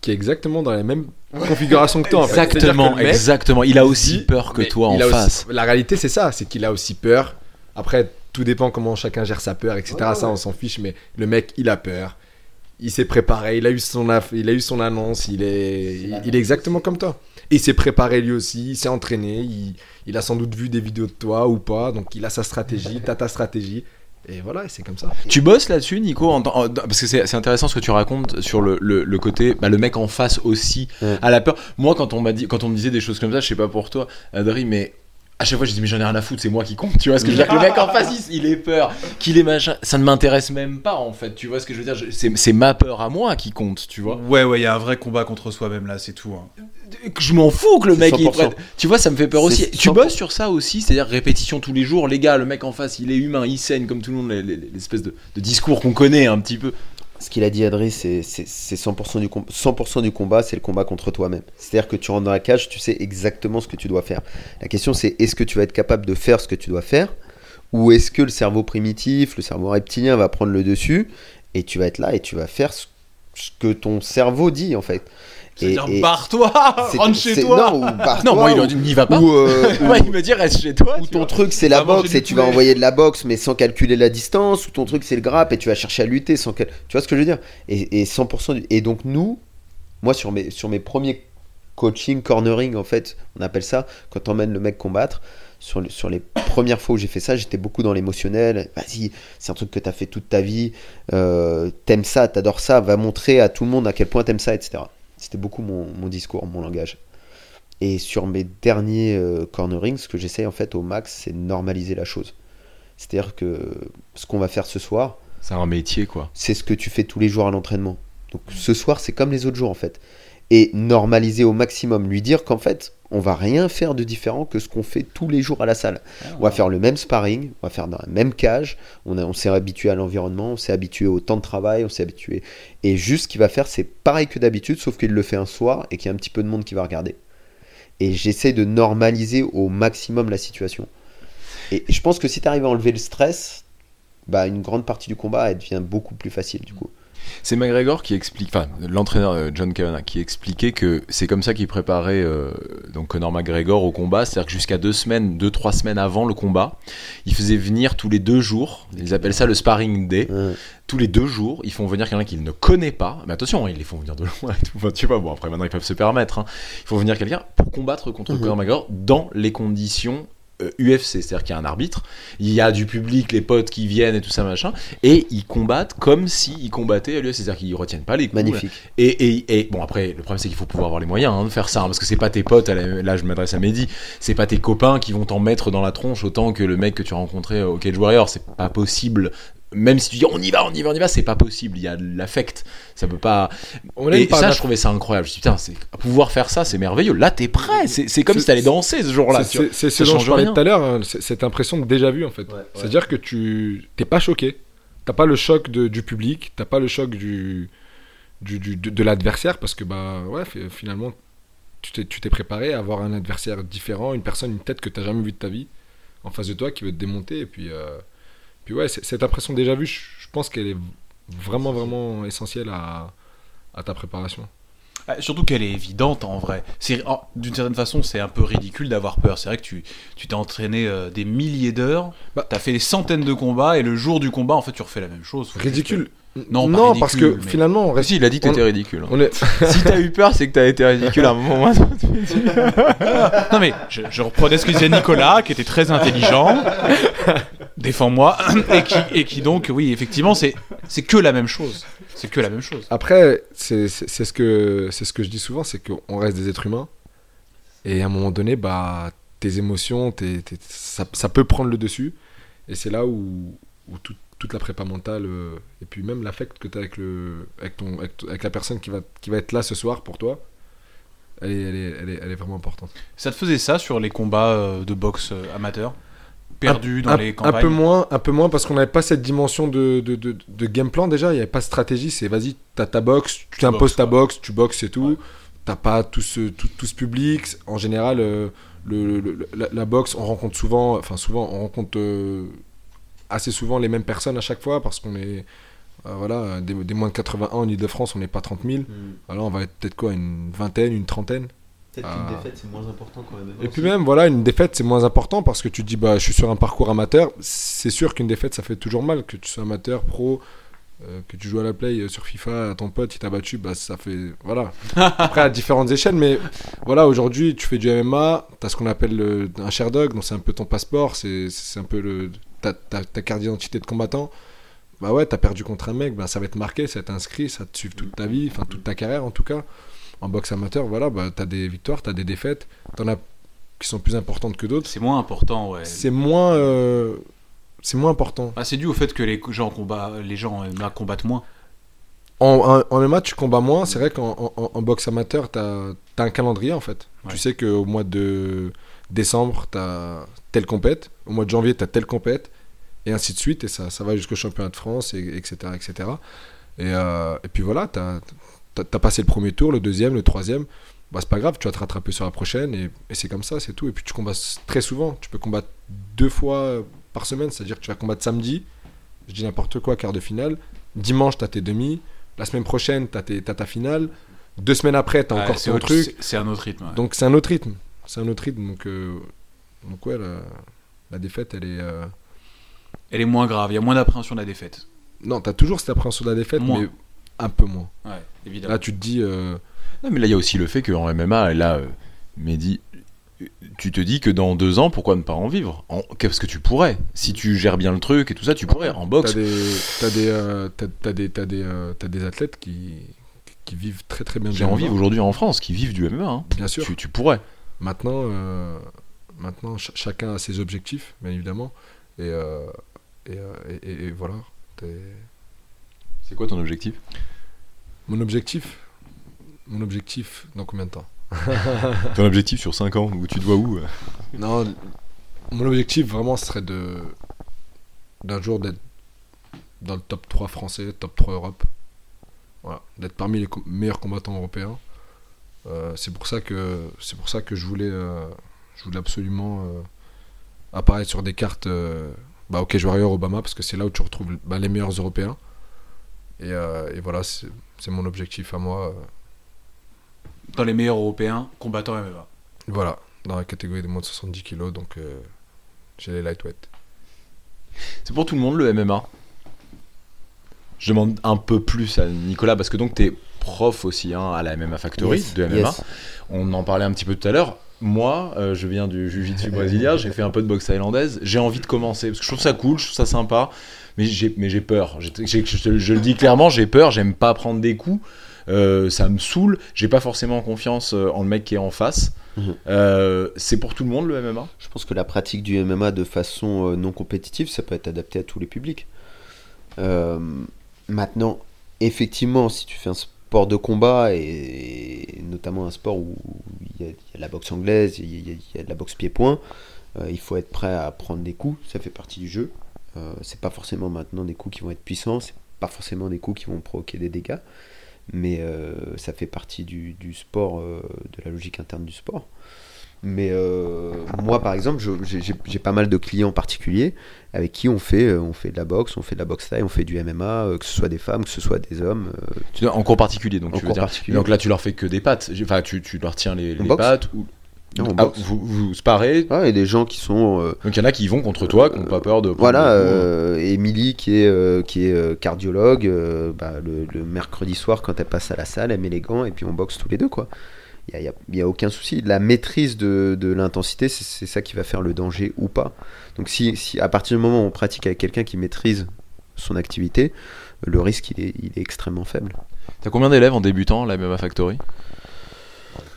qui est exactement dans la même configuration que toi. en fait. C'est-à-dire Exactement, que le mec, exactement. Il a aussi dit- peur que toi en il a aussi- face. La réalité, c'est ça, c'est qu'il a aussi peur. Après, tout dépend comment chacun gère sa peur, etc. Ouais, Ça, on s'en fiche, mais le mec, il a peur. Il s'est préparé, il a eu son, aff- il a eu son annonce, il est, il, il est exactement comme toi. Et il s'est préparé lui aussi, il s'est entraîné, il, il a sans doute vu des vidéos de toi ou pas, donc il a sa stratégie, t'as ta stratégie, et voilà, c'est comme ça. Tu bosses là-dessus, Nico en tant- en- Parce que c'est c'est intéressant ce que tu racontes sur le, le- le côté, bah, le mec en face aussi Ouais. a la peur. Moi, quand on m'a dit, quand on me disait des choses comme ça, je sais pas pour toi, Adri, mais à chaque fois, je dis mais j'en ai rien à foutre, c'est moi qui compte. Tu vois ce que je veux dire Que le mec en face, il, ait peur, qu'il ait machin, ça ne m'intéresse même pas en fait. Tu vois ce que je veux dire C'est c'est ma peur à moi qui compte, tu vois. Ouais, ouais, il y a un vrai combat contre soi-même là, c'est tout. hein. Que Je m'en fous que le C'est mec il 100%. prenne. Tu vois, ça me fait peur aussi. Tu 100%. bosses sur ça aussi, c'est-à-dire répétition tous les jours. Les gars, le mec en face, il est humain, il saigne comme tout le monde, les- les- l'espèce de, de discours qu'on connaît un petit peu. Ce qu'il a dit Adri, c'est c'est- c'est 100% du, com- 100% du combat, c'est le combat contre toi-même. C'est-à-dire que tu rentres dans la cage, tu sais exactement ce que tu dois faire. La question c'est est-ce que tu vas être capable de faire ce que tu dois faire ou est-ce que le cerveau primitif, le cerveau reptilien va prendre le dessus et tu vas être là et tu vas faire ce que ton cerveau dit en fait. C'est-à-dire, et- barre-toi, rentre chez toi. Non, ou barre-toi, Non, moi, il dit, n'y va pas. ou, euh, Ouais, il me dit reste chez toi. ou ton vois. truc c'est la boxe et tu vas envoyer de la boxe mais sans calculer la distance, ou ton truc c'est le grappe et tu vas chercher à lutter sans cal- Tu vois ce que je veux dire? Et, et 100% du- Et donc nous, moi sur mes, sur mes premiers coaching, cornering en fait, on appelle ça, quand t'emmènes le mec combattre, sur, le- sur les premières fois où j'ai fait ça, j'étais beaucoup dans l'émotionnel. Vas-y, c'est un truc que t'as fait toute ta vie, euh, t'aimes ça, t'adores ça, va montrer à tout le monde à quel point t'aimes ça, etc. C'était beaucoup mon, mon discours, mon langage. Et sur mes derniers euh, cornerings, ce que j'essaie en fait au max, c'est de normaliser la chose. C'est-à-dire que ce qu'on va faire ce soir, C'est un métier, quoi. c'est ce que tu fais tous les jours à l'entraînement. Donc ce soir, c'est comme les autres jours en fait. Et normaliser au maximum, lui dire qu'en fait, on va rien faire de différent que ce qu'on fait tous les jours à la salle. On va faire le même sparring, on va faire dans la même cage, on, a- on s'est habitué à l'environnement, on s'est habitué au temps de travail, on s'est habitué. Et juste ce qu'il va faire, c'est pareil que d'habitude, sauf qu'il le fait un soir et qu'il y a un petit peu de monde qui va regarder. Et j'essaie de normaliser au maximum la situation. Et je pense que si tu arrives à enlever le stress, bah, une grande partie du combat, elle devient beaucoup plus facile du coup. C'est McGregor qui explique, enfin l'entraîneur euh, John Kavanagh qui expliquait que c'est comme ça qu'il préparait euh, donc Conor McGregor au combat, c'est-à-dire que jusqu'à deux semaines, deux trois semaines avant le combat, il faisait venir tous les deux jours, ils appellent ça le sparring day, Ouais. tous les deux jours, ils font venir quelqu'un qu'ils ne connaît pas, mais attention, hein, ils les font venir de loin et tout, enfin, tu vois, bon après maintenant ils peuvent se permettre, hein. ils font venir quelqu'un pour combattre contre. Conor McGregor dans les conditions UFC, c'est-à-dire qu'il y a un arbitre, il y a du public, les potes qui viennent et tout ça machin, et ils combattent comme s'ils combattaient à l'UFC, c'est-à-dire qu'ils retiennent pas les coups. Magnifique. Et, et, et bon après, le problème c'est qu'il faut pouvoir avoir les moyens hein, de faire ça, hein, parce que c'est pas tes potes, là je m'adresse à Mehdi, c'est pas tes copains qui vont t'en mettre dans la tronche autant que le mec que tu as rencontré au Cage Warrior, c'est pas possible même si tu dis on y va, on y va, on y va, c'est pas possible. Il y a de l'affect. Ça peut pas. On a Et part ça, je trouvais ça incroyable. Je me suis dit, putain, c'est pouvoir faire ça, c'est merveilleux. Là, t'es prêt. C'est c'est comme C'est- si t'allais danser ce jour-là. C'est- ce Ça dont je parlais rien. tout à l'heure, hein, c'est- cette impression de déjà vu en fait. Ouais, ouais. C'est-à-dire que tu t'es pas choqué, t'as pas le choc de- du public, t'as pas le choc du, du, du- de, de l'adversaire parce que bah ouais fi- finalement tu t'es tu t'es préparé à avoir un adversaire différent, une personne, une tête que t'as jamais vue de ta vie en face de toi qui veut te démonter et puis euh, puis ouais cette impression déjà vue, je, je pense qu'elle est vraiment vraiment essentielle à, à ta préparation. Ah, Surtout qu'elle est évidente en vrai. C'est oh, d'une certaine façon, c'est un peu ridicule d'avoir peur. C'est vrai que tu tu t'es entraîné euh, des milliers d'heures, Bah- t'as fait des centaines de combats et le jour du combat, en fait, tu refais la même chose. Ridicule. Non, non parce que mais- finalement on reste si, il a dit que t'étais on- ridicule. hein. on est si t'as eu peur, c'est que t'as été ridicule à un moment Non mais je, je reprenais ce que disait Nicolas, qui était très intelligent. Défends-moi et qui et qui donc oui effectivement c'est c'est que la même chose. C'est que la même chose. Après, c'est ce, que, c'est ce que je dis souvent, c'est qu'on reste des êtres humains. Et à un moment donné, bah, tes émotions, tes- ça, ça peut prendre le dessus. Et c'est là où, où tout- toute la prépa mentale, euh, et puis même l'affect que tu as avec, le, avec, ton, avec, avec la personne qui va, qui va être là ce soir pour toi, elle est, elle est, elle est, elle est vraiment importante. Ça te faisait ça sur les combats euh, de boxe euh, amateur Perdus dans un, les un campagnes peu moins, un peu moins parce qu'on n'avait pas cette dimension de, de, de, de game plan déjà. Il n'y avait pas de stratégie. C'est vas-y, t'as ta boxe, tu Tu imposes boxes, ta boxe, tu boxes et tout. T'as pas tout ce, tout, tout ce public. En général, euh, le, le- la, la boxe, on rencontre souvent, enfin souvent, on rencontre euh, assez souvent les mêmes personnes à chaque fois parce qu'on est, euh, voilà, des, des moins de 81 en Ile-de-France, on n'est pas 30 000. Hmm. Alors on va être peut-être quoi, une vingtaine, une trentaine? Peut-être Ah. défaite c'est moins important quand même. Et puis même, voilà, une défaite, c'est moins important parce que tu te dis, bah, je suis sur un parcours amateur. C'est sûr qu'une défaite, ça fait toujours mal. Que tu sois amateur, pro, euh, que tu joues à la play euh, sur FIFA, ton pote, il t'a battu, bah, ça fait. Voilà. Après, à différentes échelles, mais voilà, aujourd'hui, tu fais du MMA, tu as ce qu'on appelle le- un Sherdog, donc c'est un peu ton passeport, c'est c'est un peu le, ta, ta, ta carte d'identité de combattant. Bah ouais, t'as perdu contre un mec, bah, ça va être marqué, ça va être inscrit, ça te suit toute ta vie, enfin toute ta carrière en tout cas. En boxe amateur, voilà, bah, t'as des victoires, t'as des défaites, t'en as qui sont plus importantes que d'autres. C'est moins important, ouais. C'est moins, euh, c'est moins important. Ah, c'est dû au fait que les gens combat, les gens en MMA combattent moins. En, en, en MMA, tu combats moins. C'est vrai qu'en en, en- en boxe amateur, t'as as un calendrier en fait. Ouais. Tu sais qu'au mois de décembre, t'as telle compète. Au mois de janvier, t'as telle compète. Et ainsi de suite. Et ça, ça va jusqu'au championnat de France, et, etc., etc. Et, euh, et puis voilà, t'as as, passé le premier tour, le deuxième, le troisième. Bah, c'est pas grave, tu vas te rattraper sur la prochaine. Et, et c'est comme ça, c'est tout. Et puis tu combats très souvent. Tu peux combattre deux fois par semaine. C'est-à-dire que tu vas combattre samedi. Je dis n'importe quoi, quart de finale. Dimanche, t'as tes demi. La semaine prochaine, t'as tes- t'as ta finale. Deux semaines après, t'as Ouais, encore ton autre- truc. c'est- un autre rythme. ouais. Donc c'est un autre rythme. C'est un autre rythme. Donc, euh, donc ouais, la, la défaite, elle est. euh, Elle est moins grave, il y a moins d'appréhension de la défaite. Non, t'as toujours cette appréhension de la défaite, Moins. mais un peu moins. Ouais, évidemment. Là, tu te dis. euh, Non, mais là, il y a aussi le fait qu'en MMA, là, euh, Mehdi, tu te dis que dans deux ans, pourquoi ne pas en vivre en... Parce que tu pourrais. Si tu gères bien le truc et tout ça, tu pourrais. En boxe, t'as des, euh, t'as- t'as des, t'as des, euh, t'as des athlètes qui, qui vivent très très bien. j'ai du envie MMA. aujourd'hui en France qui vivent du MMA. hein. Bien sûr. Tu, tu pourrais. Maintenant, euh, maintenant ch- chacun a ses objectifs, bien évidemment. Et, euh, et, euh, et- et- et voilà. C'est quoi ton objectif? Mon objectif? Mon objectif dans combien de temps? Ton objectif sur 5 ans Où tu te vois où? Non, mon objectif vraiment ce serait de d'un jour d'être dans le top 3 français, top 3 Europe. Voilà, d'être parmi les meilleurs combattants européens. Euh, c'est pour ça que c'est pour ça que je voulais euh, je voulais absolument euh, apparaître sur des cartes euh, bah, OK Warrior Obama parce que c'est là où tu retrouves bah, les meilleurs européens. Et, euh, et voilà, c'est mon objectif à moi. euh, Dans les meilleurs européens, combattants MMA. voilà, dans la catégorie des moins de 70 kilos, donc euh, j'ai les lightweight. C'est pour tout le monde le MMA Je demande un peu plus à Nicolas parce que donc t'es prof aussi hein, à la MMA Factory Yes, de MMA. yes. On en parlait un petit peu tout à l'heure. Moi, euh, je viens du jiu-jitsu brésilien, j'ai fait un peu de boxe thaïlandaise. J'ai envie de commencer parce que je trouve ça cool, je trouve ça sympa, mais j'ai mais j'ai peur. J'ai- j'ai- je, le dis clairement, j'ai peur. J'aime pas prendre des coups. Euh, ça me saoule. J'ai pas forcément confiance euh, en le mec qui est en face. Mhm. Euh, c'est pour tout le monde le MMA. Je pense que la pratique du MMA de façon non compétitive, ça peut être adapté à tous les publics. Euh, maintenant, effectivement, si tu fais un sport de combat, et, et notamment un sport où il y, a, il y a de la boxe anglaise, il y a, il y a de la boxe pied-point, euh, il faut être prêt à prendre des coups, ça fait partie du jeu. Euh, c'est pas forcément maintenant des coups qui vont être puissants, c'est pas forcément des coups qui vont provoquer des dégâts, mais euh, ça fait partie du, du sport, euh, de la logique interne du sport. Mais moi, par exemple, j'ai pas mal de clients particuliers avec qui on fait, on fait de la boxe, on fait de la boxe taille, on fait du MMA, que ce soit des femmes, que ce soit des hommes. Tu- En cours particulier, donc En tu veux dire. Donc là, tu leur fais que des pattes. Enfin, tu, tu leur tiens les, les pattes. Ou... Non, Ah, vous, vous sparez. Ah, et des gens qui sont euh, Donc il y en a qui vont contre toi, qui n'ont pas peur de. Voilà, euh, Émilie qui est, euh, qui est cardiologue, bah, le, le mercredi soir quand elle passe à la salle, elle met les gants et puis on boxe tous les deux quoi. Il n'y a, aucun souci. La maîtrise de, de l'intensité, c'est ça qui va faire le danger ou pas. Donc si, si à partir du moment où on pratique avec quelqu'un qui maîtrise son activité, le risque il est, il est extrêmement faible. T'as combien d'élèves en débutant la MMA Factory?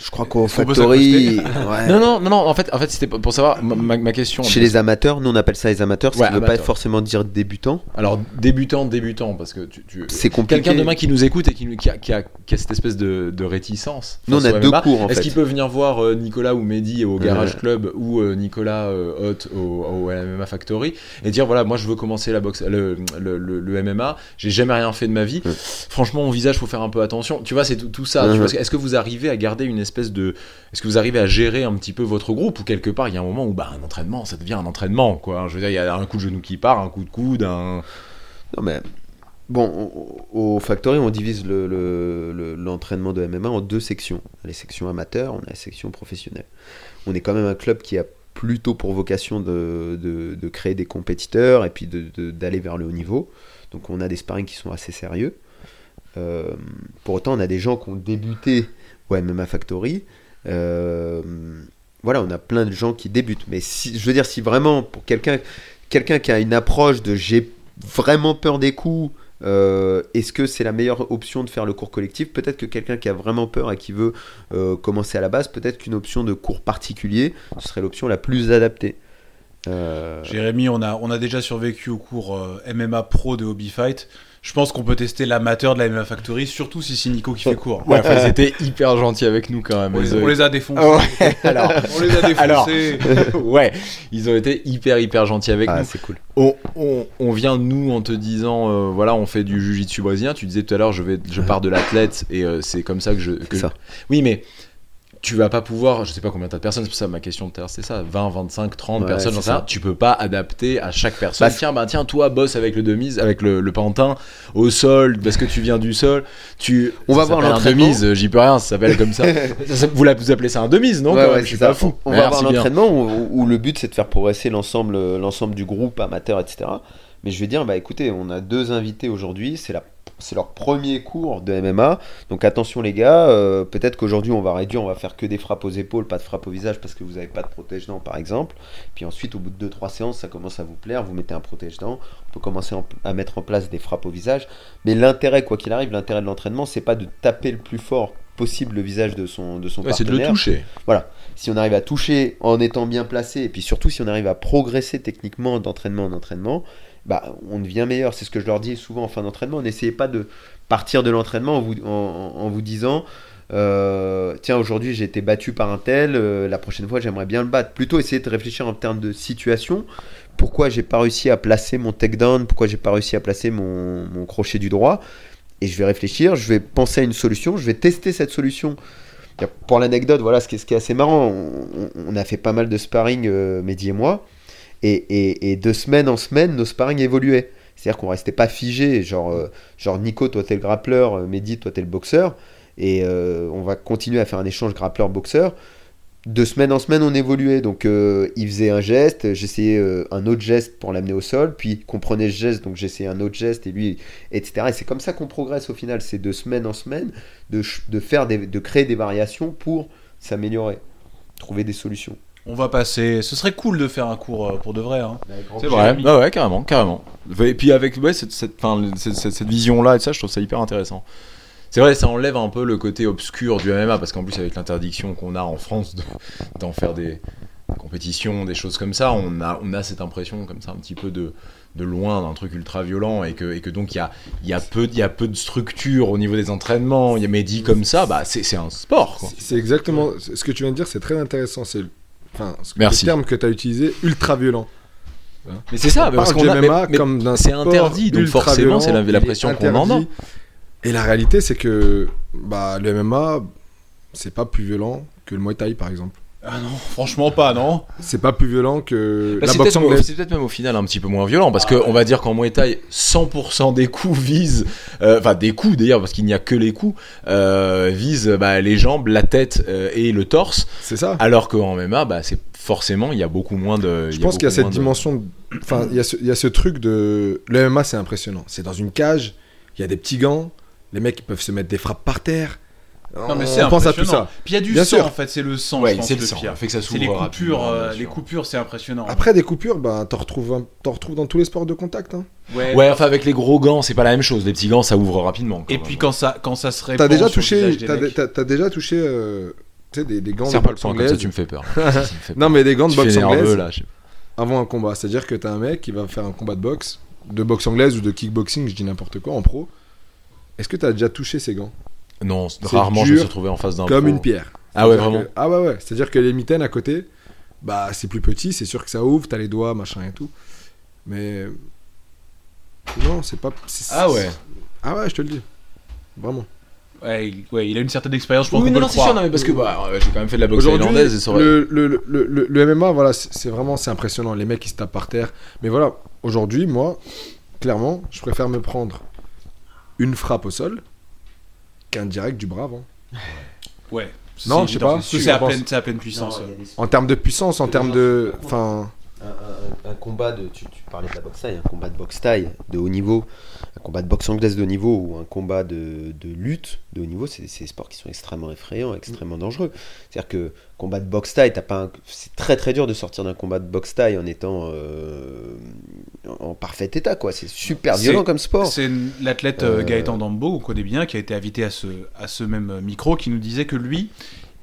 Je crois qu'au Est-ce Factory, ouais. Non, non, non, non, en fait, en fait c'était pour savoir ma, question. chez les amateurs, nous on appelle ça les amateurs, ça Ouais, ne veut pas forcément dire débutant. Alors, débutant, débutant, parce que tu. tu- C'est compliqué. Quelqu'un demain qui nous écoute et qui, a, qui a- qui a cette espèce de, de réticence. Nous on a deux MMA. cours en Est-ce fait. qu'il peut venir voir euh, Nicolas ou Mehdi au Garage Ouais. Club ou euh, Nicolas euh, Hott au, au MMA Factory et dire voilà moi je veux commencer la boxe le, le, le- le MMA j'ai jamais rien fait de ma vie Ouais. franchement mon visage faut faire un peu attention tu vois c'est tout, tout ça est-ce que vous arrivez à garder une espèce de est-ce que vous arrivez à gérer un petit peu votre groupe ou quelque part il y a un moment où bah un entraînement ça devient un entraînement quoi je veux dire il y a un coup de genou qui part un coup de coude un Non mais bon, au, Factory, on divise le- le- le- l'entraînement de MMA en deux sections. Les sections amateurs, on a la section professionnelle. On est quand même un club qui a plutôt pour vocation de, de- créer des compétiteurs et puis d'aller vers le haut niveau. Donc on a des sparring qui sont assez sérieux. Euh, pour autant, on a des gens qui ont débuté au MMA Factory. Euh, voilà, on a plein de gens qui débutent. Mais si, je veux dire, si vraiment pour quelqu'un qui a une approche de j'ai vraiment peur des coups, euh, est-ce que c'est la meilleure option de faire le cours collectif? Peut-être que quelqu'un qui a vraiment peur et qui veut euh, commencer à la base, peut-être qu'une option de cours particulier, serait l'option la plus adaptée. Jérémy, on a, on a déjà survécu au cours MMA Pro de Hobby Fight. Je pense qu'on peut tester l'amateur de la MMA Factory, surtout si c'est Nico qui fait cours. ouais enfin, ils étaient hyper gentils avec nous quand même On les, on a défoncés. Ah ouais, alors On les a défoncés. alors ouais ils ont été hyper hyper gentils avec ah, nous c'est cool. on, on, on vient nous en te disant euh, voilà on fait du jujitsu brésilien tu disais tout à l'heure je vais je pars de l'athlète et euh, c'est comme ça que je que C'est ça. oui mais tu vas pas pouvoir je sais pas combien t'as de personnes c'est pour ça ma question de l'heure, c'est ça 20 25 30 Ouais, personnes j'en sais rien ça. tu peux pas adapter à chaque personne Bah, tiens bah tiens toi bosse avec le demise avec le, le pantin au sol parce que tu viens du sol tu On va voir l'entraînement. demise euh, j'y peux rien ça s'appelle comme ça, vous, appelez ça un demise non Ouais, ouais, je ça. pas fou On, on va avoir l'entraînement où, où le but c'est de faire progresser l'ensemble, l'ensemble du groupe, amateur, etc. Mais je vais dire, bah écoutez, on a deux invités aujourd'hui, c'est la c'est leur premier cours de MMA. Donc attention les gars, euh, peut-être qu'aujourd'hui on va réduire, on va faire que des frappes aux épaules, pas de frappes au visage parce que vous n'avez pas de protège-dents par exemple. Puis ensuite au bout de 2-3 séances ça commence à vous plaire, vous mettez un protège-dents, on peut commencer en- à mettre en place des frappes au visage. Mais l'intérêt quoi qu'il arrive, l'intérêt de l'entraînement c'est pas de taper le plus fort possible le visage de son, de son Ouais, c'est de le partenaire toucher si on arrive à toucher en étant bien placé, et puis surtout si on arrive à progresser techniquement d'entraînement en entraînement, bah, on devient meilleur. C'est ce que je leur dis souvent en fin d'entraînement. N'essayez pas de partir de l'entraînement en vous, disant euh, Tiens, aujourd'hui j'ai été battu par un tel, euh, la prochaine fois j'aimerais bien le battre. Plutôt essayer de réfléchir en termes de situation. Pourquoi j'ai pas réussi à placer mon takedown? Pourquoi j'ai pas réussi à placer mon, crochet du droit? Et je vais réfléchir, je vais penser à une solution, je vais tester cette solution pour l'anecdote, voilà ce qui, est, assez marrant, on, on a fait pas mal de sparring, euh, Mehdi et moi, et, de semaine en semaine, nos sparring évoluaient. C'est-à-dire qu'on restait pas figé, genre, euh, genre Nico, toi t'es le grappleur, euh, Mehdi, toi t'es le boxeur, et euh, on va continuer à faire un échange grappleur-boxeur. De semaine en semaine, on évoluait. Donc, il faisait un geste, j'essayais un autre geste pour l'amener au sol, puis il comprenait ce geste, donc j'essayais un autre geste, et lui, etc. Et c'est comme ça qu'on progresse au final. C'est de semaine en semaine de, faire de créer des variations pour s'améliorer, trouver des solutions. On va passer. Ce serait cool de faire un cours euh, pour de vrai. hein. C'est vrai, ouais, ouais, carrément, carrément. Et puis avec ouais, cette, cette, cette, cette- cette vision-là et ça, je trouve ça hyper intéressant. C'est vrai, ça enlève un peu le côté obscur du MMA, parce qu'en plus, avec l'interdiction qu'on a en France de- d'en faire des. qu'on compétition, des choses comme ça, on a, on a cette impression comme ça un petit peu de, de loin d'un truc ultra violent et que, et que donc il y a, il y, a peu, il y a peu de structure au niveau des entraînements. Il y a mais dit comme ça, bah, c'est c'est un sport. C'est exactement ce que tu viens de dire, c'est très intéressant. C'est enfin, Merci. le terme que tu as utilisé, ultra violent. Mais c'est ça, On parce qu'on a, comme d'un c'est interdit, donc forcément c'est la- l'impression qu'on en a. Et la réalité, c'est que bah, le MMA, c'est pas plus violent que le Muay Thai, par exemple. Ah non, franchement pas, non. C'est pas plus violent que Bah, la c'est boxe anglaise. c'est peut-être même au final un petit peu moins violent parce qu'on va dire qu'en Muay Thai 100% des coups visent euh, enfin des coups d'ailleurs parce qu'il n'y a que les coups euh, visent bah, les jambes la tête euh, et le torse C'est ça. alors qu'en MMA bah, c'est forcément il y a beaucoup moins de Je pense qu'il y a cette dimension. de- Enfin, il y, a ce- il y a ce truc de. Le MMA, c'est impressionnant. C'est dans une cage, il y a des petits gants, les mecs ils peuvent se mettre des frappes par terre. Non, mais On c'est pense à tout ça. Puis il y a du Bien sang sûr. en fait, c'est le sang, Ouais, c'est le le sang, pire. fait que ça C'est les s'ouvre coupures, rapidement, euh, les coupures, c'est impressionnant. Après, des coupures, bah, t'en retrouves, un- t'en retrouves dans tous les sports de contact. hein. ouais. ouais enfin avec les gros gants c'est pas la même chose les petits gants ça ouvre rapidement quand Et même. puis quand ça, quand ça se répand T'as déjà touché, t'as, déjà touché, euh, tu sais, des, des gants de Serre pas le boxe comme ça anglaise. tu me fais peur. Non, mais des gants de boxe anglaise là je sais pas. avant un combat. C'est-à-dire que t'as un mec qui va faire un combat de boxe, de boxe anglaise ou de kickboxing, je dis n'importe quoi, en pro. Est-ce que t'as déjà touché ces gants? Non rarement je me suis retrouvé en face d'un Comme pro. une pierre. ah ouais vraiment que- Ah ouais, ouais. C'est-à-dire que les mitaines à côté, bah c'est plus petit, c'est sûr que ça ouvre, t'as les doigts, machin et tout. Mais. Non, c'est pas. ah ouais Ah ouais, je te le dis. Vraiment. Ouais, il, ouais, il a une certaine expérience, je pense oui qu'on non peut non le c'est sûr non mais parce que bah, j'ai quand même fait de la boxe thaïlandaise et ça aurait- le, le, le, le, le MMA, voilà, c'est c'est vraiment c'est impressionnant. Les mecs, ils se tapent par terre. Mais voilà, aujourd'hui, moi, clairement, je préfère me prendre une frappe au sol qu'un direct du bras avant. Ouais. Non, C'est je sais pas. C'est à, à pleine puissance. ouais. En termes de puissance, en termes de. Enfin. Un, un- un combat de. Tu, tu parlais de la boxe taille, un combat de boxe taille de haut niveau, un combat de boxe anglaise de haut niveau ou un combat de, de lutte de haut niveau, c'est des sports qui sont extrêmement effrayants, extrêmement dangereux. C'est-à-dire que combat de boxe taille, t'as pas un- c'est très très dur de sortir d'un combat de boxe taille en étant euh, en parfait état, quoi. C'est super violent comme sport. C'est l'athlète euh, Euh, Gaëtan Dambo, qu'on connaît bien, qui a été invité à ce, à ce même micro, qui nous disait que lui,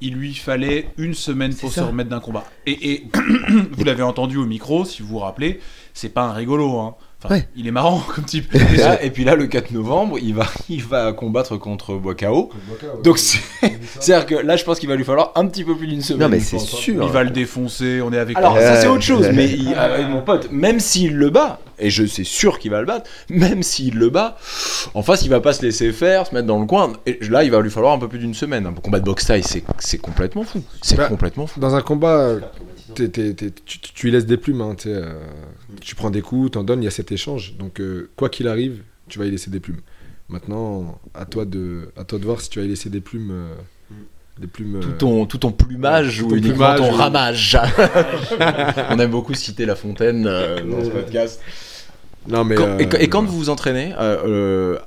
il lui fallait une semaine pour se remettre d'un combat. Et, et vous l'avez entendu au micro, si vous vous rappelez, c'est pas un rigolo. Hein. Enfin, Ouais. Il est marrant comme type. Et, là- et puis là, le 4 novembre, il va, il va combattre contre Boakao. Donc, c'est- c'est-à-dire que là, je pense qu'il va lui falloir un petit peu plus d'une semaine. Non, mais c'est sûr. Il va le défoncer, on est avec Alors, lui. ça, c'est Ouais. autre chose. Mais il- euh, mon pote, même s'il le bat, et je suis sûr qu'il va le battre, même s'il le bat, en face, il va pas se laisser faire, se mettre dans le coin. Et là, il va lui falloir un peu plus d'une semaine. Un combat de boxe taille, c'est c'est complètement fou. C'est Bah, complètement fou. Dans un combat, tu, tu lui laisses des plumes. hein, tu prends des coups, t'en donnes, il y a cet échange. Donc, euh, quoi qu'il arrive, tu vas y laisser des plumes. Maintenant, à toi de, à toi de voir si tu vas y laisser des plumes. euh, des plumes Tout euh, ton, tout ton plumage Tout ou ton uniquement plumage, ton ou- ramage. On aime beaucoup citer La Fontaine dans ce podcast. Non, mais. Quand- et, euh, et quand vous vous entraînez, euh, euh,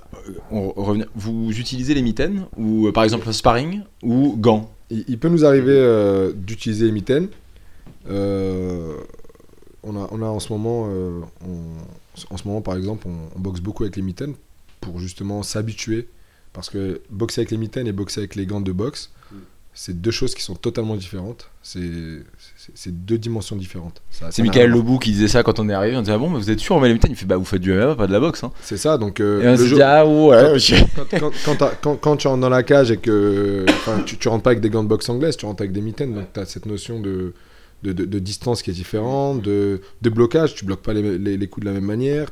on vous utilisez les mitaines ou par exemple sparring ou gants? Il, il peut nous arriver d'utiliser les mitaines. On, a, on a en ce moment, euh, on- en ce moment par exemple, on, on boxe beaucoup avec les mitaines pour justement s'habituer. Parce que boxer avec les mitaines et boxer avec les gants de boxe, c'est deux choses qui sont totalement différentes. C'est deux dimensions différentes. C'est Michael. Lebou qui disait ça quand on est arrivé. On disait ah bon, mais vous êtes sûr on met les mitaines? Il fait bah vous faites du MMA, pas de la boxe. Hein. C'est ça, donc euh, Et on le s'est jour- dit ah ouais. quand, quand, quand, t'as- quand- quand tu rentres dans la cage et que enfin, tu, tu rentres pas avec des gants de boxe anglaise, tu rentres avec des mitaines, donc tu as cette notion de, de, de- de distance qui est différente, de, de blocage, tu bloques pas les, les- les coups de la même manière.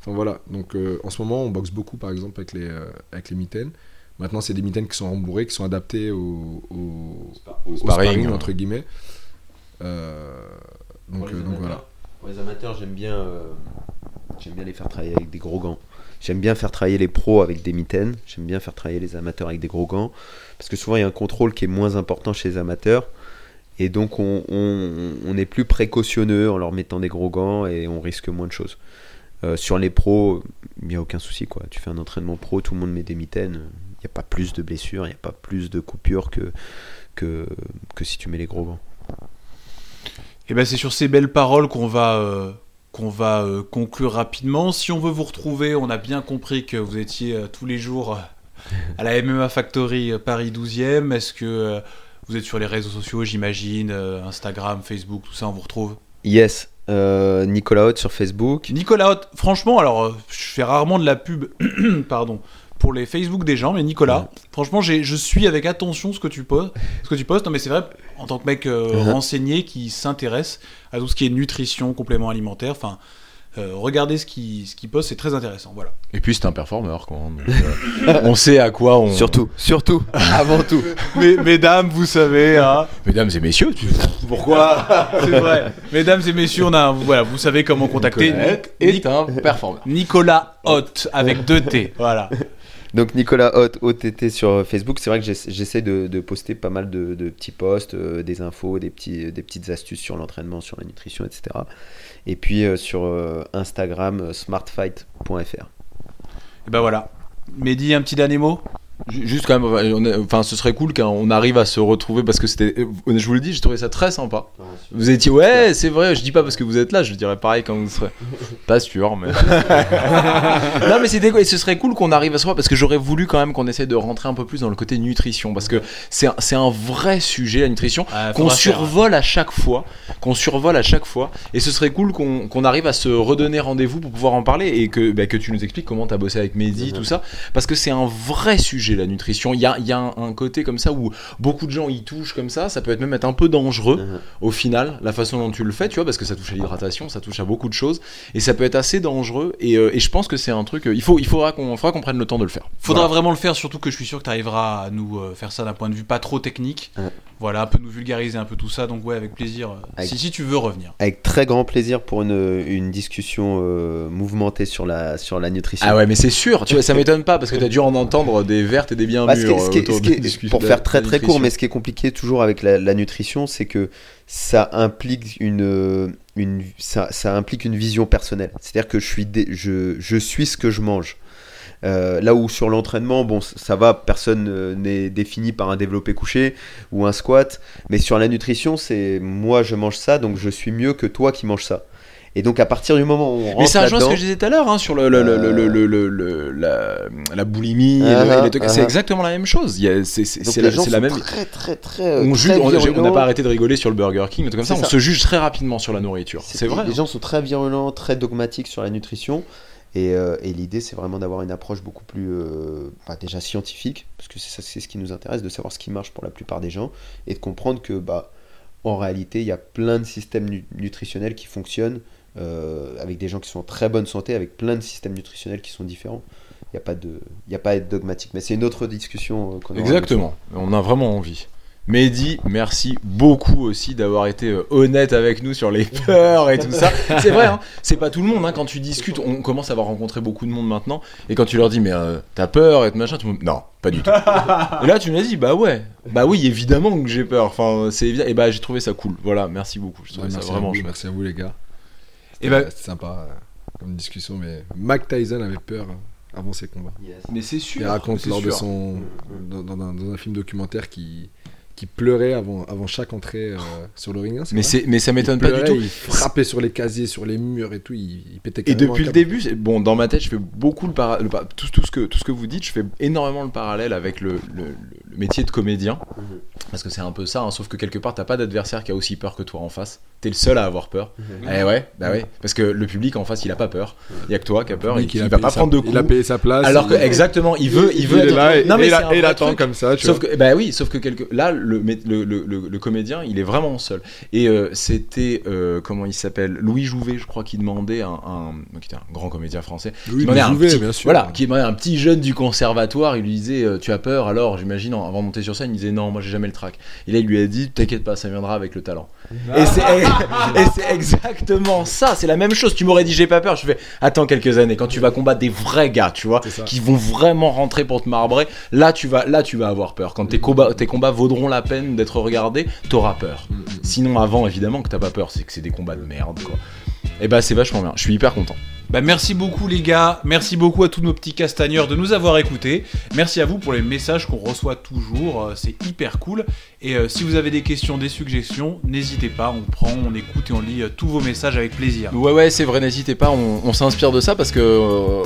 Enfin voilà, donc euh, en ce moment on boxe beaucoup par exemple avec les, euh, avec les mitaines. Maintenant c'est des mitaines qui sont rembourrées, qui sont adaptées au, au, au sparring, sparring, ouais. entre guillemets. Euh, donc, euh, donc voilà. Pour les amateurs, j'aime bien, j'aime bien les faire travailler avec des gros gants. J'aime bien faire travailler les pros avec des mitaines. J'aime bien faire travailler les amateurs avec des gros gants. Parce que souvent, il y a un contrôle qui est moins important chez les amateurs. Et donc, on, on- on est plus précautionneux en leur mettant des gros gants et on risque moins de choses. Euh, sur les pros, il n'y a aucun souci. Quoi. Tu fais un entraînement pro, tout le monde met des mitaines. Il n'y a pas plus de blessures, il n'y a pas plus de coupures que, que, que si tu mets les gros gants. Et ben c'est sur ces belles paroles qu'on va euh, qu'on va euh, conclure rapidement. Si on veut vous retrouver, on a bien compris que vous étiez tous les jours à la MMA Factory euh, Paris 12e. Est-ce que Vous êtes sur les réseaux sociaux, j'imagine, euh, Instagram, Facebook, tout ça, on vous retrouve. Yes. Euh, Nicolas Haute sur Facebook. Nicolas Hott, franchement, alors euh, je fais rarement de la pub, pardon, pour les Facebook des gens, mais Nicolas, franchement, je suis avec attention ce que tu poses, ce que tu postes. Non, mais c'est vrai, en tant que mec euh, Mhm. renseigné qui s'intéresse à tout ce qui est nutrition, complément alimentaire, enfin, euh, regardez ce qu'il ce qu'il poste, c'est très intéressant. Voilà. Et puis c'est un performeur, quoi. Donc, euh, on sait à quoi on. Surtout, surtout, avant tout. Mais, mesdames, vous savez, hein, Mesdames et messieurs, tu... pourquoi? C'est vrai. Mesdames et messieurs, on a, voilà, vous savez comment contacter Nicolas est un performeur. Nicolas Hott avec deux T. Voilà. Donc Nicolas Hott, OTT sur Facebook, c'est vrai que j'essa- j'essaie de, de poster pas mal de, de petits posts, euh, des infos, des, petits, des petites astuces sur l'entraînement, sur la nutrition, etc. Et puis euh, sur euh, Instagram, euh, smartfight.fr. Et ben voilà. Mehdi, un petit dernier mot? Juste quand même, on est- enfin, ce serait cool qu'on arrive à se retrouver parce que c'était, euh, je vous le dis, j'ai trouvé ça très sympa. Vous étiez, ouais, c'est vrai, je dis pas parce que vous êtes là, je dirais pareil quand vous serez. Pas sûr, mais. non, mais c'était ce serait cool qu'on arrive à se voir parce que j'aurais voulu quand même qu'on essaie de rentrer un peu plus dans le côté nutrition parce que c'est un, c'est un vrai sujet, la nutrition, Ah, qu'on faire, hein. survole à chaque fois, qu'on survole à chaque fois, et ce serait cool qu'on qu'on arrive à se redonner rendez-vous pour pouvoir en parler et que, bah, que tu nous expliques comment t'as bossé avec Mehdi, tout ça, parce que c'est un vrai sujet la nutrition. Il y a, il y a un, un côté comme ça où beaucoup de gens y touchent comme ça, ça peut être même être un peu dangereux Mhm. au final, la façon dont tu le fais, tu vois, parce que ça touche à l'hydratation, ça touche à beaucoup de choses, et ça peut être assez dangereux, et, euh, et je pense que c'est un truc, euh, il, faut, il faudra qu'on prenne le temps de le faire. Faudra Voilà. vraiment le faire, surtout que je suis sûr que tu arriveras à nous euh, faire ça d'un point de vue pas trop technique. Voilà, un peu nous vulgariser un peu tout ça. Donc ouais, avec plaisir. Avec- Si, si tu veux revenir. Avec très grand plaisir pour une, une discussion euh, mouvementée sur la, sur la nutrition. Ah ouais, mais c'est sûr, tu vois, ça m'étonne pas, parce que t'as dû en entendre des vertes et des bien Bah, mûres pour faire très très court, mais ce qui est compliqué toujours avec la, la nutrition, c'est que ça implique une, une ça, ça implique une vision personnelle. C'est-à-dire que je suis dé- je, je suis ce que je mange. Euh, là où sur l'entraînement, bon, ça va, personne euh, n'est défini par un développé couché ou un squat, mais sur la nutrition, c'est moi je mange ça, donc je suis mieux que toi qui manges ça. Et donc à partir du moment où on rentre Mais ça rejoint ce que je disais tout à l'heure hein, sur le, Euh. le- la, la boulimie, Uh-huh, c'est uh-huh. exactement la même chose. C'est la, la même. très très très. On juge, on- n'a pas arrêté de rigoler sur le Burger King, mais tout comme ça, on se juge très rapidement sur la nourriture. C'est vrai. Les gens sont très virulents, très dogmatiques sur la nutrition. Et, euh, et l'idée, c'est vraiment d'avoir une approche beaucoup plus euh, bah, déjà scientifique, parce que c'est ça, c'est ce qui nous intéresse, de savoir ce qui marche pour la plupart des gens, et de comprendre que, bah, en réalité, il y a plein de systèmes nu- nutritionnels qui fonctionnent euh, avec des gens qui sont en très bonne santé, avec plein de systèmes nutritionnels qui sont différents. Il n'y a pas de, il y a pas à être dogmatique, mais c'est une autre discussion qu'on aura Exactement. On a vraiment envie. Mehdi, merci beaucoup aussi d'avoir été euh, honnête avec nous sur les peurs et tout ça. C'est vrai, hein, c'est pas tout le monde. hein, quand tu discutes, on commence à avoir rencontré beaucoup de monde maintenant. Et quand tu leur dis, mais euh, t'as peur et tout machin, tout le monde, non, pas du tout. et là, tu me l'as dit, bah ouais, bah oui, évidemment que j'ai peur. Enfin, c'est évident. Et bah, j'ai trouvé ça cool. Voilà, merci beaucoup. Je Ouais, trouvais ça merci, à vraiment vous, merci à vous les gars. Et ben- C'était sympa euh, comme discussion, mais Mac Tyson avait peur euh, avant ses combats. Yes. Mais c'est sûr. Il raconte c'est lors de son dans, dans un, dans un film documentaire qui qui pleurait avant avant chaque entrée euh, sur le ring. hein, Mais, mais ça m'étonne Il pas du tout. Il frappait sur les casiers, sur les murs et tout. Il, il pétait Et depuis le début, c'est- bon, dans ma tête, je fais beaucoup le parallèle. Tout, tout, ce que, tout ce que vous dites, je fais énormément le parallèle avec le, le- le métier de comédien. Mhm. Parce que c'est un peu ça, hein, sauf que quelque part, t'as pas d'adversaire qui a aussi peur que toi en face. T'es le seul à avoir peur. Eh ouais, bah ouais. Parce que le public en face, il a pas peur. Il y a que toi qui a peur. Et il, a va pas sa- prendre de coups. il a payé sa place. Alors que, il- exactement, il veut, il veut il est être- là et, Non, mais et il il attend truc. comme ça. Tu Sauf vois. que, bah oui, sauf que quelque... là, le, mé- le, le, le- le comédien, il est vraiment seul. Et euh, c'était, euh, comment il s'appelle Louis Jouvet, je crois, qui demandait un, un, qui était un grand comédien français, qui demandait un Jouvet, petit, bien sûr. voilà, qui demandait un petit jeune du conservatoire, il lui disait, euh, tu as peur Alors, j'imagine, avant de monter sur scène, il disait, non, moi j'ai jamais le trac. Et là, il lui a dit, t'inquiète pas, ça viendra avec le talent. Et c'est et c'est exactement ça, c'est la même chose. Tu m'aurais dit, j'ai pas peur, je fais, attends quelques années, quand tu vas combattre des vrais gars, tu vois, qui vont vraiment rentrer pour te marbrer, là tu vas, là tu vas avoir peur. Quand tes combats, tes combats vaudront la peine d'être regardés, t'auras peur. Mm, mm. Sinon, avant, évidemment que t'as pas peur, c'est que c'est des combats de merde, quoi. Et bah, c'est vachement bien. Je suis hyper content. Bah, merci beaucoup les gars, merci beaucoup à tous nos petits castagneurs de nous avoir écoutés. Merci à vous pour les messages qu'on reçoit toujours, euh, c'est hyper cool. Et euh, si vous avez des questions, des suggestions, n'hésitez pas, on prend, on écoute et on lit euh, tous vos messages avec plaisir. Ouais, ouais, c'est vrai, n'hésitez pas, on, on s'inspire de ça parce que euh,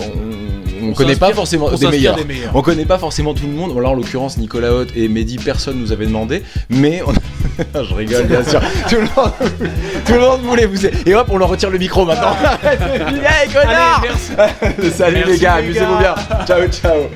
on, on, On connaît pas forcément des meilleurs. des meilleurs. On connaît pas forcément tout le monde. Là, en l'occurrence, Nicolas Haute et Mehdi, personne nous avait demandé. Mais on... je rigole, bien sûr. tout, le monde... tout le monde voulait vous. Et hop, on leur retire le micro maintenant. hey, connard Allez, merci. Salut Merci, les gars, amusez-vous bien. Ciao, ciao.